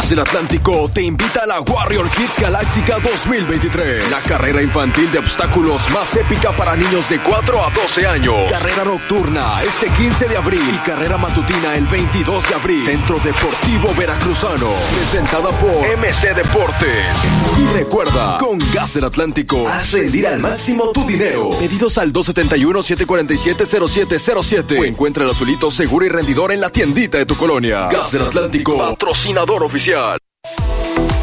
Gas del Atlántico te invita a la Warrior Kids Galáctica 2023. La carrera infantil de obstáculos más épica para niños de 4 a 12 años. Carrera nocturna este 15 de abril y carrera matutina el 22 de abril. Centro Deportivo Veracruzano. Presentada por MC Deportes. Y recuerda, con Gas del Atlántico, haz rendir al máximo tu dinero. Pedidos al 271-747-0707. O encuentra el azulito seguro y rendidor en la tiendita de tu colonia. Gas del Atlántico, patrocinador oficial.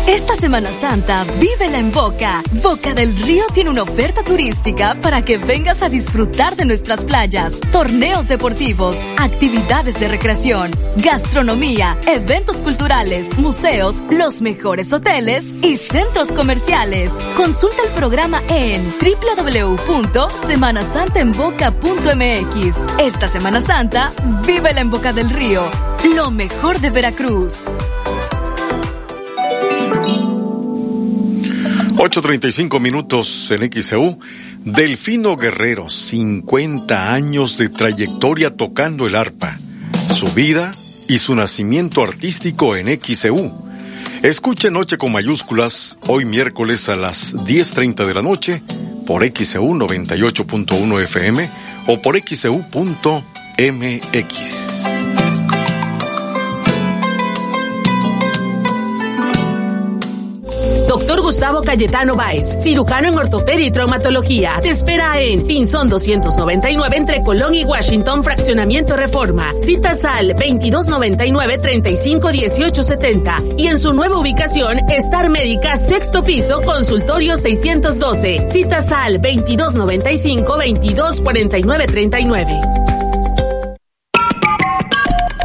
Esta Semana Santa, vívela en Boca. Boca del Río tiene una oferta turística para que vengas a disfrutar de nuestras playas, torneos deportivos, actividades de recreación, gastronomía, eventos culturales, museos, los mejores hoteles y centros comerciales. Consulta el programa en www.semanasantaenboca.mx. Esta Semana Santa, vívela en Boca del Río, lo mejor de Veracruz. 8.35 minutos en XEU. Delfino Guerrero, 50 años de trayectoria tocando el arpa. Su vida y su nacimiento artístico en XEU. Escuche Noche con mayúsculas hoy miércoles a las 10.30 de la noche por XEU 98.1 FM o por XEU.mx. Gustavo Cayetano Báez, cirujano en ortopedia y traumatología. Te espera en Pinzón 299 entre Colón y Washington, Fraccionamiento Reforma. Citas al 2299-351870 y en su nueva ubicación, Star Médica, sexto piso, consultorio 612. Citas al 2295-224939.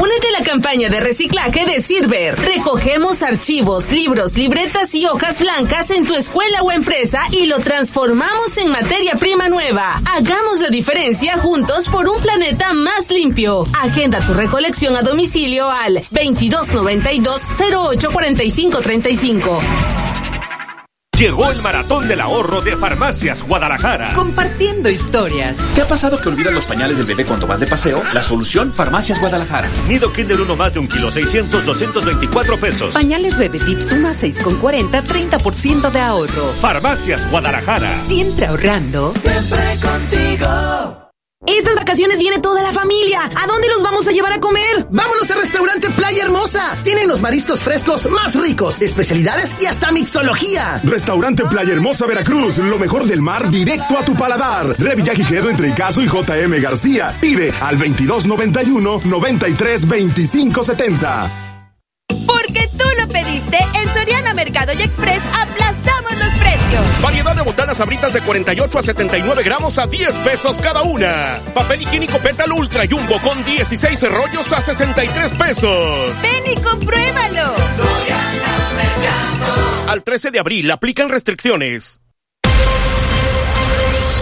Únete a la campaña de reciclaje de Silver. Recogemos archivos, libros, libretas y hojas blancas en tu escuela o empresa y lo transformamos en materia prima nueva. Hagamos la diferencia juntos por un planeta más limpio. Agenda tu recolección a domicilio al 2292 084535. Llegó el maratón del ahorro de Farmacias Guadalajara. Compartiendo historias. ¿Te ha pasado que olvidas los pañales del bebé cuando vas de paseo? La solución, Farmacias Guadalajara. Nido Kinder 1 más de un kilo, 600, 224 pesos. Pañales Bebé Tip suma 6,40, 30% de ahorro. Farmacias Guadalajara. Siempre ahorrando. Siempre contigo. Estas vacaciones viene toda la familia. ¿A dónde los vamos a llevar a comer? Vámonos al restaurante Playa Hermosa. Tienen los mariscos frescos más ricos, especialidades y hasta mixología. Restaurante Playa Hermosa Veracruz. Lo mejor del mar directo a tu paladar. Revillagigedo entre Icaso y JM García. Pide al 2291 93 25 70. Porque tú lo pediste, en Soriana Mercado y Express aplastamos los precios. Variedad de botanas abritas de 48 a 79 gramos a 10 pesos cada una. Papel higiénico Pétalo Ultra Jumbo con 16 rollos a 63 pesos. Ven y compruébalo. Soriana Mercado. Al 13 de abril aplican restricciones.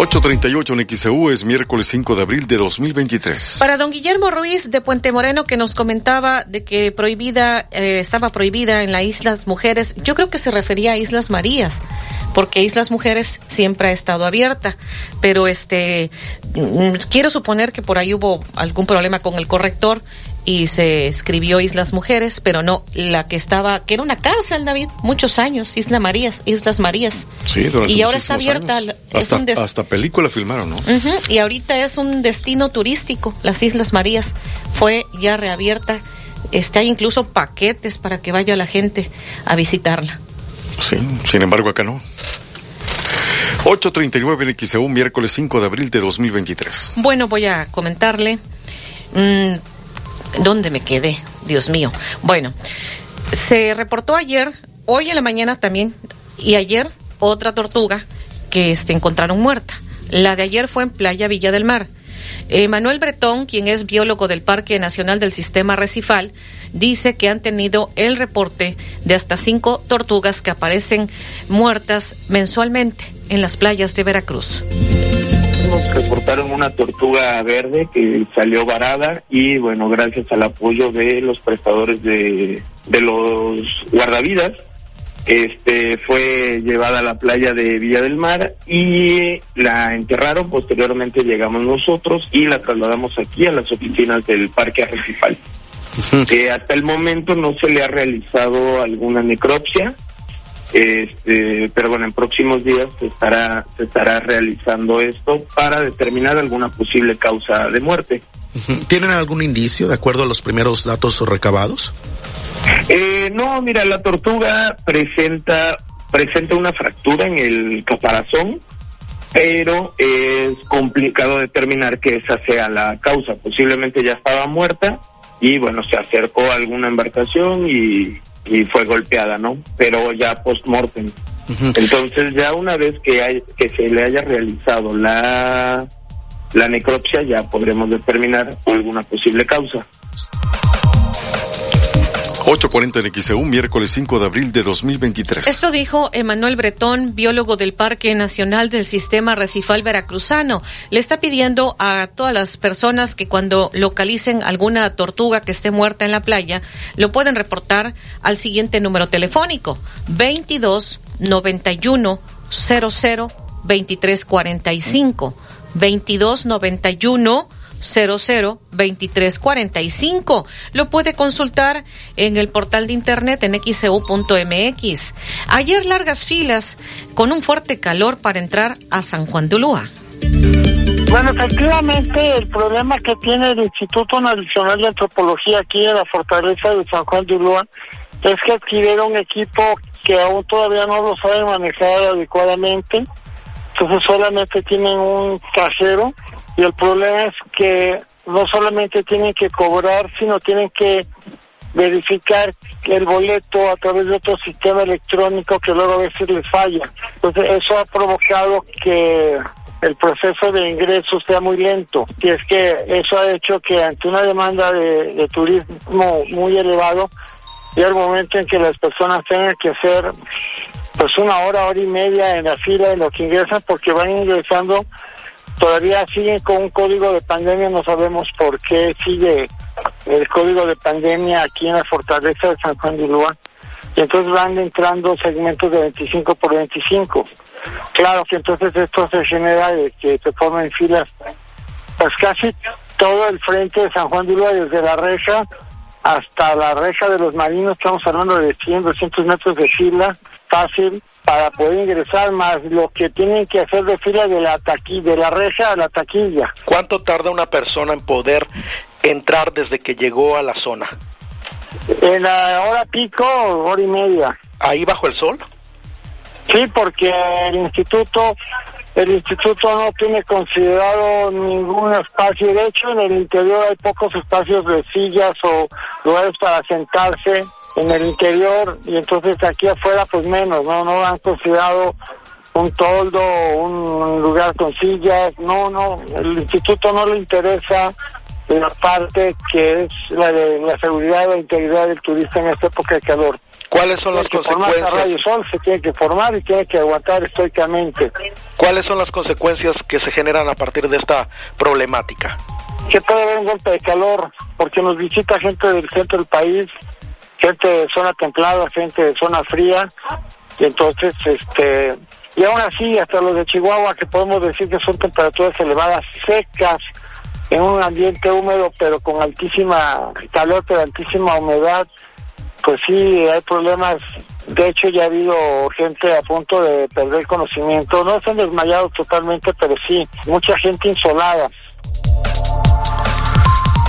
838 en XEU es miércoles 5 de abril de 2023. Para don Guillermo Ruiz de Puente Moreno que nos comentaba de que prohibida eh, estaba prohibida en la Islas Mujeres, yo creo que se refería a Islas Marías, porque Islas Mujeres siempre ha estado abierta, pero este mm, quiero suponer que por ahí hubo algún problema con el corrector y se escribió Islas Mujeres, pero no la que estaba, que era una cárcel, David, muchos años, Isla Marías, Islas Marías. Sí, durante Y ahora está abierta. años. es Hasta, un des- hasta película filmaron, ¿no? Y ahorita es un destino turístico, las Islas Marías. Fue ya reabierta. Este, hay incluso paquetes para que vaya la gente a visitarla. Sí, sin embargo acá no. 839 en XEU, miércoles 5 de abril de 2023. Bueno, voy a comentarle. mm, ¿Dónde me quedé? Dios mío. Bueno, se reportó ayer, hoy en la mañana también, y ayer otra tortuga que este, encontraron muerta. La de ayer fue en Playa Villa del Mar. Eh, Manuel Bretón, quien es biólogo del Parque Nacional del Sistema Recifal, dice que han tenido el reporte de hasta cinco tortugas que aparecen muertas mensualmente en las playas de Veracruz. Nos reportaron una tortuga verde que salió varada y bueno, gracias al apoyo de los prestadores de, de los guardavidas, este fue llevada a la playa de Villa del Mar y la enterraron. Posteriormente llegamos nosotros y la trasladamos aquí a las oficinas del Parque Arrecifal. Eh, hasta el momento no se le ha realizado alguna necropsia, este, pero bueno, en próximos días se estará, se estará realizando esto para determinar alguna posible causa de muerte. ¿Tienen algún indicio de acuerdo a los primeros datos recabados? Eh, no, mira, la tortuga presenta, presenta una fractura en el caparazón, pero es complicado determinar que esa sea la causa. Posiblemente ya estaba muerta y bueno, se acercó a alguna embarcación y, y fue golpeada, ¿no? Pero ya post-mortem. Entonces ya una vez que, hay, que se le haya realizado la, la necropsia ya podremos determinar alguna posible causa. 840 en XEU, miércoles 5 de abril de 2023. Esto dijo Emanuel Bretón, biólogo del Parque Nacional del Sistema Recifal Veracruzano. Le está pidiendo a todas las personas que cuando localicen alguna tortuga que esté muerta en la playa, lo pueden reportar al siguiente número telefónico, 22 91 00 23 45. 22 91 2345. Lo puede consultar en el portal de internet en xeu.mx. Ayer largas filas con un fuerte calor para entrar a San Juan de Ulúa. Bueno, efectivamente, el problema que tiene el Instituto Nacional de Antropología aquí en la fortaleza de San Juan de Ulúa es que adquirieron equipo que aún todavía no lo saben manejar adecuadamente. Entonces solamente tienen un cajero y el problema es que no solamente tienen que cobrar, sino tienen que verificar el boleto a través de otro sistema electrónico que luego a veces les falla. Entonces eso ha provocado que el proceso de ingreso sea muy lento. Y es que eso ha hecho que ante una demanda de, turismo muy elevado, y el momento en que las personas tengan que hacer pues una hora, hora y media en la fila en lo que ingresan porque van ingresando, todavía siguen con un código de pandemia, no sabemos por qué sigue el código de pandemia aquí en la fortaleza de San Juan de Ulúa. Y entonces van entrando segmentos de 25 por 25. Claro que entonces esto se genera de que se formen filas, pues casi todo el frente de San Juan de Ulúa, desde la reja hasta la reja de los marinos, estamos hablando de 100, 200 metros de fila, fácil, para poder ingresar, más lo que tienen que hacer de fila de la taquilla, de la reja a la taquilla. ¿Cuánto tarda una persona en poder entrar desde que llegó a la zona? En la hora pico, hora y media. ¿Ahí bajo el sol? Sí, porque el instituto el instituto no tiene considerado ningún espacio. De hecho, en el interior hay pocos espacios de sillas o lugares para sentarse en el interior y entonces aquí afuera pues menos, ¿no? No han considerado un toldo, un lugar con sillas, no, no, el instituto no le interesa la parte que es la de la seguridad la integridad del turista en esta época de calor. ¿Cuáles son las consecuencias? Radio Sol se tiene que formar y tiene que aguantar estoicamente. ¿Cuáles son las consecuencias que se generan a partir de esta problemática? Que puede haber un golpe de calor, porque nos visita gente del centro del país, gente de zona templada, gente de zona fría, y entonces, este, y aún así, hasta los de Chihuahua, que podemos decir que son temperaturas elevadas, secas, en un ambiente húmedo, pero con altísima calor, pero altísima humedad, pues sí, hay problemas. De hecho, ya ha habido gente a punto de perder conocimiento. No están desmayados totalmente, pero sí, mucha gente insolada.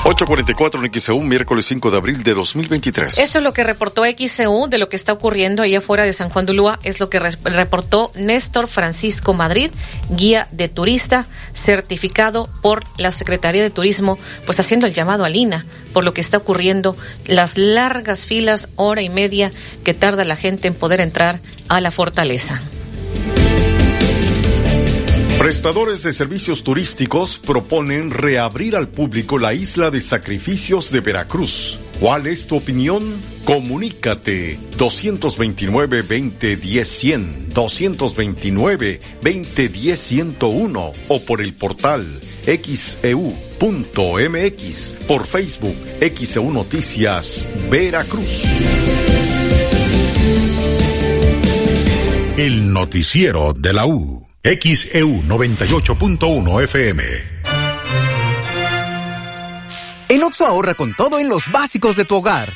844 en XEU, miércoles 5 de abril de 2023. Eso es lo que reportó XEU de lo que está ocurriendo ahí afuera de San Juan de. Es lo que reportó Néstor Francisco Madrid, guía de turista, certificado por la Secretaría de Turismo, pues haciendo el llamado a Lina por lo que está ocurriendo, las largas filas, hora y media que tarda la gente en poder entrar a la fortaleza. Prestadores de servicios turísticos proponen reabrir al público la isla de sacrificios de Veracruz. ¿Cuál es tu opinión? Comunícate 229-2010-100, 229-2010-101 o por el portal xeu.mx, por Facebook XEU Noticias Veracruz. El noticiero de la U. XEU 98.1 FM. En Oxo ahorra con todo en los básicos de tu hogar.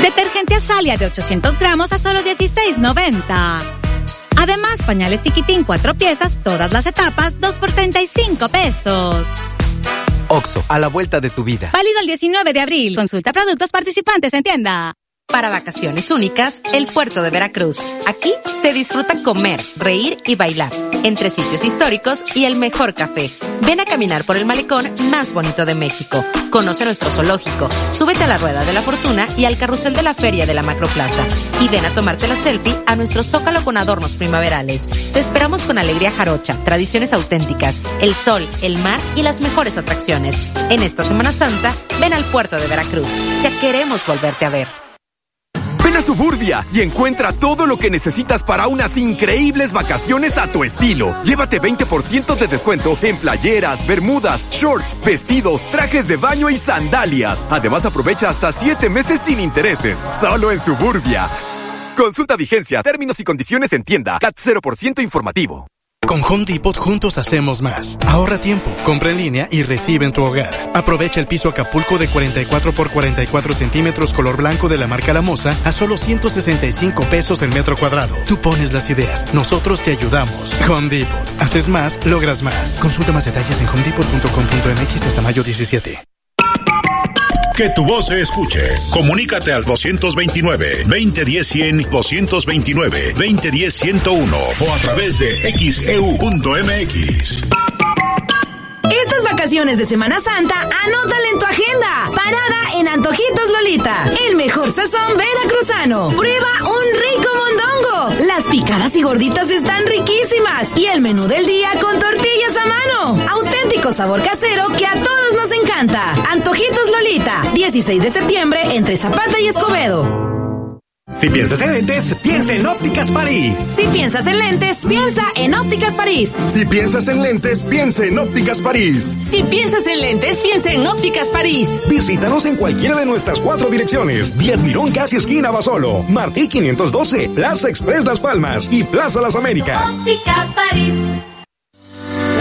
Detergente Azalia de 800 gramos a solo 16.90. Además, pañales Tiquitín cuatro piezas, todas las etapas, 2 por 35 pesos. Oxo, a la vuelta de tu vida. Válido el 19 de abril. Consulta productos participantes en tienda. Para vacaciones únicas, el puerto de Veracruz. Aquí se disfruta comer, reír y bailar, entre sitios históricos y el mejor café. Ven a caminar por el malecón más bonito de México. Conoce nuestro zoológico, súbete a la rueda de la fortuna y al carrusel de la feria de la Macroplaza. Y ven a tomarte la selfie a nuestro zócalo con adornos primaverales. Te esperamos con alegría jarocha, tradiciones auténticas, el sol, el mar y las mejores atracciones. En esta Semana Santa, ven al puerto de Veracruz. Ya queremos volverte a ver. Suburbia y encuentra todo lo que necesitas para unas increíbles vacaciones a tu estilo. Llévate 20% de descuento en playeras, bermudas, shorts, vestidos, trajes de baño y sandalias. Además aprovecha hasta 7 meses sin intereses, solo en Suburbia. Consulta vigencia, términos y condiciones en tienda. CAT 0% informativo. Con Home Depot juntos hacemos más. Ahorra tiempo, compra en línea y recibe en tu hogar. Aprovecha el piso Acapulco de 44 por 44 centímetros color blanco de la marca La a solo 165 pesos el metro cuadrado. Tú pones las ideas, nosotros te ayudamos. Home Depot. Haces más, logras más. Consulta más detalles en homedepot.com.mx hasta mayo 17. Que tu voz se escuche. Comunícate al 229-2010-100, 229-2010-101 o a través de xeu.mx. Estas vacaciones de Semana Santa, anótale en tu agenda. Parada en Antojitos Lolita. El mejor sazón veracruzano. Prueba un rico. Las picadas y gorditas están riquísimas. Y el menú del día con tortillas a mano. Auténtico sabor casero que a todos nos encanta. Antojitos Lolita. 16 de septiembre entre Zapata y Escobedo. Si piensas en lentes, piensa en Ópticas París. Si piensas en lentes, piensa en Ópticas París. Si piensas en lentes, piensa en Ópticas París. Si piensas en lentes, piensa en Ópticas París. Visítanos en cualquiera de nuestras cuatro direcciones. 10 Mirón, casi esquina Basolo. Martí 512, Plaza Express Las Palmas y Plaza Las Américas. Óptica París.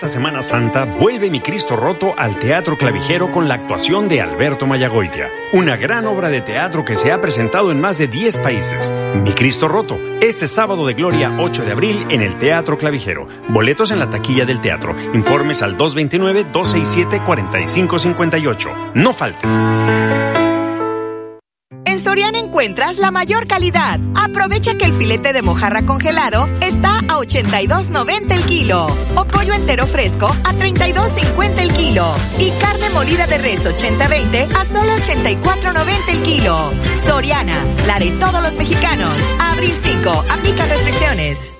Esta Semana Santa vuelve Mi Cristo Roto al Teatro Clavijero con la actuación de Alberto Mayagoitia. Una gran obra de teatro que se ha presentado en más de 10 países. Mi Cristo Roto, este sábado de gloria 8 de abril en el Teatro Clavijero. Boletos en la taquilla del teatro. Informes al 229-267-4558. No faltes. Soriana encuentras la mayor calidad. Aprovecha que el filete de mojarra congelado está a 82.90 el kilo. O pollo entero fresco a 32.50 el kilo. Y carne molida de res 80-20 a solo 84.90 el kilo. Soriana, la de todos los mexicanos. Abril 5, aplica restricciones.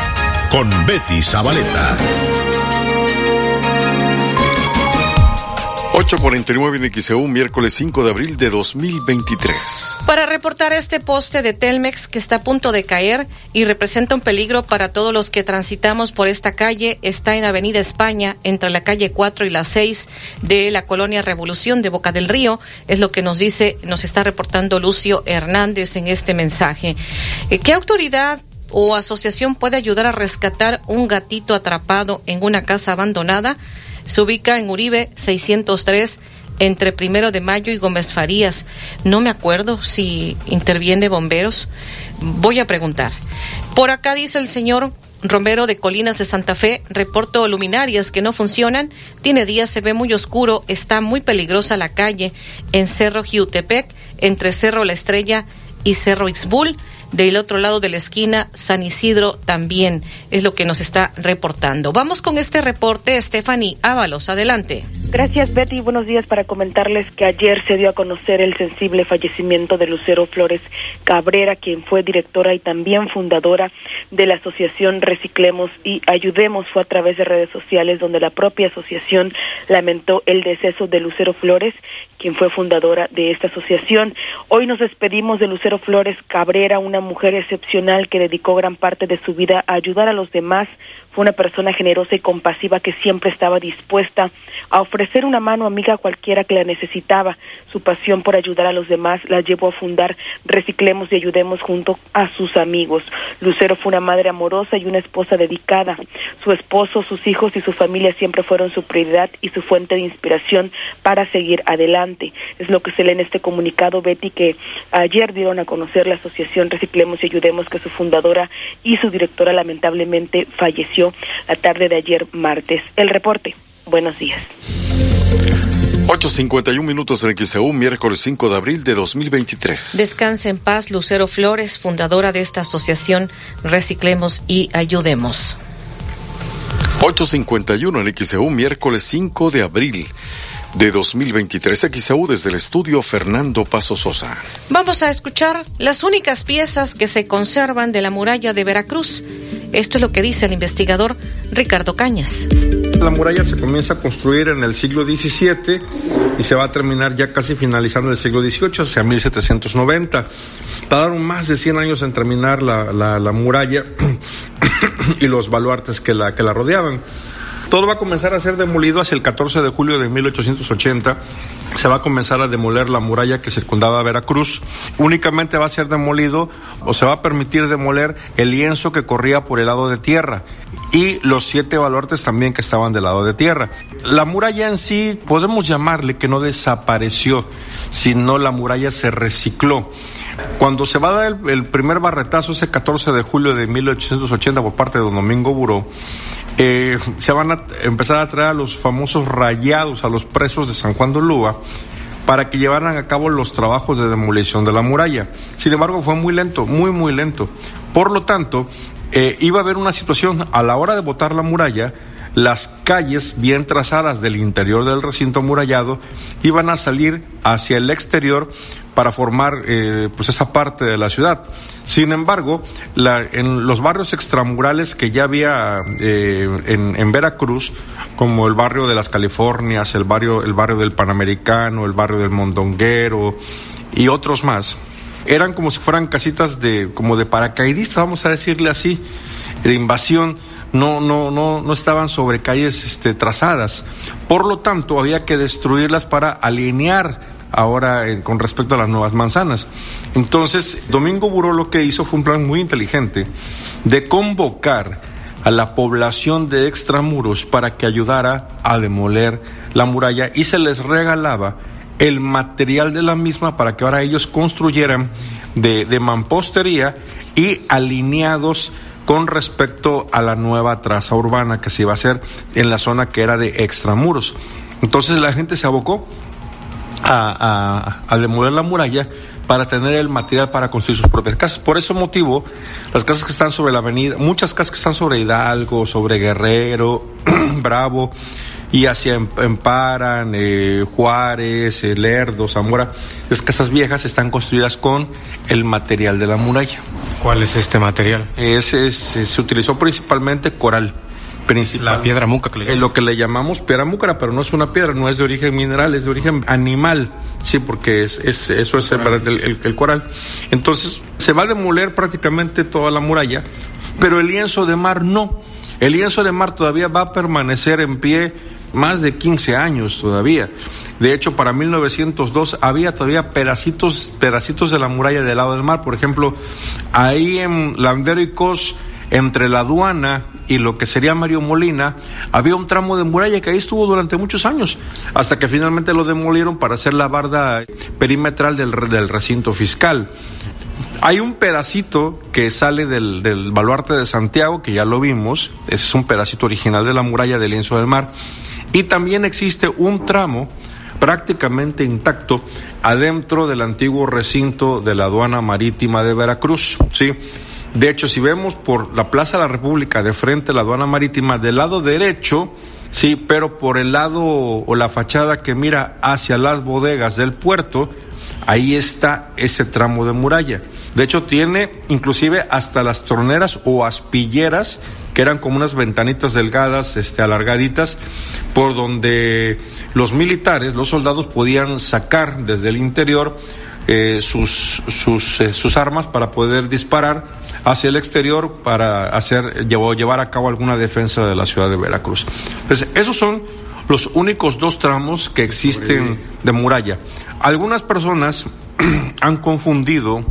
con Betty Zabaleta. 849 en XEU, miércoles 5 de abril de 2023. Para reportar este poste de Telmex que está a punto de caer y representa un peligro para todos los que transitamos por esta calle, está en Avenida España, entre la calle 4 y la 6 de la colonia Revolución de Boca del Río, es lo que nos dice, nos está reportando Lucio Hernández en este mensaje. Eh, ¿Qué autoridad o asociación puede ayudar a rescatar un gatito atrapado en una casa abandonada? Se ubica en Uribe 603 entre Primero de Mayo y Gómez Farías. No me acuerdo si interviene bomberos. Voy a preguntar. Por acá dice el señor Romero de Colinas de Santa Fe, reporto luminarias que no funcionan, tiene días, se ve muy oscuro, está muy peligrosa la calle en Cerro Jiutepec, entre Cerro La Estrella y Cerro Ixbul. Del otro lado de la esquina, San Isidro también es lo que nos está reportando. Vamos con este reporte, Stephanie Ábalos, adelante. Gracias, Betty. Buenos días para comentarles que ayer se dio a conocer el sensible fallecimiento de Lucero Flores Cabrera, quien fue directora y también fundadora de la asociación Reciclemos y Ayudemos. Fue a través de redes sociales donde la propia asociación lamentó el deceso de Lucero Flores, quien fue fundadora de esta asociación. Hoy nos despedimos de Lucero Flores Cabrera, una mujer excepcional que dedicó gran parte de su vida a ayudar a los demás. Fue una persona generosa y compasiva que siempre estaba dispuesta a ofrecer una mano amiga a cualquiera que la necesitaba. Su pasión por ayudar a los demás la llevó a fundar Reciclemos y Ayudemos junto a sus amigos. Lucero fue una madre amorosa y una esposa dedicada. Su esposo, sus hijos y su familia siempre fueron su prioridad y su fuente de inspiración para seguir adelante. Es lo que se lee en este comunicado, Betty, que ayer dieron a conocer la asociación Reciclemos y Ayudemos que su fundadora y su directora lamentablemente falleció la tarde de ayer martes. El reporte. Buenos días. 8.51 minutos en XEU, miércoles 5 de abril de 2023. Descanse en paz, Lucero Flores, fundadora de esta asociación Reciclemos y Ayudemos. 8.51 en XEU, miércoles 5 de abril de 2023. XEU desde el estudio Fernando Paso Sosa. Vamos a escuchar las únicas piezas que se conservan de la muralla de Veracruz. Esto es lo que dice el investigador Ricardo Cañas. La muralla se comienza a construir en el siglo XVII y se va a terminar ya casi finalizando el siglo XVIII, hacia 1790. Tardaron más de 100 años en terminar la, la, la muralla y los baluartes que la, que la rodeaban. Todo va a comenzar a ser demolido hacia el 14 de julio de 1880. Se va a comenzar a demoler la muralla que circundaba Veracruz. Únicamente va a ser demolido o se va a permitir demoler el lienzo que corría por el lado de tierra y los siete baluartes también que estaban del lado de tierra. La muralla en sí podemos llamarle que no desapareció, sino la muralla se recicló. Cuando se va a dar el, primer barretazo, ese 14 de julio de 1880 por parte de don Domingo Buró, eh, se van a empezar a traer a los famosos rayados, a los presos de San Juan de Ulúa, para que llevaran a cabo los trabajos de demolición de la muralla. Sin embargo, fue muy lento, muy, muy lento. Por lo tanto, eh, iba a haber una situación a la hora de botar la muralla, las calles bien trazadas del interior del recinto amurallado iban a salir hacia el exterior para formar eh, pues esa parte de la ciudad. Sin embargo, en los barrios extramurales que ya había eh, en, en, Veracruz, como el barrio de las Californias, el barrio, el barrio del Panamericano, el barrio del Mondonguero y otros más, eran como si fueran casitas de, como de paracaidistas, vamos a decirle así, de invasión no, no, no, no estaban sobre calles este, trazadas. Por lo tanto, había que destruirlas para alinear ahora eh, con respecto a las nuevas manzanas. Entonces, Domingo Buró lo que hizo fue un plan muy inteligente de convocar a la población de extramuros para que ayudara a demoler la muralla y se les regalaba el material de la misma para que ahora ellos construyeran de, de mampostería y alineados con respecto a la nueva traza urbana que se iba a hacer en la zona que era de extramuros. Entonces la gente se abocó a, a, a, demoler la muralla para tener el material para construir sus propias casas. Por ese motivo, las casas que están sobre la avenida, muchas casas que están sobre Hidalgo, sobre Guerrero, Bravo, y hacia Emparan, eh, Juárez, eh, Lerdo, Zamora, las casas viejas están construidas con el material de la muralla. ¿Cuál es este material? Es, es, se utilizó principalmente coral. Principal. La piedra muca que le eh, lo que le llamamos piedra múcara, pero no es una piedra, no es de origen mineral, es de origen animal, sí, porque es, es eso es el, el, el, coral. Entonces, se va a demoler prácticamente toda la muralla, pero el lienzo de mar no. El lienzo de mar todavía va a permanecer en pie más de 15 años todavía. De hecho, para 1902 había todavía pedacitos, pedacitos de la muralla del lado del mar. Por ejemplo, ahí en Landero y Cos, entre la aduana y lo que sería Mario Molina, había un tramo de muralla que ahí estuvo durante muchos años, hasta que finalmente lo demolieron para hacer la barda perimetral del, del recinto fiscal. Hay un pedacito que sale del, del baluarte de Santiago, que ya lo vimos, ese es un pedacito original de la muralla del lienzo del mar, y también existe un tramo prácticamente intacto adentro del antiguo recinto de la aduana marítima de Veracruz, ¿sí? De hecho, si vemos por la Plaza de la República de frente a la aduana marítima del lado derecho, sí, pero por el lado o la fachada que mira hacia las bodegas del puerto, ahí está ese tramo de muralla. De hecho, tiene inclusive hasta las troneras o aspilleras, que eran como unas ventanitas delgadas, este, alargaditas, por donde los militares, los soldados podían sacar desde el interior eh, sus, sus, eh, sus armas para poder disparar hacia el exterior para hacer, llevar a cabo alguna defensa de la ciudad de Veracruz. Entonces, esos son los únicos dos tramos que existen de muralla. Algunas personas han confundido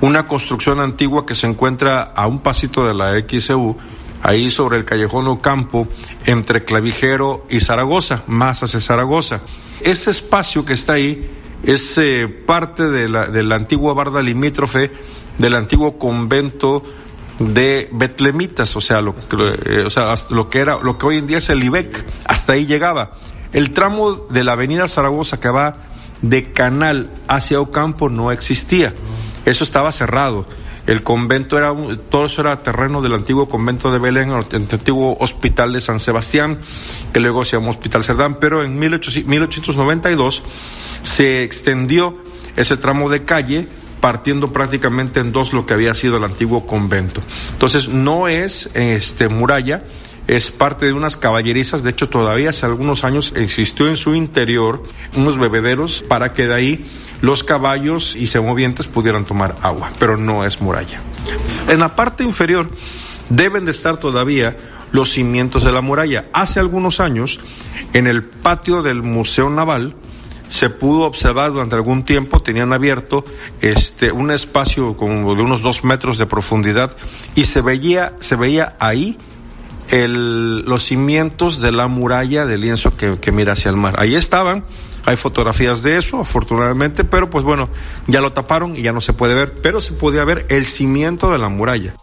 una construcción antigua que se encuentra a un pasito de la XEU, ahí sobre el callejón Ocampo, entre Clavijero y Zaragoza, más hacia Zaragoza. Ese espacio que está ahí es eh, parte de la, de la antigua barda limítrofe del antiguo convento de betlemitas, o sea, lo, eh, lo que era, lo que hoy en día es el IBEC, hasta ahí llegaba. El tramo de la avenida Zaragoza que va de Canal hacia Ocampo no existía. Eso estaba cerrado. El convento era, todo eso era terreno del antiguo convento de Belén, el antiguo hospital de San Sebastián, que luego se llamó Hospital Cerdán, pero en 1892 se extendió ese tramo de calle partiendo prácticamente en dos lo que había sido el antiguo convento. Entonces no es este muralla, es parte de unas caballerizas, de hecho todavía hace algunos años existió en su interior unos bebederos para que de ahí los caballos y semovientes pudieran tomar agua, pero no es muralla. En la parte inferior deben de estar todavía los cimientos de la muralla. Hace algunos años, en el patio del Museo Naval, se pudo observar durante algún tiempo, tenían abierto este, un espacio como de unos dos metros de profundidad y se veía, se veía ahí el, los cimientos de la muralla de lienzo que, que mira hacia el mar. Ahí estaban, hay fotografías de eso, afortunadamente, pero pues bueno, ya lo taparon y ya no se puede ver, pero se podía ver el cimiento de la muralla.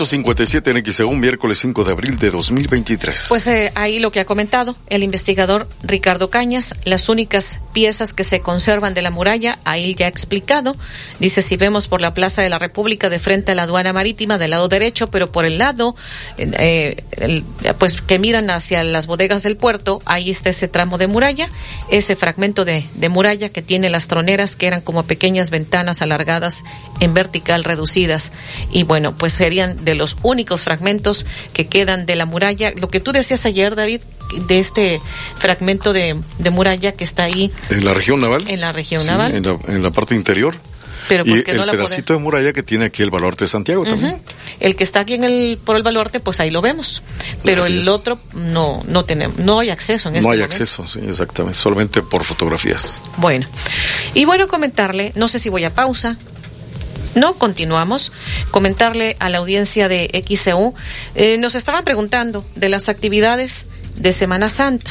857 en XEU, miércoles 5 de abril de 2023. Pues eh, ahí lo que ha comentado el investigador Ricardo Cañas, las únicas piezas que se conservan de la muralla, ahí ya ha explicado, dice si vemos por la Plaza de la República de frente a la aduana marítima del lado derecho, pero por el lado, eh, pues que miran hacia las bodegas del puerto, ahí está ese tramo de muralla, ese fragmento de, de muralla que tiene las troneras que eran como pequeñas ventanas alargadas en vertical reducidas y bueno, pues serían de los únicos fragmentos que quedan de la muralla. Lo que tú decías ayer, David, de este fragmento de, de muralla que está ahí. En la región naval. En la región sí, naval. En la, en la, parte interior. Pero pues y el no la pedacito puede... de muralla que tiene aquí el baluarte de Santiago uh -huh. también. El que está aquí en el por el baluarte, pues ahí lo vemos. Pero Así el es. otro no no tenemos, no hay acceso en este No hay momento. acceso, sí, exactamente, solamente por fotografías. Bueno, y bueno, comentarle, no sé si voy a pausa. No, continuamos. Comentarle a la audiencia de XCU, eh, nos estaban preguntando de las actividades de Semana Santa.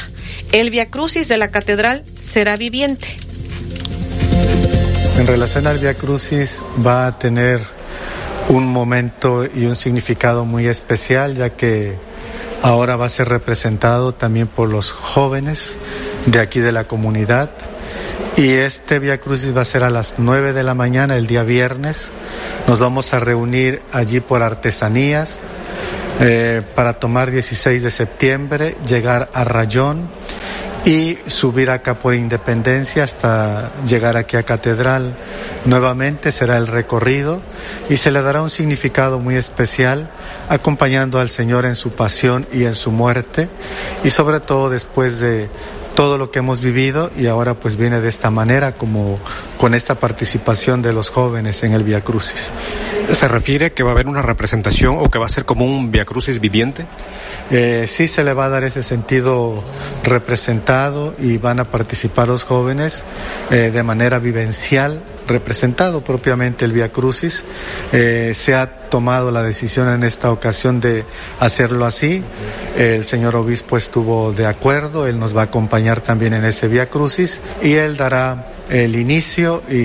El Via Crucis de la Catedral será viviente. En relación al Via Crucis va a tener un momento y un significado muy especial, ya que ahora va a ser representado también por los jóvenes de aquí de la comunidad. Y este Via Crucis va a ser a las 9 de la mañana el día viernes. Nos vamos a reunir allí por artesanías eh, para tomar 16 de septiembre, llegar a Rayón y subir acá por Independencia hasta llegar aquí a Catedral. Nuevamente será el recorrido y se le dará un significado muy especial acompañando al Señor en su pasión y en su muerte y sobre todo después de todo lo que hemos vivido y ahora pues viene de esta manera como con esta participación de los jóvenes en el Via Crucis. ¿Se refiere que va a haber una representación o que va a ser como un Via Crucis viviente? Eh, sí se le va a dar ese sentido representado y van a participar los jóvenes eh, de manera vivencial, representado propiamente el Via Crucis. Eh, se ha tomado la decisión en esta ocasión de hacerlo así. El señor obispo estuvo de acuerdo, él nos va a acompañar también en ese Via Crucis y él dará el inicio y